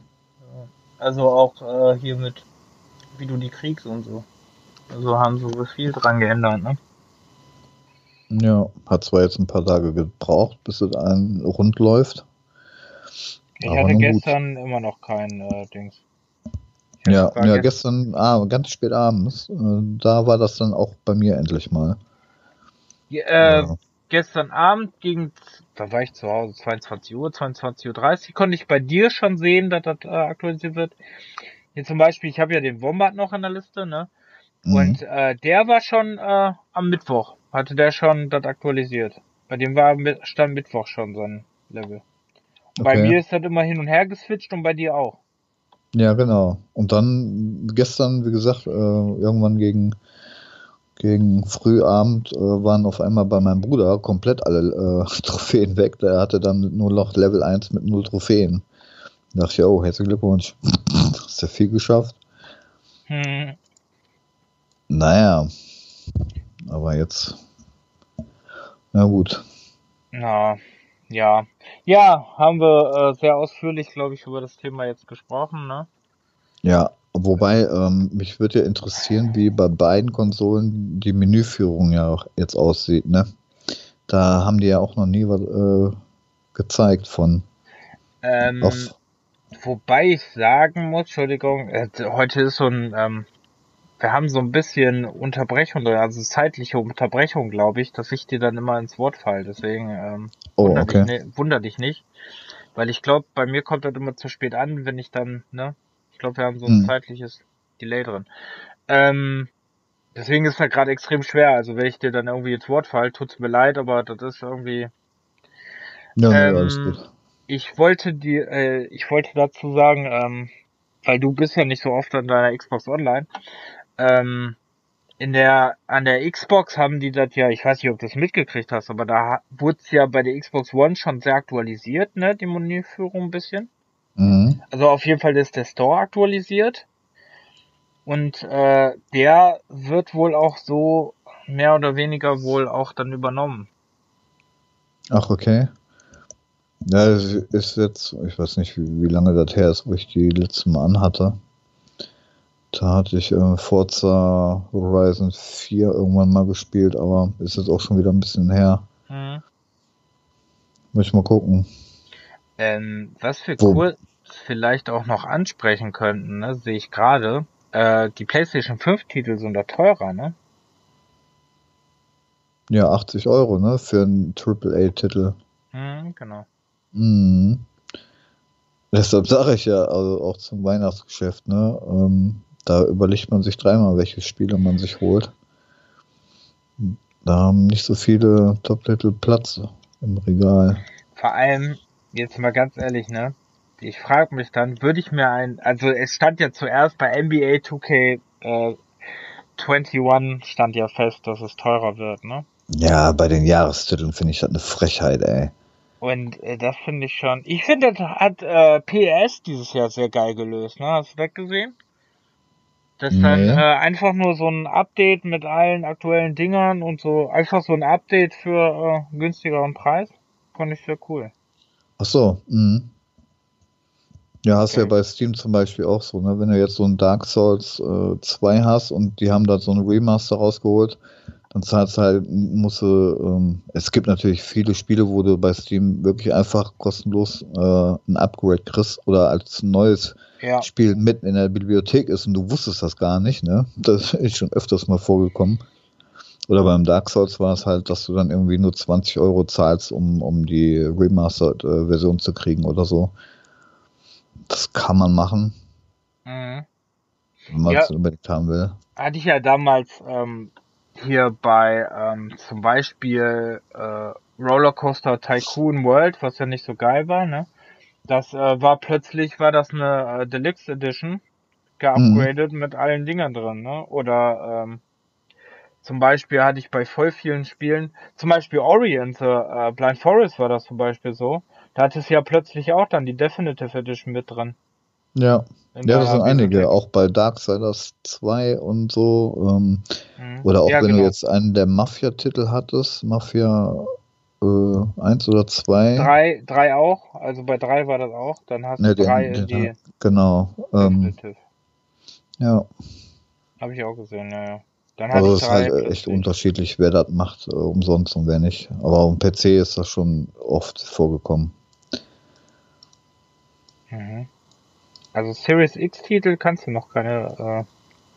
Also auch äh, hier mit, wie du die kriegst und so. Also haben so viel dran geändert, ne? Ja, hat zwar jetzt ein paar Tage gebraucht, bis es ein rund läuft. Ich hatte gestern gut. immer noch kein äh, Dings. Ja, ja gestern ah, ganz spät abends, äh, da war das dann auch bei mir endlich mal. Ja, äh, ja. Gestern Abend gegen, da war ich zu Hause, 22 Uhr, 22.30 Uhr, konnte ich bei dir schon sehen, dass das äh, aktualisiert wird. Hier zum Beispiel, ich habe ja den Wombat noch in der Liste, ne? Mhm. Und äh, der war schon äh, am Mittwoch hatte der schon das aktualisiert. Bei dem war stand Mittwoch schon sein Level. Okay. Bei mir ist das immer hin und her geswitcht und bei dir auch. Ja, genau. Und dann gestern, wie gesagt, äh, irgendwann gegen, gegen Frühabend äh, waren auf einmal bei meinem Bruder komplett alle äh, Trophäen weg. Der hatte dann nur noch Level 1 mit null Trophäen. Da dachte ich, oh, herzlichen Glückwunsch. Hast du viel geschafft? Hm. Naja, aber jetzt, na gut. Na, ja. Ja, haben wir äh, sehr ausführlich, glaube ich, über das Thema jetzt gesprochen, ne? Ja, wobei, ähm, mich würde ja interessieren, wie bei beiden Konsolen die Menüführung ja auch jetzt aussieht, ne? Da haben die ja auch noch nie was äh, gezeigt von. Ähm, wobei ich sagen muss, Entschuldigung, äh, heute ist so ein ähm, wir haben so ein bisschen Unterbrechung, also zeitliche Unterbrechung, glaube ich, dass ich dir dann immer ins Wort fall. Deswegen ähm, oh, wunder, okay. dich, ne, wunder dich nicht. Weil ich glaube, bei mir kommt das immer zu spät an, wenn ich dann, ne? Ich glaube, wir haben so ein hm. zeitliches Delay drin. Ähm, deswegen ist das gerade extrem schwer. Also wenn ich dir dann irgendwie ins Wort fall, tut's mir leid, aber das ist irgendwie. Ja, ähm, nee, alles gut. Ich wollte dir, äh, ich wollte dazu sagen, ähm, weil du bist ja nicht so oft an deiner Xbox Online ähm, in der, an der Xbox haben die das ja, ich weiß nicht, ob du das mitgekriegt hast, aber da wurde es ja bei der Xbox One schon sehr aktualisiert, ne, die Menüführung ein bisschen. Mhm. Also auf jeden Fall ist der Store aktualisiert. Und äh, der wird wohl auch so mehr oder weniger wohl auch dann übernommen. Ach, okay. Ja, ist jetzt, ich weiß nicht, wie, wie lange das her ist, wo ich die letzte Mal anhatte. Da hatte ich äh, Forza Horizon 4 irgendwann mal gespielt, aber ist jetzt auch schon wieder ein bisschen her. Hm. Muss ich mal gucken. Ähm, was wir Wo? kurz vielleicht auch noch ansprechen könnten, ne, sehe ich gerade. Äh, die PlayStation 5 Titel sind da teurer, ne? Ja, 80 Euro, ne? Für einen AAA-Titel. Hm, genau. Mhm. Deshalb sage ich ja, also auch zum Weihnachtsgeschäft, ne? Ähm, da überlegt man sich dreimal, welche Spiele man sich holt. Da haben nicht so viele Top-Titel Platz im Regal. Vor allem, jetzt mal ganz ehrlich, ne? Ich frage mich dann, würde ich mir ein, also es stand ja zuerst bei NBA 2K äh, 21 stand ja fest, dass es teurer wird, ne? Ja, bei den Jahrestiteln finde ich das eine Frechheit, ey. Und äh, das finde ich schon. Ich finde, das hat äh, PS dieses Jahr sehr geil gelöst, ne? Hast du das gesehen? Das ist dann äh, einfach nur so ein Update mit allen aktuellen Dingern und so. Einfach so ein Update für äh, günstigeren Preis. Fand ich sehr cool. Ach so. Mhm. Ja, hast okay. ja bei Steam zum Beispiel auch so, ne? Wenn du jetzt so ein Dark Souls äh, 2 hast und die haben da so ein Remaster rausgeholt, dann zahlst du halt, musst du, ähm, es gibt natürlich viele Spiele, wo du bei Steam wirklich einfach kostenlos äh, ein Upgrade kriegst oder als neues ja. Spiel mitten in der Bibliothek ist und du wusstest das gar nicht, ne? Das ist schon öfters mal vorgekommen. Oder beim Dark Souls war es halt, dass du dann irgendwie nur 20 Euro zahlst, um, um die Remastered-Version äh, zu kriegen oder so. Das kann man machen. Mhm. Wenn man es ja, unbedingt haben will. Hatte ich ja damals ähm, hier bei ähm, zum Beispiel äh, Rollercoaster Tycoon World, was ja nicht so geil war, ne? Das äh, war plötzlich, war das eine äh, Deluxe Edition, geupgradet mhm. mit allen Dingern drin, ne? Oder ähm, Zum Beispiel hatte ich bei voll vielen Spielen, zum Beispiel Orient, äh, Blind Forest war das zum Beispiel so. Da hat es ja plötzlich auch dann die Definitive Edition mit drin. Ja. Ja, das sind einige, auch bei Darksiders 2 und so. Ähm, mhm. Oder auch ja, wenn genau. du jetzt einen der Mafia-Titel hattest, Mafia äh, 1 oder 2. 3, 3 auch, also bei 3 war das auch. Dann hast du 3 in die. Genau. Ähm, ja. Habe ich auch gesehen, ja, ja. Dann also es ist halt plötzlich. echt unterschiedlich, wer das macht, äh, umsonst und wer nicht. Aber auf dem PC ist das schon oft vorgekommen. Mhm. Also Series X Titel kannst du noch keine, äh,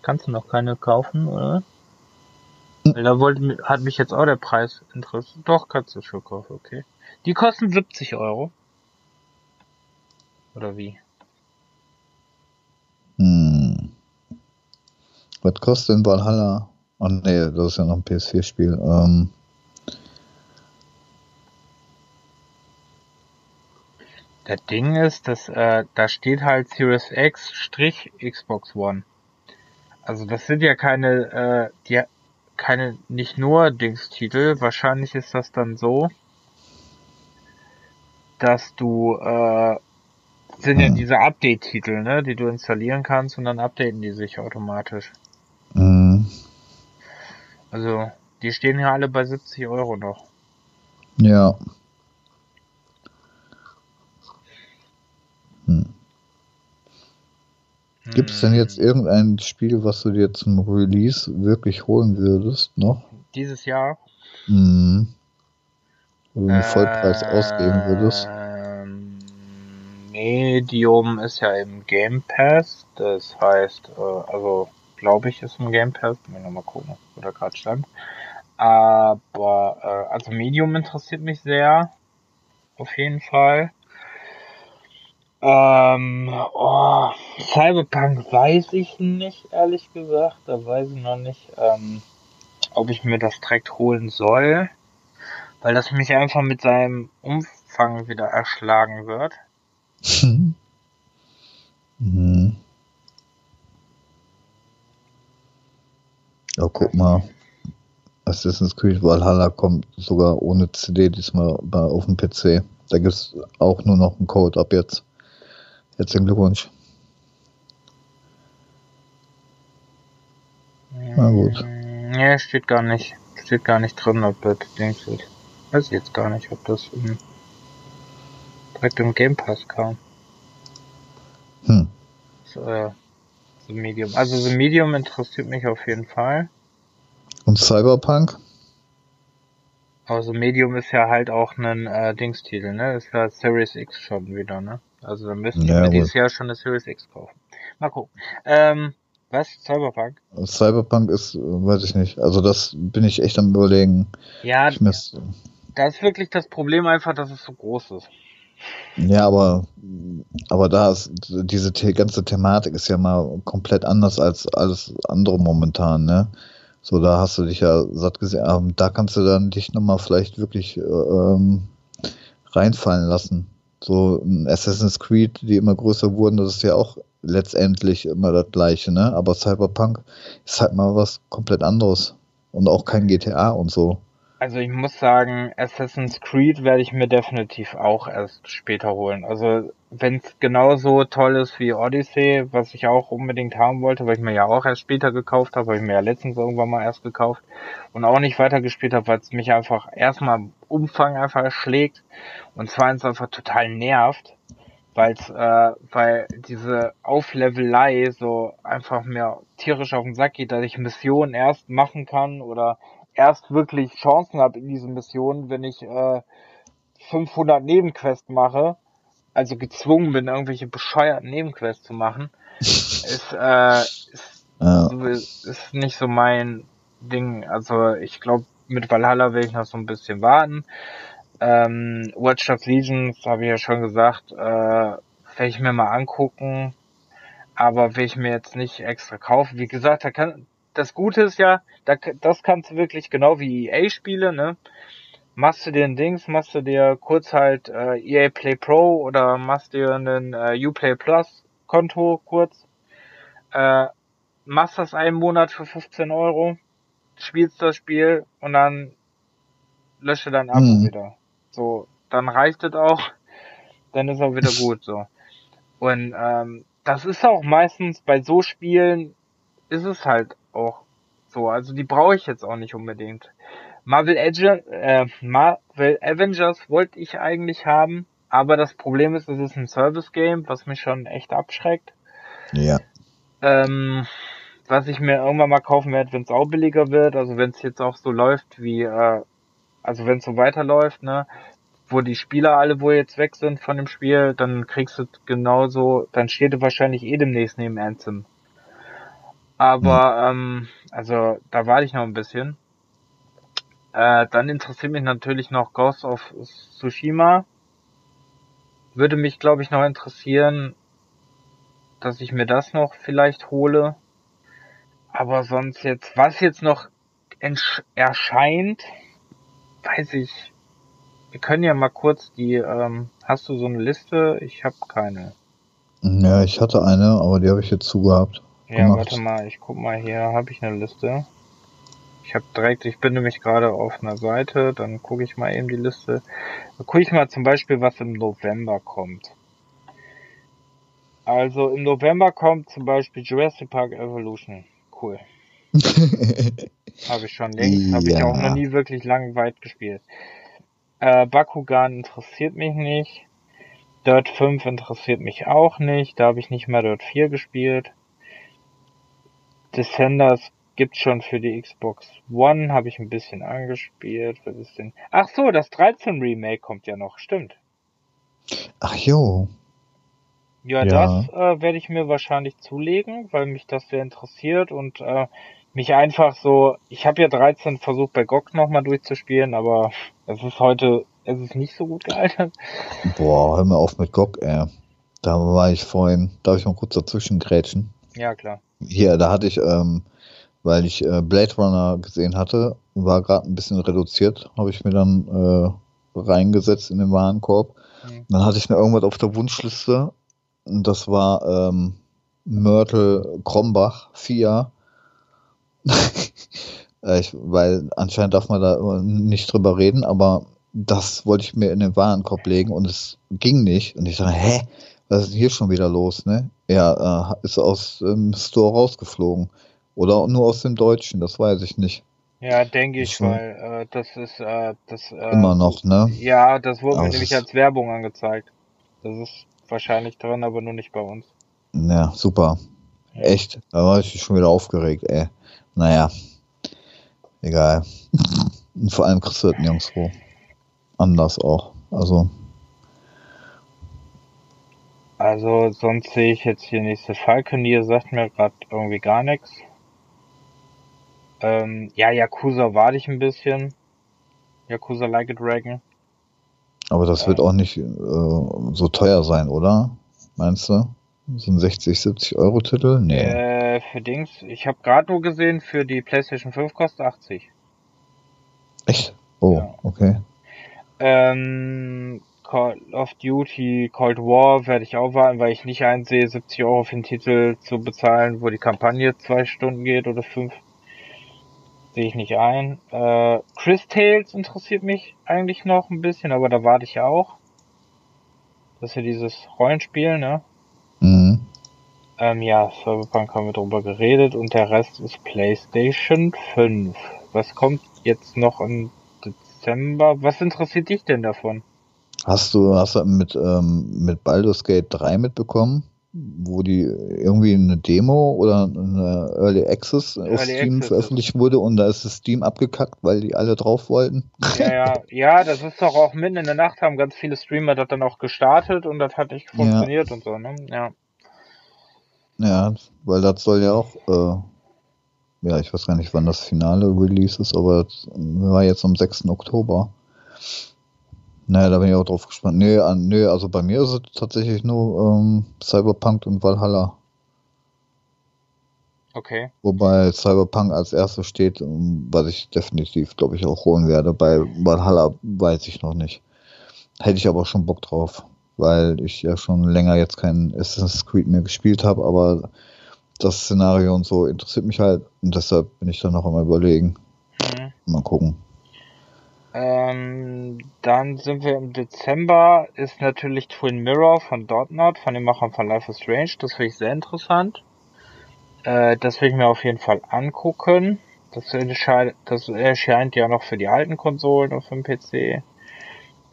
kannst du noch keine kaufen, oder? Da wollte, hat mich jetzt auch der Preis interessiert. Doch, kannst du schon kaufen, okay. Die kosten 70 Euro. Oder wie? Hm. Was kostet denn Valhalla? Oh nee, das ist ja noch ein PS4-Spiel. Ähm. Das Ding ist, dass äh, da steht halt Series X Strich Xbox One. Also das sind ja keine, äh, die keine nicht nur Dingstitel. Wahrscheinlich ist das dann so, dass du äh, sind ja diese Update-Titel, ne, die du installieren kannst und dann updaten die sich automatisch. Mhm. Also, die stehen ja alle bei 70 Euro noch. Ja. Gibt es denn jetzt irgendein Spiel, was du dir zum Release wirklich holen würdest noch? Dieses Jahr? Mhm. Wo du den Vollpreis ausgeben würdest? Medium ist ja im Game Pass. Das heißt, äh, also glaube ich, ist im Game Pass. Mal nochmal gucken, wo da gerade stand. Aber, äh, also Medium interessiert mich sehr. Auf jeden Fall. Ähm, oh, Cyberpunk weiß ich nicht, ehrlich gesagt. Da weiß ich noch nicht, ähm, ob ich mir das direkt holen soll. Weil das mich einfach mit seinem Umfang wieder erschlagen wird. mhm. Ja, guck mal. Assassin's Creed Valhalla kommt sogar ohne CD diesmal auf dem PC. Da gibt es auch nur noch einen Code ab jetzt. Herzlichen Glückwunsch. Na gut. Nee, steht gar nicht. Steht gar nicht drin, ob das Dings ist. Weiß ich jetzt gar nicht, ob das im, direkt im Game Pass kam. Hm. So, äh, The Medium. Also The Medium interessiert mich auf jeden Fall. Und Cyberpunk? Also Medium ist ja halt auch ein äh, Dingstitel, ne? Ist ja Series X schon wieder, ne? Also dann müssten ja, wir dieses Jahr schon eine Series X kaufen. Mal gucken. Ähm, was? Cyberpunk? Cyberpunk ist, weiß ich nicht. Also das bin ich echt am überlegen. Ja, das ist wirklich das Problem einfach, dass es so groß ist. Ja, aber, aber da ist, diese ganze Thematik ist ja mal komplett anders als alles andere momentan, ne? So, da hast du dich ja satt gesehen, ähm, da kannst du dann dich nochmal vielleicht wirklich äh, ähm, reinfallen lassen. So Assassin's Creed, die immer größer wurden, das ist ja auch letztendlich immer das gleiche, ne? Aber Cyberpunk ist halt mal was komplett anderes. Und auch kein GTA und so. Also ich muss sagen, Assassin's Creed werde ich mir definitiv auch erst später holen. Also wenn es genauso toll ist wie Odyssey, was ich auch unbedingt haben wollte, weil ich mir ja auch erst später gekauft habe, weil ich mir ja letztens irgendwann mal erst gekauft und auch nicht weitergespielt habe, weil es mich einfach erstmal Umfang einfach erschlägt und zweitens einfach total nervt, weil äh, weil diese Auflevelei so einfach mir tierisch auf den Sack geht, dass ich Missionen erst machen kann oder erst wirklich Chancen habe in diesen Missionen, wenn ich äh, 500 Nebenquests mache, also gezwungen bin, irgendwelche bescheuerten Nebenquests zu machen, ist, äh, ist, ja. ist nicht so mein Ding. Also ich glaube, mit Valhalla will ich noch so ein bisschen warten. Ähm, Watch Dogs Legions, habe ich ja schon gesagt, äh, werde ich mir mal angucken, aber will ich mir jetzt nicht extra kaufen. Wie gesagt, da kann, das Gute ist ja, da, das kannst du wirklich genau wie EA-Spiele, ne? Machst du dir ein Dings, machst du dir kurz halt äh, EA Play Pro oder machst dir einen äh, Uplay Plus Konto kurz, äh, machst das einen Monat für 15 Euro, spielst das Spiel und dann lösche dein Abo mhm. wieder. So, dann reicht es auch, dann ist auch wieder gut so. Und ähm, das ist auch meistens bei so Spielen ist es halt auch so. Also die brauche ich jetzt auch nicht unbedingt. Marvel, Age, äh, Marvel Avengers wollte ich eigentlich haben, aber das Problem ist, es ist ein Service-Game, was mich schon echt abschreckt. Ja. Ähm, was ich mir irgendwann mal kaufen werde, wenn es auch billiger wird, also wenn es jetzt auch so läuft wie, äh, also wenn es so weiterläuft, ne, wo die Spieler alle wohl jetzt weg sind von dem Spiel, dann kriegst du genauso, dann steht du wahrscheinlich eh demnächst neben Anthem. Aber, mhm. ähm, also da warte ich noch ein bisschen. Äh, dann interessiert mich natürlich noch Ghost of Tsushima. Würde mich, glaube ich, noch interessieren, dass ich mir das noch vielleicht hole. Aber sonst jetzt, was jetzt noch erscheint, weiß ich. Wir können ja mal kurz die, ähm, hast du so eine Liste? Ich habe keine. Ja, ich hatte eine, aber die habe ich jetzt zugehabt. Ja, gemacht. warte mal, ich guck mal hier, habe ich eine Liste. Ich habe direkt, ich bin nämlich gerade auf einer Seite, dann gucke ich mal eben die Liste. Dann gucke ich mal zum Beispiel, was im November kommt. Also im November kommt zum Beispiel Jurassic Park Evolution. Cool. habe ich schon längst, ja. habe ich auch noch nie wirklich lang weit gespielt. Äh, Bakugan interessiert mich nicht. Dirt 5 interessiert mich auch nicht. Da habe ich nicht mal Dirt 4 gespielt. Descenders gibt's schon für die Xbox One, habe ich ein bisschen angespielt. Was ist denn? Ach so, das 13 Remake kommt ja noch, stimmt. Ach jo. Ja, ja. das äh, werde ich mir wahrscheinlich zulegen, weil mich das sehr interessiert und äh, mich einfach so, ich habe ja 13 versucht bei GOG nochmal durchzuspielen, aber es ist heute, es ist nicht so gut gealtert. Boah, hör mir auf mit GOG, ey. Da war ich vorhin, darf ich mal kurz dazwischen grätschen? Ja, klar. Hier, da hatte ich, ähm, weil ich äh, Blade Runner gesehen hatte, war gerade ein bisschen reduziert, habe ich mir dann äh, reingesetzt in den Warenkorb. Mhm. Dann hatte ich mir irgendwas auf der Wunschliste und das war ähm, Mörtel Krombach 4. ich, weil anscheinend darf man da nicht drüber reden, aber das wollte ich mir in den Warenkorb legen und es ging nicht. Und ich dachte, hä, was ist denn hier schon wieder los, ne? Er äh, ist aus dem Store rausgeflogen. Oder nur aus dem Deutschen, das weiß ich nicht. Ja, denke ich, weil äh, das ist äh, das äh, immer noch, ne? Ja, das wurde aber mir nämlich als Werbung angezeigt. Das ist wahrscheinlich drin, aber nur nicht bei uns. Ja, super. Ja. Echt, da war ich schon wieder aufgeregt, ey. Naja, egal. Und vor allem kriegst du das nirgendwo. Anders auch. Also. Also sonst sehe ich jetzt hier nächste Falconier, sagt mir gerade irgendwie gar nichts. Ähm, ja, Yakuza warte ich ein bisschen. Yakuza Like a Dragon. Aber das äh, wird auch nicht äh, so teuer sein, oder? Meinst du? So ein 60, 70 Euro Titel? Nee. Äh, für Dings. Ich habe gerade nur gesehen, für die PlayStation 5 kostet 80. Echt? Oh, ja. okay. Ähm, Call of Duty Cold War werde ich auch warten, weil ich nicht einsehe, 70 Euro für den Titel zu bezahlen, wo die Kampagne zwei Stunden geht oder fünf. Sehe ich nicht ein. Äh, Chris Tales interessiert mich eigentlich noch ein bisschen, aber da warte ich ja auch. Das ist ja dieses Rollenspiel, ne? Mhm. Ähm, ja, Cyberpunk haben wir drüber geredet und der Rest ist PlayStation 5. Was kommt jetzt noch im Dezember? Was interessiert dich denn davon? Hast du, hast du mit, ähm, mit Baldur's Gate 3 mitbekommen, wo die irgendwie eine Demo oder eine Early Access Early auf Steam Access veröffentlicht wurde und da ist das Steam abgekackt, weil die alle drauf wollten? Ja, ja, ja, das ist doch auch mitten in der Nacht haben ganz viele Streamer das dann auch gestartet und das hat nicht funktioniert ja. und so, ne? Ja. Ja, weil das soll ja auch, äh, ja, ich weiß gar nicht, wann das finale Release ist, aber das war jetzt am 6. Oktober. Naja, da bin ich auch drauf gespannt. Nee, an, nee also bei mir ist es tatsächlich nur ähm, Cyberpunk und Valhalla. Okay. Wobei Cyberpunk als erstes steht, ähm, was ich definitiv, glaube ich, auch holen werde. Bei Valhalla weiß ich noch nicht. Hätte ich aber schon Bock drauf, weil ich ja schon länger jetzt kein Assassin's Creed mehr gespielt habe, aber das Szenario und so interessiert mich halt und deshalb bin ich dann noch einmal überlegen, Mhm. Mal gucken. Ähm, dann sind wir im Dezember, ist natürlich Twin Mirror von Dotnod, von den Machern von Life is Strange. Das finde ich sehr interessant. Äh, das will ich mir auf jeden Fall angucken. Das, das erscheint ja noch für die alten Konsolen und für den PC.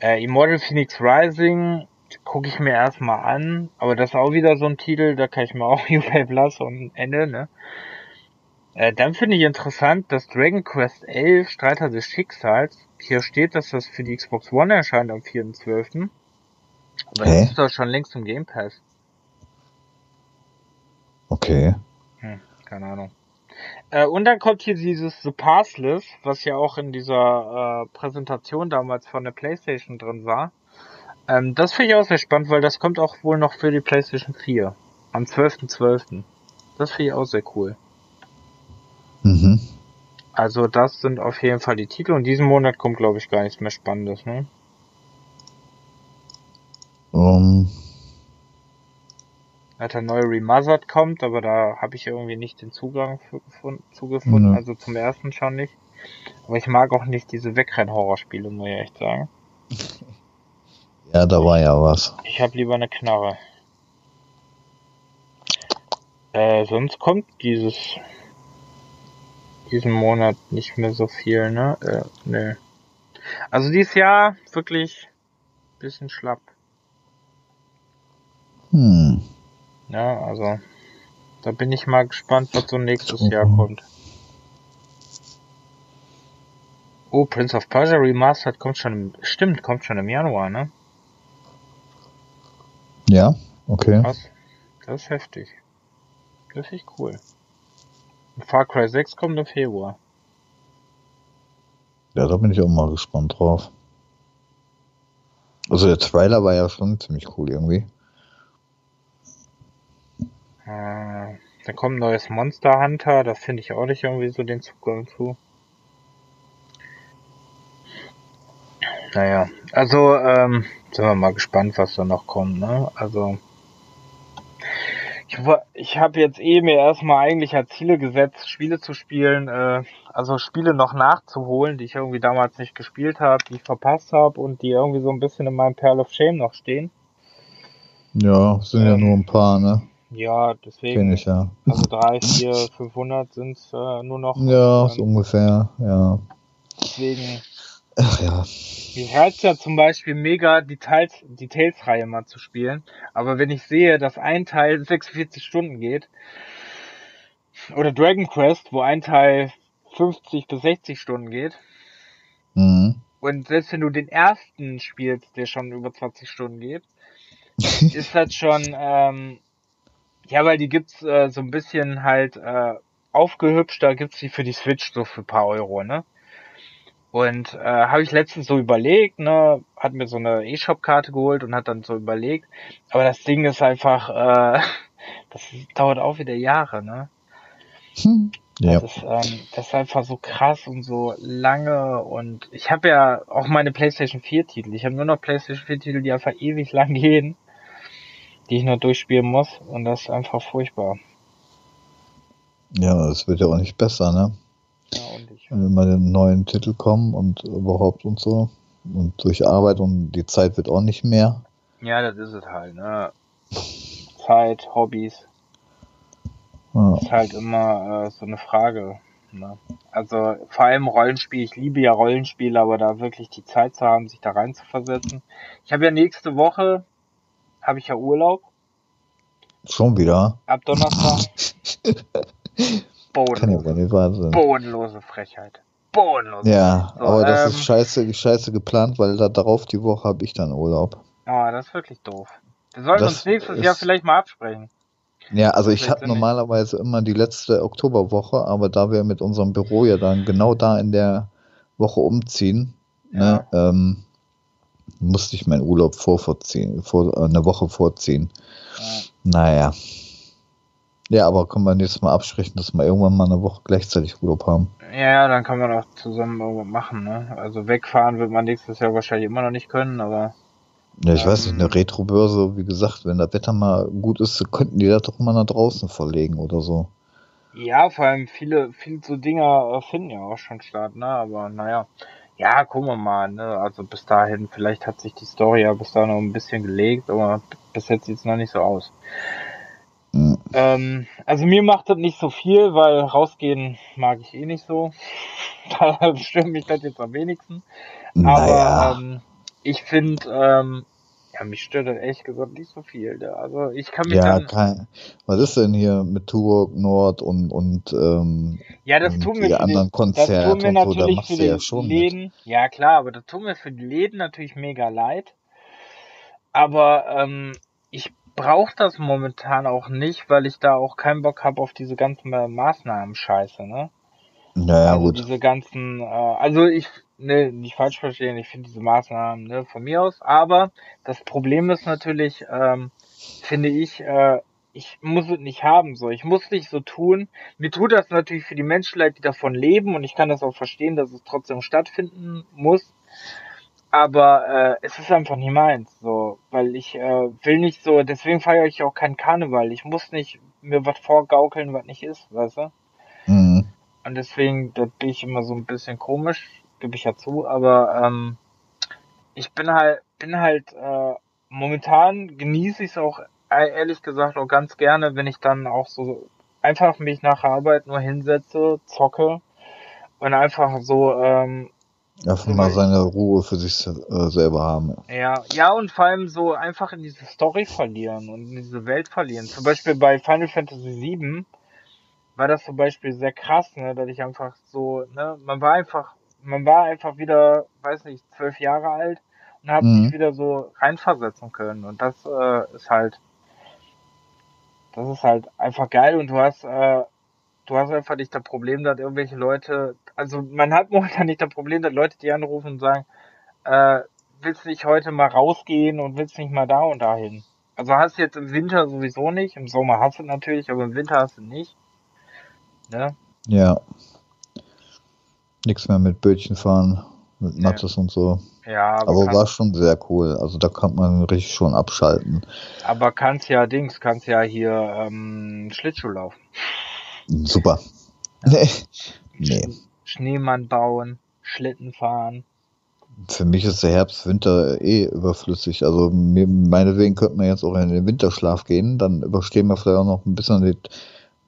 Äh, Immortal Phoenix Rising gucke ich mir erstmal an, aber das ist auch wieder so ein Titel, da kann ich mir auch Uplay Plus und Ende, ne? Äh, dann finde ich interessant, dass Dragon Quest 11 Streiter des Schicksals, hier steht, dass das für die Xbox One erscheint am 4.12. Aber okay. das ist doch schon längst im Game Pass. Okay. Hm, keine Ahnung. Äh, und dann kommt hier dieses The Passless, was ja auch in dieser äh, Präsentation damals von der PlayStation drin war. Ähm, das finde ich auch sehr spannend, weil das kommt auch wohl noch für die PlayStation 4. Am 12.12. .12. Das finde ich auch sehr cool. Mhm. Also das sind auf jeden Fall die Titel und diesen Monat kommt glaube ich gar nichts mehr Spannendes, ne? Um. Als der neue Remastered kommt, aber da habe ich irgendwie nicht den Zugang zugefunden, mhm. also zum ersten schon nicht. Aber ich mag auch nicht diese Wegrenn-Horrorspiele, muss ich echt sagen. Ja, da war ja was. Ich habe lieber eine Knarre. Äh, sonst kommt dieses diesen Monat nicht mehr so viel, ne? Äh, ne. Also dieses Jahr wirklich bisschen schlapp. Hm. Ja, also da bin ich mal gespannt, was so nächstes. Jahr kommt. Oh, Prince of Persia Remastered kommt schon im, stimmt, kommt schon im Januar, ne? Ja, okay. Krass. Das ist heftig. Das ist echt cool. Far Cry 6 kommt im Februar. Ja, da bin ich auch mal gespannt drauf. Also der Trailer war ja schon ziemlich cool irgendwie. Äh, dann kommt ein neues Monster Hunter, da finde ich auch nicht irgendwie so den Zugang zu. Naja, also ähm, sind wir mal gespannt, was da noch kommt, ne? Also ich, ich habe jetzt eh mir erstmal eigentlich als Ziele gesetzt, Spiele zu spielen, äh, also Spiele noch nachzuholen, die ich irgendwie damals nicht gespielt habe, die ich verpasst habe und die irgendwie so ein bisschen in meinem Perl of Shame noch stehen. Ja, sind ähm, ja nur ein paar, ne? Ja, deswegen. Kenn ich ja. Also drei, vier, 500 sind äh, nur noch. Ja, so ungefähr, ja. Deswegen. Ach ja. Mir reizt ja zum Beispiel mega, die, Teils, die Tales-Reihe mal zu spielen. Aber wenn ich sehe, dass ein Teil 46 Stunden geht, oder Dragon Quest, wo ein Teil 50 bis 60 Stunden geht, mhm. und selbst wenn du den ersten spielst, der schon über 20 Stunden geht, ist das schon, ähm, ja, weil die gibt's äh, so ein bisschen halt äh, aufgehübscht, da gibt's die für die Switch so für paar Euro, ne? Und äh, habe ich letztens so überlegt, ne, hat mir so eine E-Shop-Karte geholt und hat dann so überlegt. Aber das Ding ist einfach, äh, das dauert auch wieder Jahre, ne? Hm. Ja. Das, ist, ähm, das ist einfach so krass und so lange und ich habe ja auch meine PlayStation 4 Titel. Ich habe nur noch PlayStation 4 Titel, die einfach ewig lang gehen, die ich noch durchspielen muss und das ist einfach furchtbar. Ja, das wird ja auch nicht besser, ne? Ja, und mal den neuen Titel kommen und überhaupt und so. Und durch Arbeit und die Zeit wird auch nicht mehr. Ja, das ist es halt, ne? Zeit, Hobbys. Ja. Ist halt immer äh, so eine Frage. Ne? Also vor allem Rollenspiel, ich liebe ja Rollenspiele, aber da wirklich die Zeit zu haben, sich da rein zu versetzen. Ich habe ja nächste Woche, habe ich ja Urlaub. Schon wieder? Ab Donnerstag. Bodenlose, bodenlose Frechheit. Bodenlose. Ja, so, aber das ähm, ist scheiße, scheiße geplant, weil da darauf die Woche habe ich dann Urlaub. Ah, oh, das ist wirklich doof. Wir sollten das uns nächstes Jahr vielleicht mal absprechen. Ja, also ich habe normalerweise immer die letzte Oktoberwoche, aber da wir mit unserem Büro ja dann genau da in der Woche umziehen, ne, ja. ne, ähm, musste ich meinen Urlaub vorziehen, vor, äh, eine Woche vorziehen. Ja. Naja. Ja, aber können wir nächstes Mal absprechen, dass wir irgendwann mal eine Woche gleichzeitig Urlaub haben. Ja, dann kann man auch zusammen irgendwas machen, ne? Also wegfahren wird man nächstes Jahr wahrscheinlich immer noch nicht können, aber. Ja, ich ähm, weiß nicht, eine Retrobörse, wie gesagt, wenn das Wetter mal gut ist, könnten die das doch mal nach draußen verlegen oder so. Ja, vor allem viele, viele so Dinger äh, finden ja auch schon statt, ne? Aber naja. Ja, gucken wir mal, ne? Also bis dahin, vielleicht hat sich die Story ja bis dahin noch ein bisschen gelegt, aber bis jetzt sieht's noch nicht so aus. Ähm, also mir macht das nicht so viel, weil rausgehen mag ich eh nicht so. da stört mich das jetzt am wenigsten. Naja. Aber ähm, ich finde, ähm, ja, mich stört das ehrlich gesagt nicht so viel. Da. Also ich kann mich ja, dann. Kein, was ist denn hier mit Turok Nord und und ähm, ja, das tun wir die anderen Konzerte und so, da machst du ja schon Läden. Mit. Ja klar, aber das tun wir für die Läden natürlich mega leid. Aber ähm, ich brauche das momentan auch nicht, weil ich da auch keinen Bock habe auf diese ganzen Maßnahmen-Scheiße, ne? Naja, also gut. diese ganzen, äh, also ich, ne, nicht falsch verstehen, ich finde diese Maßnahmen ne, von mir aus, aber das Problem ist natürlich, ähm, finde ich, äh, ich muss es nicht haben, so. Ich muss nicht so tun. Mir tut das natürlich für die Menschen leid, die davon leben und ich kann das auch verstehen, dass es trotzdem stattfinden muss. Aber äh, es ist einfach nicht meins, so, weil ich äh, will nicht so, deswegen feiere ich auch keinen Karneval. Ich muss nicht mir was vorgaukeln, was nicht ist, weißt du? Mhm. Und deswegen, da bin ich immer so ein bisschen komisch, gebe ich ja zu, aber ähm, ich bin halt, bin halt, äh, momentan genieße ich es auch äh, ehrlich gesagt auch ganz gerne, wenn ich dann auch so einfach mich nach der Arbeit nur hinsetze, zocke und einfach so ähm, Einfach mal seine Ruhe für sich äh, selber haben. Ja, ja, und vor allem so einfach in diese Story verlieren und in diese Welt verlieren. Zum Beispiel bei Final Fantasy VII war das zum Beispiel sehr krass, ne, dass ich einfach so, ne, man war einfach, man war einfach wieder, weiß nicht, zwölf Jahre alt und hat mhm. sich wieder so reinversetzen können. Und das äh, ist halt, das ist halt einfach geil und du hast, äh, du hast einfach nicht das Problem, dass irgendwelche Leute, also man hat momentan nicht das Problem, dass Leute die anrufen und sagen, äh, willst du nicht heute mal rausgehen und willst nicht mal da und dahin? Also hast du jetzt im Winter sowieso nicht, im Sommer hast du natürlich, aber im Winter hast du nicht. Ne? Ja. Nichts mehr mit Bötchen fahren, mit Mattes ja. und so. Ja, aber, aber war schon sehr cool. Also da kann man richtig schon abschalten. Aber kannst ja Dings, kannst ja hier ähm, Schlittschuh laufen. Super. Ja. nee. Schneemann bauen, Schlitten fahren. Für mich ist der Herbst, Winter eh überflüssig. Also mir, meinetwegen könnte man jetzt auch in den Winterschlaf gehen. Dann überstehen wir vielleicht auch noch ein bisschen die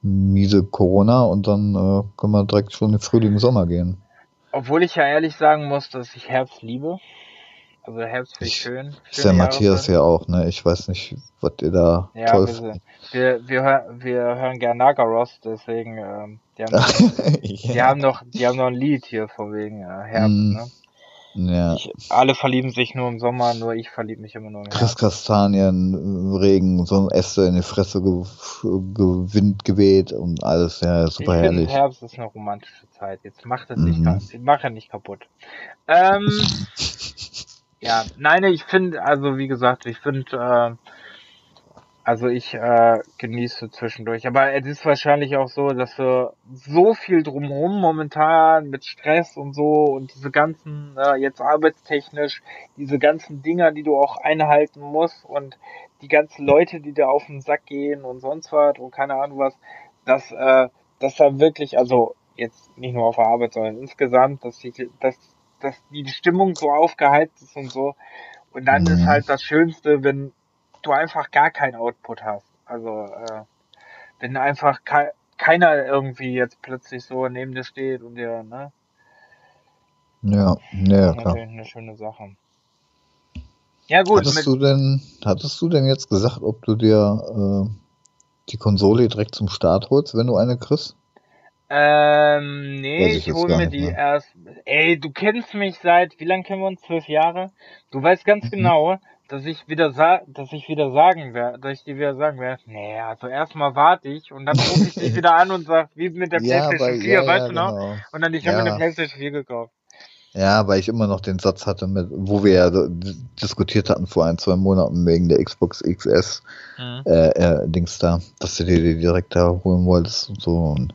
miese Corona und dann äh, können wir direkt schon in den Frühling, Sommer gehen. Obwohl ich ja ehrlich sagen muss, dass ich Herbst liebe. Also Herbst finde ich schön. Ist der Matthias ja auch, ne? Ich weiß nicht, was ihr da ja, toll. Wir, wir, wir, wir hören gern Nagaros, deswegen, ähm, die, haben, ja. die haben noch, die haben noch ein Lied hier von wegen äh, Herbst, mm. ne? Ja. Ich, alle verlieben sich nur im Sommer, nur ich verliebe mich immer nur im Herbst. Chris Kastanien, Regen, so ein Äste in die Fresse ge Wind geweht und alles, ja, super ich herrlich. Herbst ist eine romantische Zeit. Jetzt macht es nicht, mhm. mach nicht kaputt. Ähm, ja, nein, ich finde, also wie gesagt, ich finde, äh, also ich äh, genieße zwischendurch. Aber es ist wahrscheinlich auch so, dass wir so viel drumherum momentan mit Stress und so und diese ganzen, äh, jetzt arbeitstechnisch, diese ganzen Dinger, die du auch einhalten musst und die ganzen Leute, die da auf den Sack gehen und sonst was und keine Ahnung was, dass, äh, dass da wirklich, also jetzt nicht nur auf der Arbeit, sondern insgesamt, dass die, dass, dass die Stimmung so aufgeheizt ist und so. Und dann mhm. ist halt das Schönste, wenn du einfach gar keinen Output hast. Also äh, wenn einfach ke keiner irgendwie jetzt plötzlich so neben dir steht und dir, ne? Ja, ja, klar. Eine schöne Sache. Ja gut. Hattest du denn, hattest du denn jetzt gesagt, ob du dir äh, die Konsole direkt zum Start holst, wenn du eine kriegst? Ähm, nee, ich, ich hole mir die mehr. erst. Ey, du kennst mich seit, wie lange kennen wir uns? Zwölf Jahre? Du weißt ganz mhm. genau, dass ich wieder sa dass ich wieder sagen werde, dass ich dir wieder sagen werde, nee, also erstmal warte ich und dann rufe ich dich wieder an und sag, wie mit der ja, PlayStation 4, ja, weißt ja, du noch? Genau. Und dann ich habe mir eine PlayStation 4 gekauft. Ja, weil ich immer noch den Satz hatte, mit, wo wir ja diskutiert hatten vor ein, zwei Monaten wegen der Xbox XS mhm. äh, äh, Dings da, dass du dir die direkt da holen wolltest und so. Und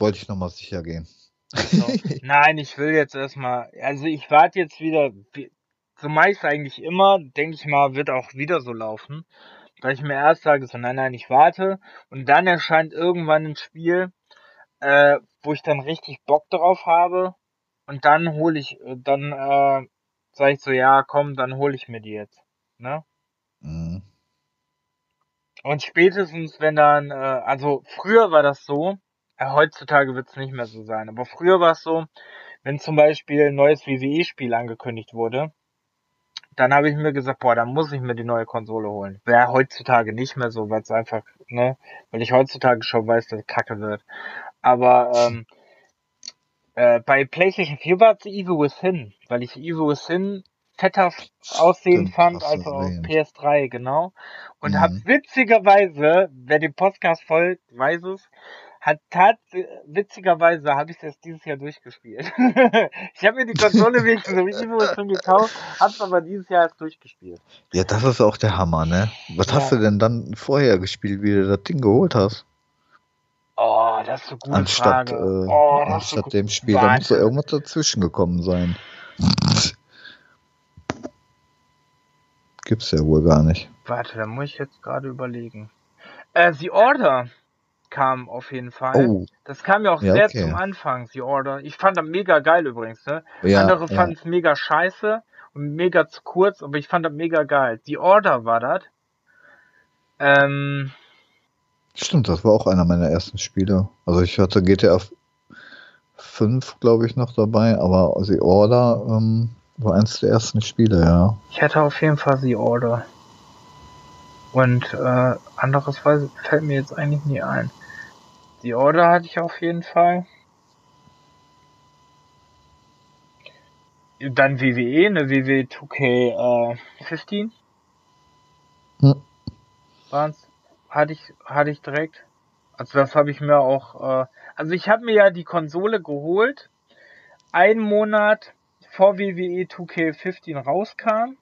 wollte ich nochmal sicher gehen. Also, nein, ich will jetzt erstmal, also ich warte jetzt wieder, so meist eigentlich immer, denke ich mal, wird auch wieder so laufen, weil ich mir erst sage, so nein, nein, ich warte und dann erscheint irgendwann ein Spiel, äh, wo ich dann richtig Bock drauf habe und dann hole ich, dann äh, sage ich so, ja, komm, dann hole ich mir die jetzt, ne? Mhm. Und spätestens, wenn dann, äh, also früher war das so, äh, heutzutage wird es nicht mehr so sein, aber früher war es so, wenn zum Beispiel ein neues WWE-Spiel angekündigt wurde, dann habe ich mir gesagt, boah, dann muss ich mir die neue Konsole holen. Wäre heutzutage nicht mehr so, weil es einfach, ne, weil ich heutzutage schon weiß, dass kacke wird. Aber ähm, äh, bei PlayStation 4 war es Evil Within, weil ich Evil Within fetter aussehen Stimmt, fand als auf PS3, genau. Und mhm. hab witzigerweise, wer den Podcast folgt, weiß es, hat tat witzigerweise habe ich das dieses Jahr durchgespielt. ich habe mir die Konsole wegen so Evo schon gekauft, hab's aber dieses Jahr erst durchgespielt. Ja, das ist auch der Hammer, ne? Was ja. hast du denn dann vorher gespielt, wie du das Ding geholt hast? Oh, das ist so gut. Anstatt, Frage. Äh, oh, anstatt so dem Spiel, da muss irgendwas dazwischen gekommen sein. Gibt's ja wohl gar nicht. Warte, da muss ich jetzt gerade überlegen. Äh, The Order kam auf jeden Fall. Oh. Das kam ja auch ja, sehr okay. zum Anfang, The Order. Ich fand das mega geil übrigens, ne? Ja, Andere ja. fanden es mega scheiße und mega zu kurz, aber ich fand das mega geil. The Order war das. Ähm, Stimmt, das war auch einer meiner ersten Spiele. Also ich hatte GTA 5, glaube ich, noch dabei, aber The Order ähm, war eins der ersten Spiele, ja. Ich hatte auf jeden Fall The Order. Und äh, anderes fällt mir jetzt eigentlich nie ein. Die Order hatte ich auf jeden Fall. Dann WWE, eine WWE 2K15. Äh, hm. Waren's, hatte ich, hatte ich direkt. Also das habe ich mir auch, äh, also ich habe mir ja die Konsole geholt, einen Monat vor WWE 2K15 rauskam,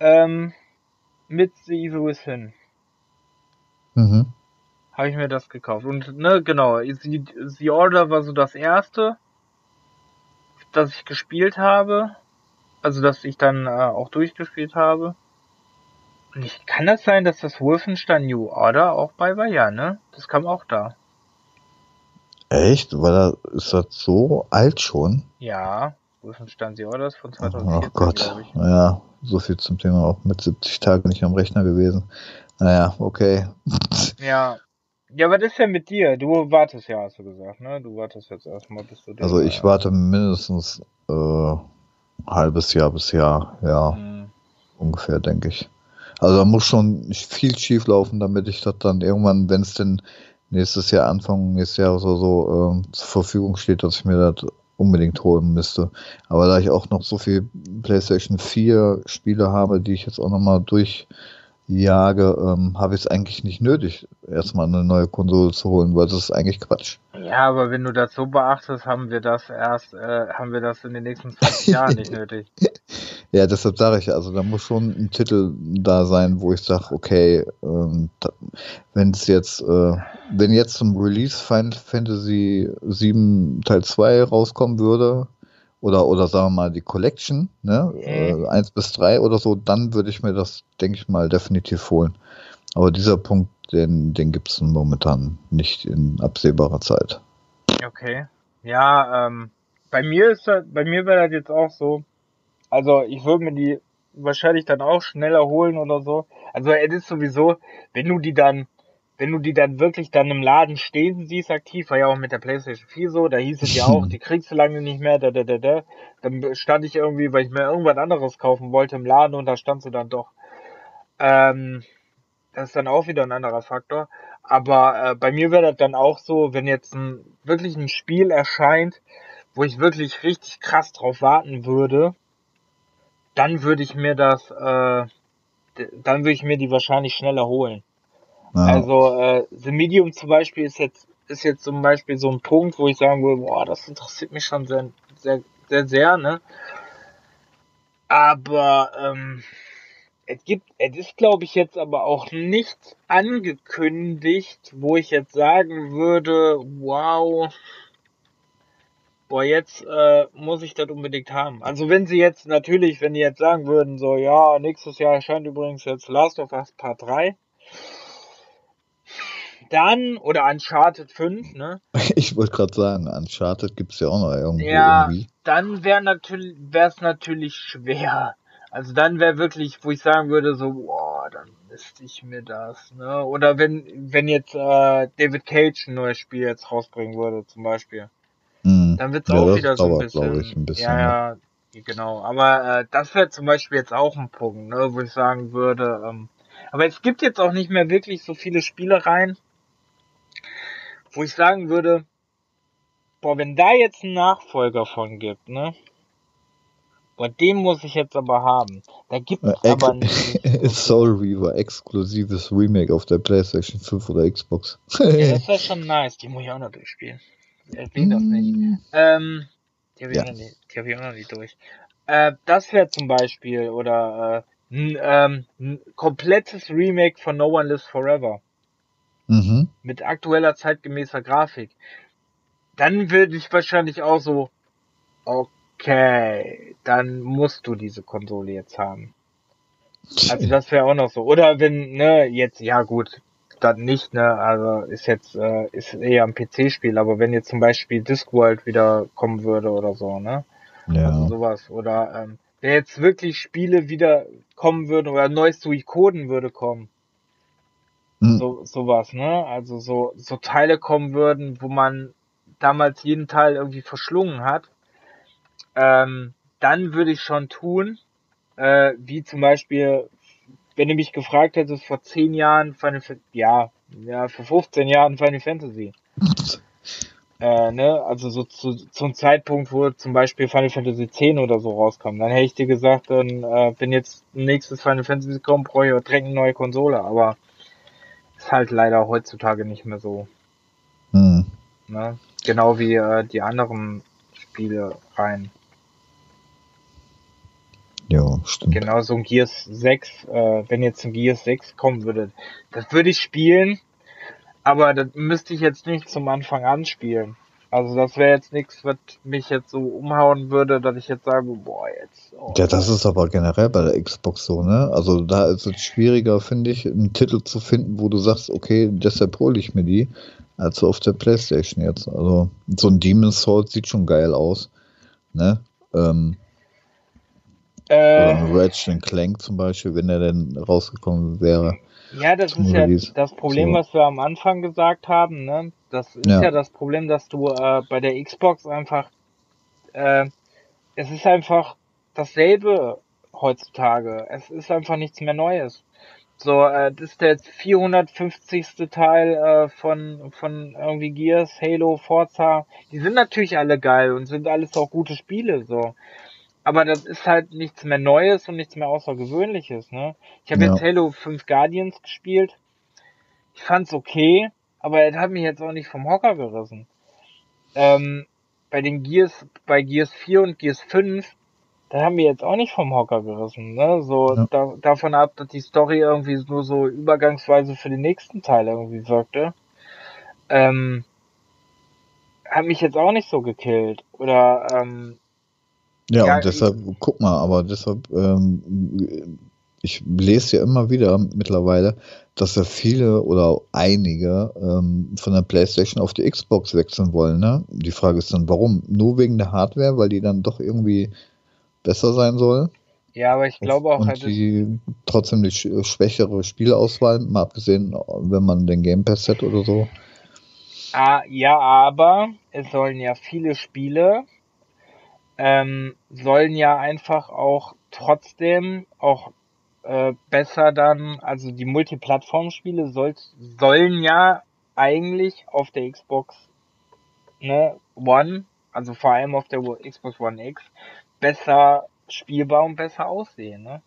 ähm, mit The Evil Within. Mhm habe ich mir das gekauft. Und ne, genau, The, The Order war so das erste, das ich gespielt habe. Also dass ich dann äh, auch durchgespielt habe. Und ich, kann das sein, dass das Wolfenstein New Order auch bei war? Ja, ne? Das kam auch da. Echt? Weil da ist das so alt schon? Ja, Wolfenstein The Order ist von 2014, Ach Gott, ja, so viel zum Thema auch mit 70 Tagen nicht am Rechner gewesen. Naja, okay. Ja, ja, was ist denn mit dir? Du wartest ja, hast du gesagt, ne? Du wartest jetzt erstmal, bis du Also ich warte mindestens äh, halbes Jahr bis Jahr, ja. Mhm. Ungefähr, denke ich. Also da muss schon viel schief laufen, damit ich das dann irgendwann, wenn es denn nächstes Jahr, Anfang nächstes Jahr oder so äh, zur Verfügung steht, dass ich mir das unbedingt holen müsste. Aber da ich auch noch so viel PlayStation 4 Spiele habe, die ich jetzt auch nochmal durch jage, ähm, habe ich es eigentlich nicht nötig, erstmal eine neue Konsole zu holen, weil das ist eigentlich Quatsch. Ja, aber wenn du das so beachtest, haben wir das erst, äh, haben wir das in den nächsten 20 Jahren nicht nötig. Ja, deshalb sage ich, also da muss schon ein Titel da sein, wo ich sage, okay, ähm, wenn es jetzt, äh, wenn jetzt zum Release Final Fantasy 7 Teil 2 rauskommen würde, oder, oder sagen wir mal die Collection, ne, mhm. äh, 1 bis 3 oder so, dann würde ich mir das, denke ich mal, definitiv holen. Aber dieser Punkt, den, den gibt es momentan nicht in absehbarer Zeit. Okay. Ja, ähm, bei mir ist das, bei mir wäre das jetzt auch so, also ich würde mir die wahrscheinlich dann auch schneller holen oder so. Also es ist sowieso, wenn du die dann wenn du die dann wirklich dann im Laden stehen siehst, aktiv, war ja auch mit der PlayStation 4 so, da hieß es ja auch, die kriegst du lange nicht mehr, da, da, da, da. Dann stand ich irgendwie, weil ich mir irgendwas anderes kaufen wollte im Laden und da stand sie dann doch. Ähm, das ist dann auch wieder ein anderer Faktor. Aber äh, bei mir wäre das dann auch so, wenn jetzt ein, wirklich ein Spiel erscheint, wo ich wirklich richtig krass drauf warten würde, dann würde ich mir das, äh, dann würde ich mir die wahrscheinlich schneller holen. Ja. Also äh, The Medium zum Beispiel ist jetzt ist jetzt zum Beispiel so ein Punkt, wo ich sagen würde, boah, das interessiert mich schon sehr, sehr, sehr, sehr, ne? Aber ähm, es gibt, es ist, glaube ich, jetzt aber auch nichts angekündigt, wo ich jetzt sagen würde, wow, boah, jetzt äh, muss ich das unbedingt haben. Also wenn sie jetzt natürlich, wenn die jetzt sagen würden, so, ja, nächstes Jahr erscheint übrigens jetzt Last of Us Part 3, dann, oder Uncharted 5, ne? Ich wollte gerade sagen, Uncharted gibt's ja auch noch irgendwo Ja, irgendwie. dann wäre natürlich, wäre es natürlich schwer. Also dann wäre wirklich, wo ich sagen würde, so, boah, dann müsste ich mir das, ne? Oder wenn, wenn jetzt äh, David Cage ein neues Spiel jetzt rausbringen würde, zum Beispiel. Hm. Dann wird's Ja, auch wieder so ein bisschen. ich, ein bisschen, ja, ja, genau. Aber äh, das wäre zum Beispiel jetzt auch ein Punkt, ne, wo ich sagen würde, ähm, aber es gibt jetzt auch nicht mehr wirklich so viele Spielereien, wo ich sagen würde, boah, wenn da jetzt einen Nachfolger von gibt, ne? Boah, den muss ich jetzt aber haben. Da gibt's Äh, ex- aber nicht. Soul Reaver, exklusives Remake auf der PlayStation 5 oder Xbox. Ja, das wäre schon nice. Die muss ich auch noch durchspielen. Erwähnt das nicht. Hm. Ähm, die habe ich, Ja. auch noch nicht- die hab ich auch noch nicht durch. Äh, das wäre zum Beispiel, oder äh, ein, ähm, ein komplettes Remake von No One Lives Forever. Mhm. Mit aktueller zeitgemäßer Grafik. Dann würde ich wahrscheinlich auch so, okay, dann musst du diese Konsole jetzt haben. Also das wäre auch noch so. Oder wenn, ne, jetzt, ja gut, dann nicht, ne, also ist jetzt, äh, ist eher ein PC-Spiel, aber wenn jetzt zum Beispiel Discworld wieder kommen würde oder so, ne? Also ja. sowas. Oder ähm, wenn jetzt wirklich Spiele wieder kommen würden oder neues Suikoden würde kommen. Hm. So, sowas, ne? Also so, so Teile kommen würden, wo man damals jeden Teil irgendwie verschlungen hat. Ähm, dann würde ich schon tun, äh, wie zum Beispiel, wenn du mich gefragt hättest vor 10 Jahren, Final ja, ja, vor 15 Jahren Final Fantasy. Äh, ne, also so zu, zum Zeitpunkt, wo zum Beispiel Final Fantasy X oder so rauskam, dann hätte ich dir gesagt, dann, äh, wenn jetzt ein nächstes Final Fantasy kommt, brauche ich direkt eine neue Konsole, aber ist halt leider heutzutage nicht mehr so, Hm. ne? Genau wie äh, die anderen Spiele rein. Ja, stimmt. Genau so ein Gears 6, äh, wenn jetzt ein Gears 6 kommen würde, das würde ich spielen, aber das müsste ich jetzt nicht zum Anfang an spielen. Also das wäre jetzt nichts, was mich jetzt so umhauen würde, dass ich jetzt sage, boah, jetzt. Oh, Ja, das ist aber generell bei der Xbox so, ne? Also da ist es schwieriger, finde ich, einen Titel zu finden, wo du sagst, okay, deshalb hole ich mir die, als auf der Playstation jetzt. Also so ein Demon's Souls sieht schon geil aus, ne? Ähm, äh, Ratchet Clank zum Beispiel, wenn er denn rausgekommen wäre. ja, das ist ja das Problem, So. was wir am Anfang gesagt haben, ne? Das ist Ja. ja, das Problem, dass du äh, bei der Xbox einfach, äh, es ist einfach dasselbe heutzutage. Es ist einfach nichts mehr Neues. So, äh, das ist der 450. Teil äh, von, von irgendwie Gears, Halo, Forza. Die sind natürlich alle geil und sind alles auch gute Spiele, so. Aber das ist halt nichts mehr Neues und nichts mehr Außergewöhnliches, ne? Ich habe Ja. jetzt Halo 5 Guardians gespielt. Ich fand's okay, aber es hat mich jetzt auch nicht vom Hocker gerissen. Ähm, bei den Gears, bei Gears 4 und Gears 5, da haben wir jetzt auch nicht vom Hocker gerissen, ne? So Ja. da, davon ab, dass die Story irgendwie nur so übergangsweise für den nächsten Teil irgendwie wirkte. Ähm, hat mich jetzt auch nicht so gekillt. Oder ähm, Ja, Ja, und deshalb, guck mal, aber deshalb, ähm, ich lese ja immer wieder mittlerweile, dass ja viele oder einige ähm, von der PlayStation auf die Xbox wechseln wollen. Ne? Die Frage ist dann, warum? Nur wegen der Hardware, weil die dann doch irgendwie besser sein soll? ja, aber ich glaube auch und halt, die trotzdem die sch- schwächere Spielauswahl, mal abgesehen, wenn man den Game Pass hat oder so. Ah, ja, aber es sollen ja viele Spiele, ähm, sollen ja einfach auch trotzdem auch äh, besser dann, also die Multiplattform-Spiele soll, sollen ja eigentlich auf der Xbox ne, One, also vor allem auf der Xbox One X, besser spielbar und besser aussehen, ne?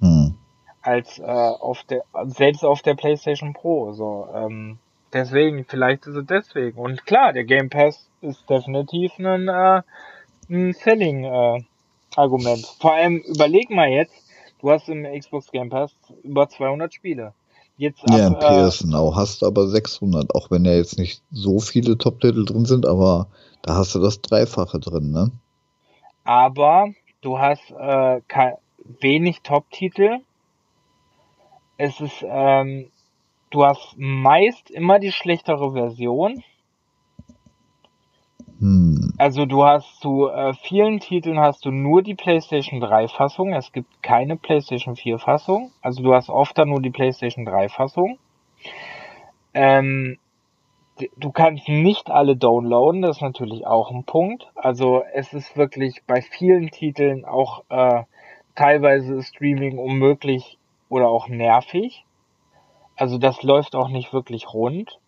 Hm. als äh, auf der selbst auf der PlayStation Pro. So, ähm, deswegen, vielleicht ist es deswegen. Und klar, der Game Pass ist definitiv ein, äh, ein Selling äh, Argument. Vor allem überleg mal jetzt, du hast im Xbox Game Pass über 200 Spiele. Jetzt ja, im ab, äh, PS Now hast du aber 600, auch wenn ja jetzt nicht so viele Top-Titel drin sind, aber da hast du das Dreifache drin, ne? aber du hast äh, wenig Top-Titel. Es ist, ähm, du hast meist immer die schlechtere Version. Hm. Also du hast zu äh, vielen Titeln hast du nur die PlayStation 3 Fassung. Es gibt keine PlayStation 4 Fassung. Also du hast oft dann nur die PlayStation 3 Fassung. Ähm, du kannst nicht alle downloaden, das ist natürlich auch ein Punkt. Also es ist wirklich bei vielen Titeln auch äh, teilweise Streaming unmöglich oder auch nervig. Also das läuft auch nicht wirklich rund.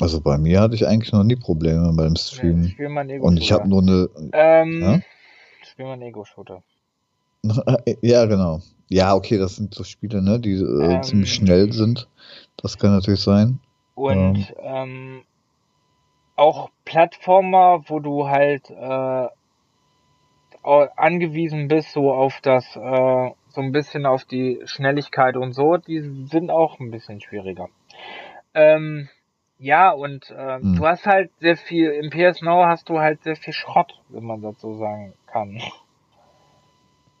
Also bei mir hatte ich eigentlich noch nie Probleme beim Streamen. Spiel mal einen Und ich habe nur eine. Ähm, Ja? Spiel mal einen Ego-Shooter. Ja, genau. Ja, okay, das sind so Spiele, ne, die äh, Ähm. ziemlich schnell sind. Das kann natürlich sein. Und ähm, auch Plattformer, wo du halt äh, angewiesen bist, so auf das, äh, so ein bisschen auf die Schnelligkeit und so, die sind auch ein bisschen schwieriger. Ähm, ja, und ähm, Hm. du hast halt sehr viel, im PS Now hast du halt sehr viel Schrott, wenn man das so sagen kann.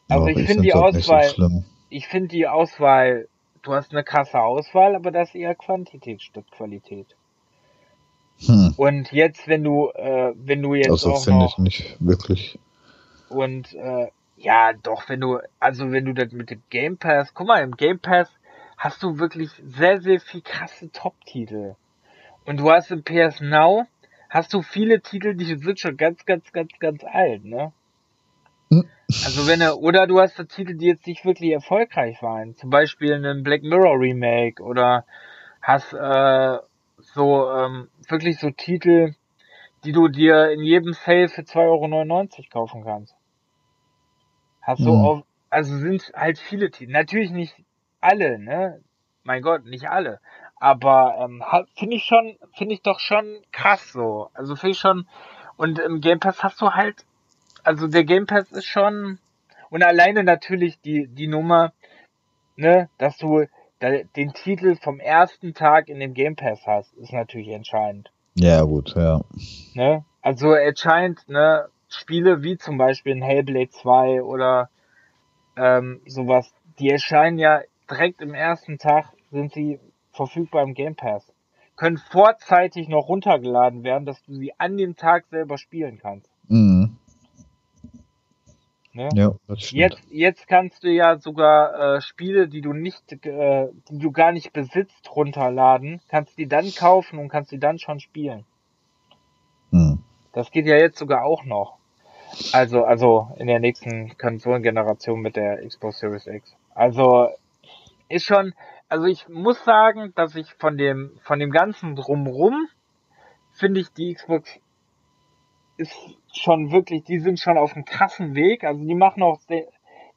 Also Aber ich finde die halt Auswahl, so ich finde die Auswahl, du hast eine krasse Auswahl, aber das ist eher Quantität statt Qualität. Hm. Und jetzt, wenn du, äh, wenn du jetzt Also auch finde ich nicht wirklich. und äh, ja, doch, wenn du, also wenn du das mit dem Game Pass, guck mal, im Game Pass hast du wirklich sehr, sehr viel krasse Top-Titel. Und du hast im PS Now, hast du viele Titel, die sind schon ganz, ganz, ganz, ganz alt, ne? Hm. Also wenn er, oder du hast so Titel, die jetzt nicht wirklich erfolgreich waren. Zum Beispiel einen Black Mirror Remake oder hast äh, so ähm, wirklich so Titel, die du dir in jedem Sale für 2,99 Euro kaufen kannst. Hast du Hm. auf, also sind halt viele Titel. Natürlich nicht alle, ne? Mein Gott, nicht alle. Aber ähm, finde ich schon, finde ich doch schon krass so. Also finde ich schon. Und im Game Pass hast du halt, also der Game Pass ist schon und alleine natürlich die die Nummer, ne, dass du da, den Titel vom ersten Tag in dem Game Pass hast, ist natürlich entscheidend. Ja, gut, ja. Ne? Also entscheidend, ne, Spiele wie zum Beispiel in Hellblade 2 oder ähm, sowas, die erscheinen ja direkt im ersten Tag, sind sie verfügbar im Game Pass. Können vorzeitig noch runtergeladen werden, dass du sie an dem Tag selber spielen kannst. Mhm. Ne? Ja, das stimmt. Jetzt, jetzt kannst du ja sogar äh, Spiele, die du nicht, äh, die du gar nicht besitzt, runterladen, kannst die dann kaufen und kannst die dann schon spielen. Hm. Das geht ja jetzt sogar auch noch. Also, also in der nächsten Konsolengeneration mit der Xbox Series X. Also ist schon, also ich muss sagen, dass ich von dem, von dem ganzen drumrum finde ich die Xbox ist schon wirklich, die sind schon auf einem krassen Weg. Also die machen auch, sehr,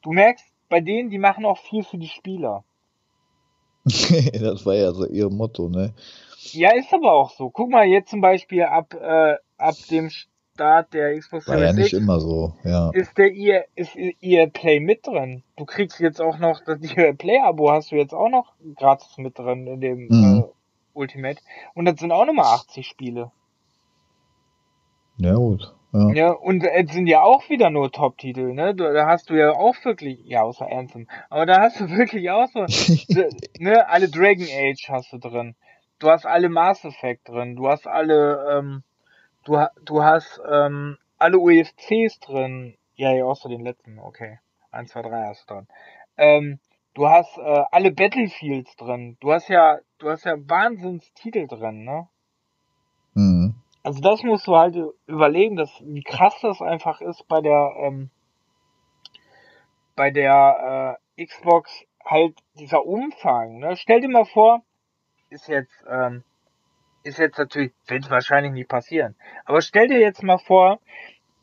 du merkst bei denen, die machen auch viel für die Spieler. das war ja so ihr Motto, ne? Ja, ist aber auch so. Guck mal jetzt zum Beispiel ab, äh, ab dem Start der Xbox War ja nicht X immer so, ja. ist der EA, ist EA Play mit drin. Du kriegst jetzt auch noch das EA Play Abo hast du jetzt auch noch gratis mit drin in dem Mhm. äh, Ultimate. Und das sind auch nochmal 80 Spiele. Ja, gut. Ja. Ja, und es sind ja auch wieder nur Top-Titel, ne? Da da hast du ja auch wirklich, ja, außer Anthem, aber da hast du wirklich auch so, ne, alle Dragon Age hast du drin. Du hast alle Mass Effect drin, du hast alle, ähm, du, du hast, ähm, alle UFCs drin. Ja, ja, außer den letzten, okay. 1, 2, 3 hast du drin. Ähm, du hast äh, alle Battlefields drin. Du hast ja, du hast ja Wahnsinnstitel drin, ne? Mhm. Also das musst du halt überlegen, dass, wie krass das einfach ist bei der ähm, bei der äh, Xbox halt dieser Umfang. Ne? Stell dir mal vor, ist jetzt ähm, ist jetzt natürlich wird wahrscheinlich nicht passieren, aber stell dir jetzt mal vor,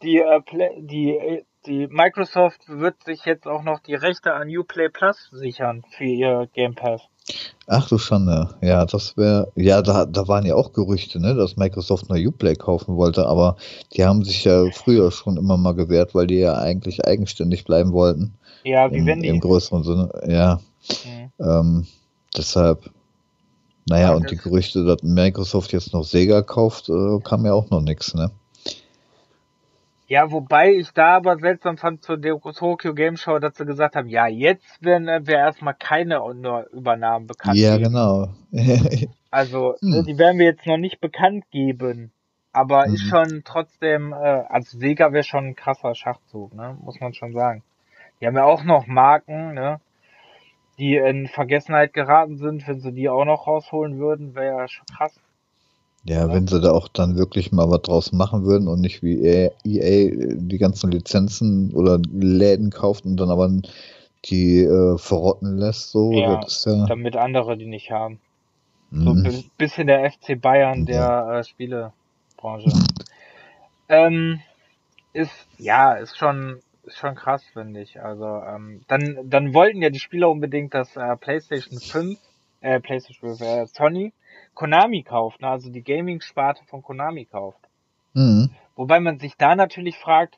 die äh, die äh, die Microsoft wird sich jetzt auch noch die Rechte an Uplay Plus sichern für ihr Game Pass. Ach du Schande. Ja, das wäre. Ja, da, da waren ja auch Gerüchte, ne, dass Microsoft eine Uplay kaufen wollte, aber die haben sich ja früher schon immer mal gewehrt, weil die ja eigentlich eigenständig bleiben wollten. Ja, wie Im, wenn die. Im größeren Sinne. Ja. Mhm. Ähm, deshalb, Naja, und die Gerüchte, dass Microsoft jetzt noch Sega kauft, äh, kam ja auch noch nichts, ne? Ja, wobei ich da aber seltsam fand zu der Tokyo Game Show, dass sie gesagt haben, ja, jetzt werden wir erstmal keine Übernahmen bekannt Ja, geben. genau. also, hm. Ne, die werden wir jetzt noch nicht bekannt geben. Aber mhm. ist schon trotzdem, äh, also Sega wäre schon ein krasser Schachzug, ne? Muss man schon sagen. Die haben ja auch noch Marken, ne? Die in Vergessenheit geraten sind, wenn sie die auch noch rausholen würden, wäre ja schon krass. Ja, ja, wenn sie da auch dann wirklich mal was draus machen würden und nicht wie EA, EA die ganzen Lizenzen oder Läden kauft und dann aber die äh, verrotten lässt, so. Ja, ja, damit andere die nicht haben. Mhm. So ein bisschen der FC Bayern der äh, Spielebranche. ähm, ist, ja, ist schon, ist schon krass, finde ich. Also, ähm, dann, dann wollten ja die Spieler unbedingt das äh, PlayStation 5, äh, PlayStation 5, äh, Sony Konami kauft, ne? also die Gaming-Sparte von Konami kauft. Mhm. Wobei man sich da natürlich fragt,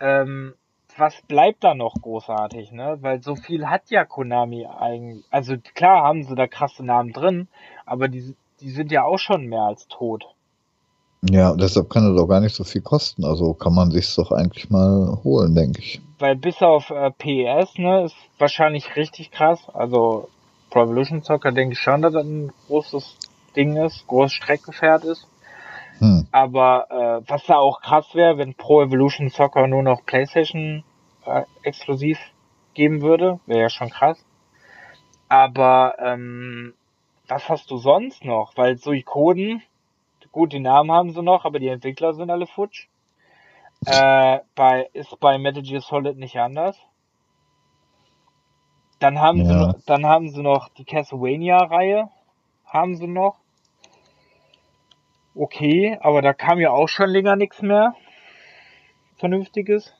ähm, was bleibt da noch großartig, ne? Weil so viel hat ja Konami eigentlich. Also klar haben sie da krasse Namen drin, aber die, die sind ja auch schon mehr als tot. Ja, deshalb kann es auch gar nicht so viel kosten. Also kann man sich doch eigentlich mal holen, denke ich. Weil bis auf äh, PES, ne, ist wahrscheinlich richtig krass. Also Pro Evolution Soccer denke ich schon, dass das ein großes Ding ist, großes Streckenpferd ist. Hm. Aber äh, was da auch krass wäre, wenn Pro Evolution Soccer nur noch PlayStation äh, exklusiv geben würde, wäre ja schon krass. Aber ähm, was hast du sonst noch? Weil so Ikonen, gut, die Namen haben sie noch, aber die Entwickler sind alle futsch. Äh, bei, ist bei Metal Gear Solid nicht anders. Dann haben ja. sie, dann haben sie noch die Castlevania-Reihe, haben sie noch okay, aber da kam ja auch schon länger nichts mehr Vernünftiges.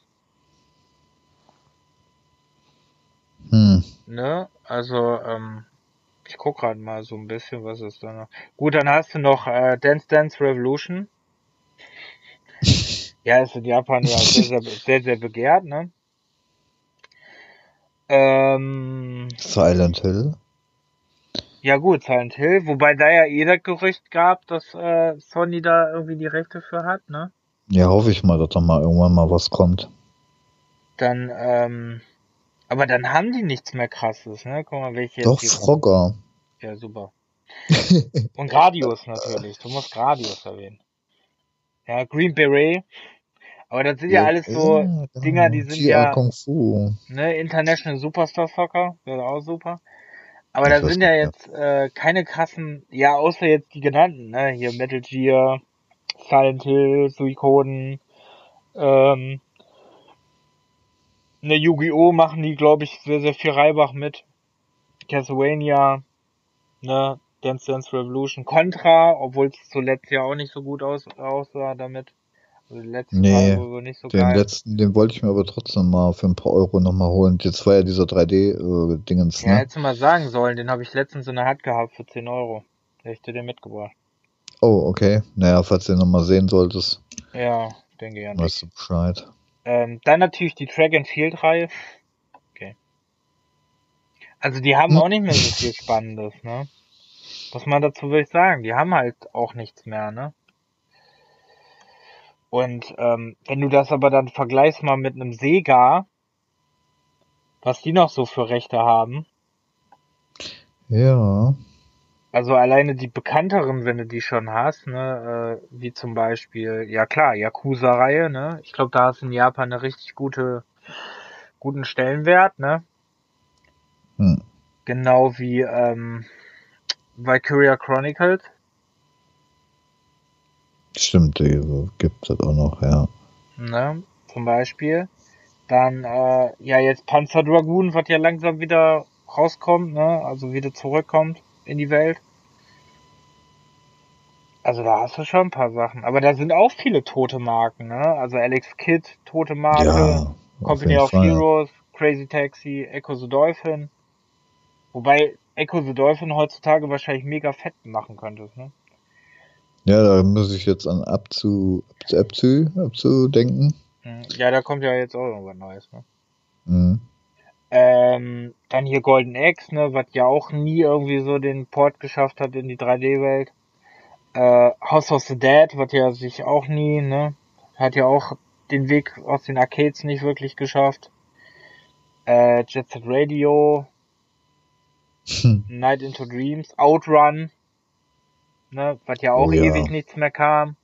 Hm. Ne? Also, ähm, ich guck gerade mal so ein bisschen, was ist da noch. Gut, dann hast du noch äh, Dance Dance Revolution. ja, ist in Japan ja sehr, sehr, sehr, sehr begehrt, ne? Ähm, Silent Hill. Ja gut, Silent Hill, wobei da ja eh das Gerücht gab, dass äh, Sony da irgendwie die Rechte für hat, ne? Ja, hoffe ich mal, dass da mal irgendwann mal was kommt. Dann, ähm, aber dann haben die nichts mehr krasses, ne? Guck mal, welche Doch, Frogger. Ja, super. Und Gradius natürlich. Du musst Gradius erwähnen. Ja, Green Beret. Aber das sind ja, ja alles so ja, genau. Dinger, die sind GR ja. Kung Fu. Ne, International Superstar Soccer, wäre auch super. Aber da sind ja jetzt äh, keine krassen, ja, außer jetzt die genannten, ne? Hier Metal Gear, Silent Hill, Suikoden, ähm, ne Yu-Gi-Oh! machen die, glaube ich, sehr, sehr viel Reibach mit. Castlevania, ne, Dance Dance Revolution, Contra, obwohl es zuletzt ja auch nicht so gut aus, aussah damit. Also den letzten nee, Mal nicht so den geil. letzten, den wollte ich mir aber trotzdem mal für ein paar Euro nochmal holen. Jetzt war ja dieser 3D-Dingens. Äh, ja, ne? hättest du mal sagen sollen, den habe ich letztens in der Hand gehabt für 10 Euro. Hätte ich dir den mitgebracht. Oh, okay. Naja, falls du den nochmal sehen solltest. Ja, denke ja nicht. Weißt du Bescheid. Ähm, dann natürlich die Track and Field Reihe. Okay. Also die haben auch nicht mehr so viel Spannendes, ne? Was man dazu will ich sagen, die haben halt auch nichts mehr, ne? Und ähm, wenn du das aber dann vergleichst mal mit einem Sega, was die noch so für Rechte haben. Ja. Also alleine die bekannteren, wenn du die schon hast, ne, äh, wie zum Beispiel, ja klar, Yakuza-Reihe, ne? Ich glaube, da hast du in Japan eine richtig gute, guten Stellenwert, ne? Hm. Genau wie ähm, Valkyria Chronicles. Stimmt, die gibt es auch noch, ja. Ne, zum Beispiel. Dann, äh, ja, jetzt Panzer Dragoon, was ja langsam wieder rauskommt, ne, also wieder zurückkommt in die Welt. Also da hast du schon ein paar Sachen. Aber da sind auch viele tote Marken, ne? Also Alex Kidd, tote Marke, ja, Company of Fall. Heroes, Crazy Taxi, Echo the Dolphin. Wobei Echo the Dolphin heutzutage wahrscheinlich mega fett machen könntest, ne? Ja, da muss ich jetzt an Abzu, Abzu, Abzu denken. Hm, ja, da kommt ja jetzt auch irgendwas Neues. Ne? Mhm. Ähm, dann hier Golden Axe, ne, was ja auch nie irgendwie so den Port geschafft hat in die 3D-Welt. Äh, House of the Dead, was ja sich auch nie, ne, hat ja auch den Weg aus den Arcades nicht wirklich geschafft. Äh, Jet Set Radio, Hm. Night into Dreams, Outrun, ne, was ja auch Oh ja. ewig nichts mehr kam.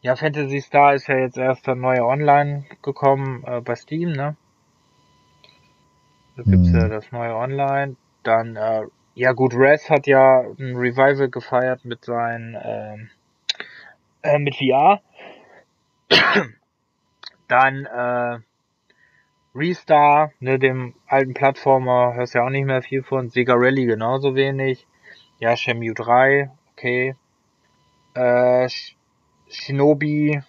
Ja, Fantasy Star ist ja jetzt erst dann neu online gekommen äh, bei Steam, ne? Da gibt's Hm. ja das neue online. Dann, äh, ja gut, Res hat ja ein Revival gefeiert mit seinen, ähm, äh, mit VR. Dann, äh, Restar, ne, dem alten Plattformer, hörst ja auch nicht mehr viel von. Sega Rally genauso wenig. Ja, Shenmue 3, okay. Äh, Sh- Shinobi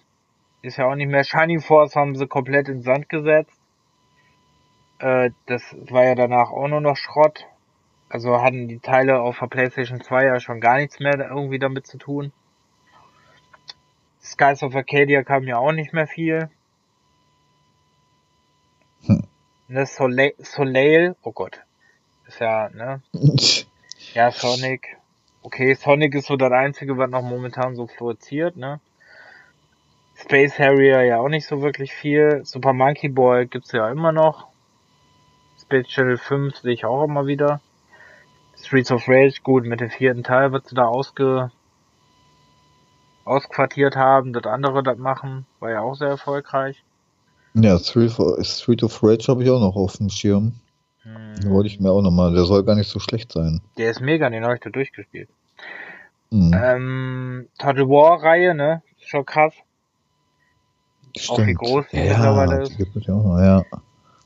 ist ja auch nicht mehr. Shining Force haben sie komplett in Sand gesetzt. Äh, das war ja danach auch nur noch Schrott. Also hatten die Teile auf der PlayStation 2 ja schon gar nichts mehr irgendwie damit zu tun. Skies of Arcadia kam ja auch nicht mehr viel. Hm. Ne, Soleil, Soleil, oh Gott. Ist ja, ne? Ja, Sonic. Okay, Sonic ist so das einzige, was noch momentan so floriert, ne? Space Harrier ja auch nicht so wirklich viel. Super Monkey Boy gibt's ja immer noch. Space Channel 5 sehe ich auch immer wieder. Streets of Rage, gut, mit dem vierten Teil, was sie da ausge ausquartiert haben, das andere das machen, war ja auch sehr erfolgreich. Ja, Street of, Street of Rage habe ich auch noch auf dem Schirm. Hm, Den wollte ich mir auch nochmal. Der soll gar nicht so schlecht sein. Der ist mega, den habe ich da durchgespielt. Mhm. Ähm, Total War Reihe, ne? Ist Schon krass. auch wie groß die ja, mittlerweile die ist. gibt es ja auch noch, ja.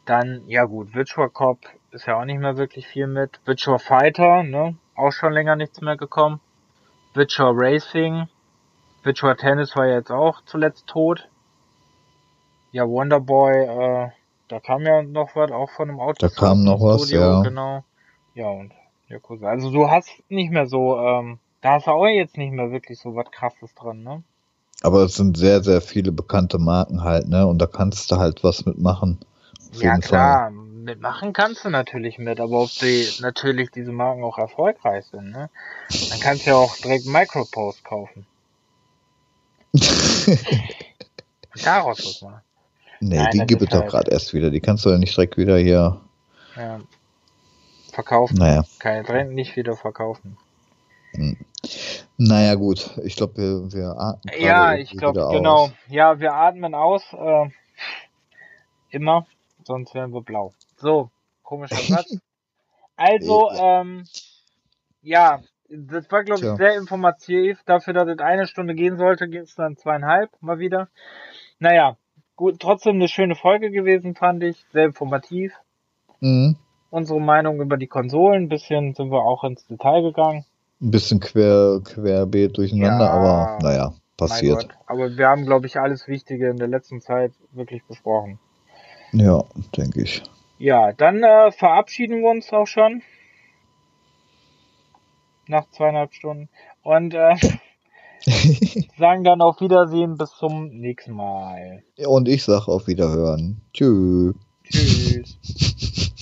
Dann, ja gut, Virtual Cop ist ja auch nicht mehr wirklich viel mit. Virtual Fighter, ne? Auch schon länger nichts mehr gekommen. Virtual Racing. Virtual Tennis war ja jetzt auch zuletzt tot. Ja, Wonderboy, äh, da kam ja noch was, auch von einem Auto. Da kam noch was, ja. Genau. Ja, und Yakuza. Also du hast nicht mehr so, ähm, da hast du auch jetzt nicht mehr wirklich so was krasses dran, ne? Aber es sind sehr, sehr viele bekannte Marken halt, ne? Und da kannst du halt was mitmachen. Auf Ja klar, mitmachen kannst du natürlich mit, aber ob die natürlich diese Marken auch erfolgreich sind, ne? Dann kannst du ja auch direkt Micropost kaufen. Daraus was machen. nee, Nein, die gibt es doch halt- gerade erst wieder. Die kannst du ja nicht direkt wieder hier. Ja. Verkaufen. Naja. Ich direkt nicht wieder verkaufen. Naja, gut. Ich glaube, wir, wir atmen Ja, ich glaube, genau. aus. Ja, wir atmen aus. Äh, immer, sonst wären wir blau. So, komischer Satz. Also, ähm, ja, das war, glaube ich, Tja. sehr informativ. Dafür, dass es eine Stunde gehen sollte, ging es dann zweieinhalb mal wieder. Naja, gut, trotzdem eine schöne Folge gewesen, fand ich. Sehr informativ. Mhm. Unsere Meinung über die Konsolen. Ein bisschen sind wir auch ins Detail gegangen. Ein bisschen quer, querbeet durcheinander, Ja, aber naja, passiert. Gott. Aber wir haben, glaube ich, alles Wichtige in der letzten Zeit wirklich besprochen. Ja, denke ich. Ja, dann äh, verabschieden wir uns auch schon. Nach zweieinhalb Stunden. Und äh, sagen dann auf Wiedersehen bis zum nächsten Mal. Und ich sag auf Wiederhören. Tschüss. Tschüss.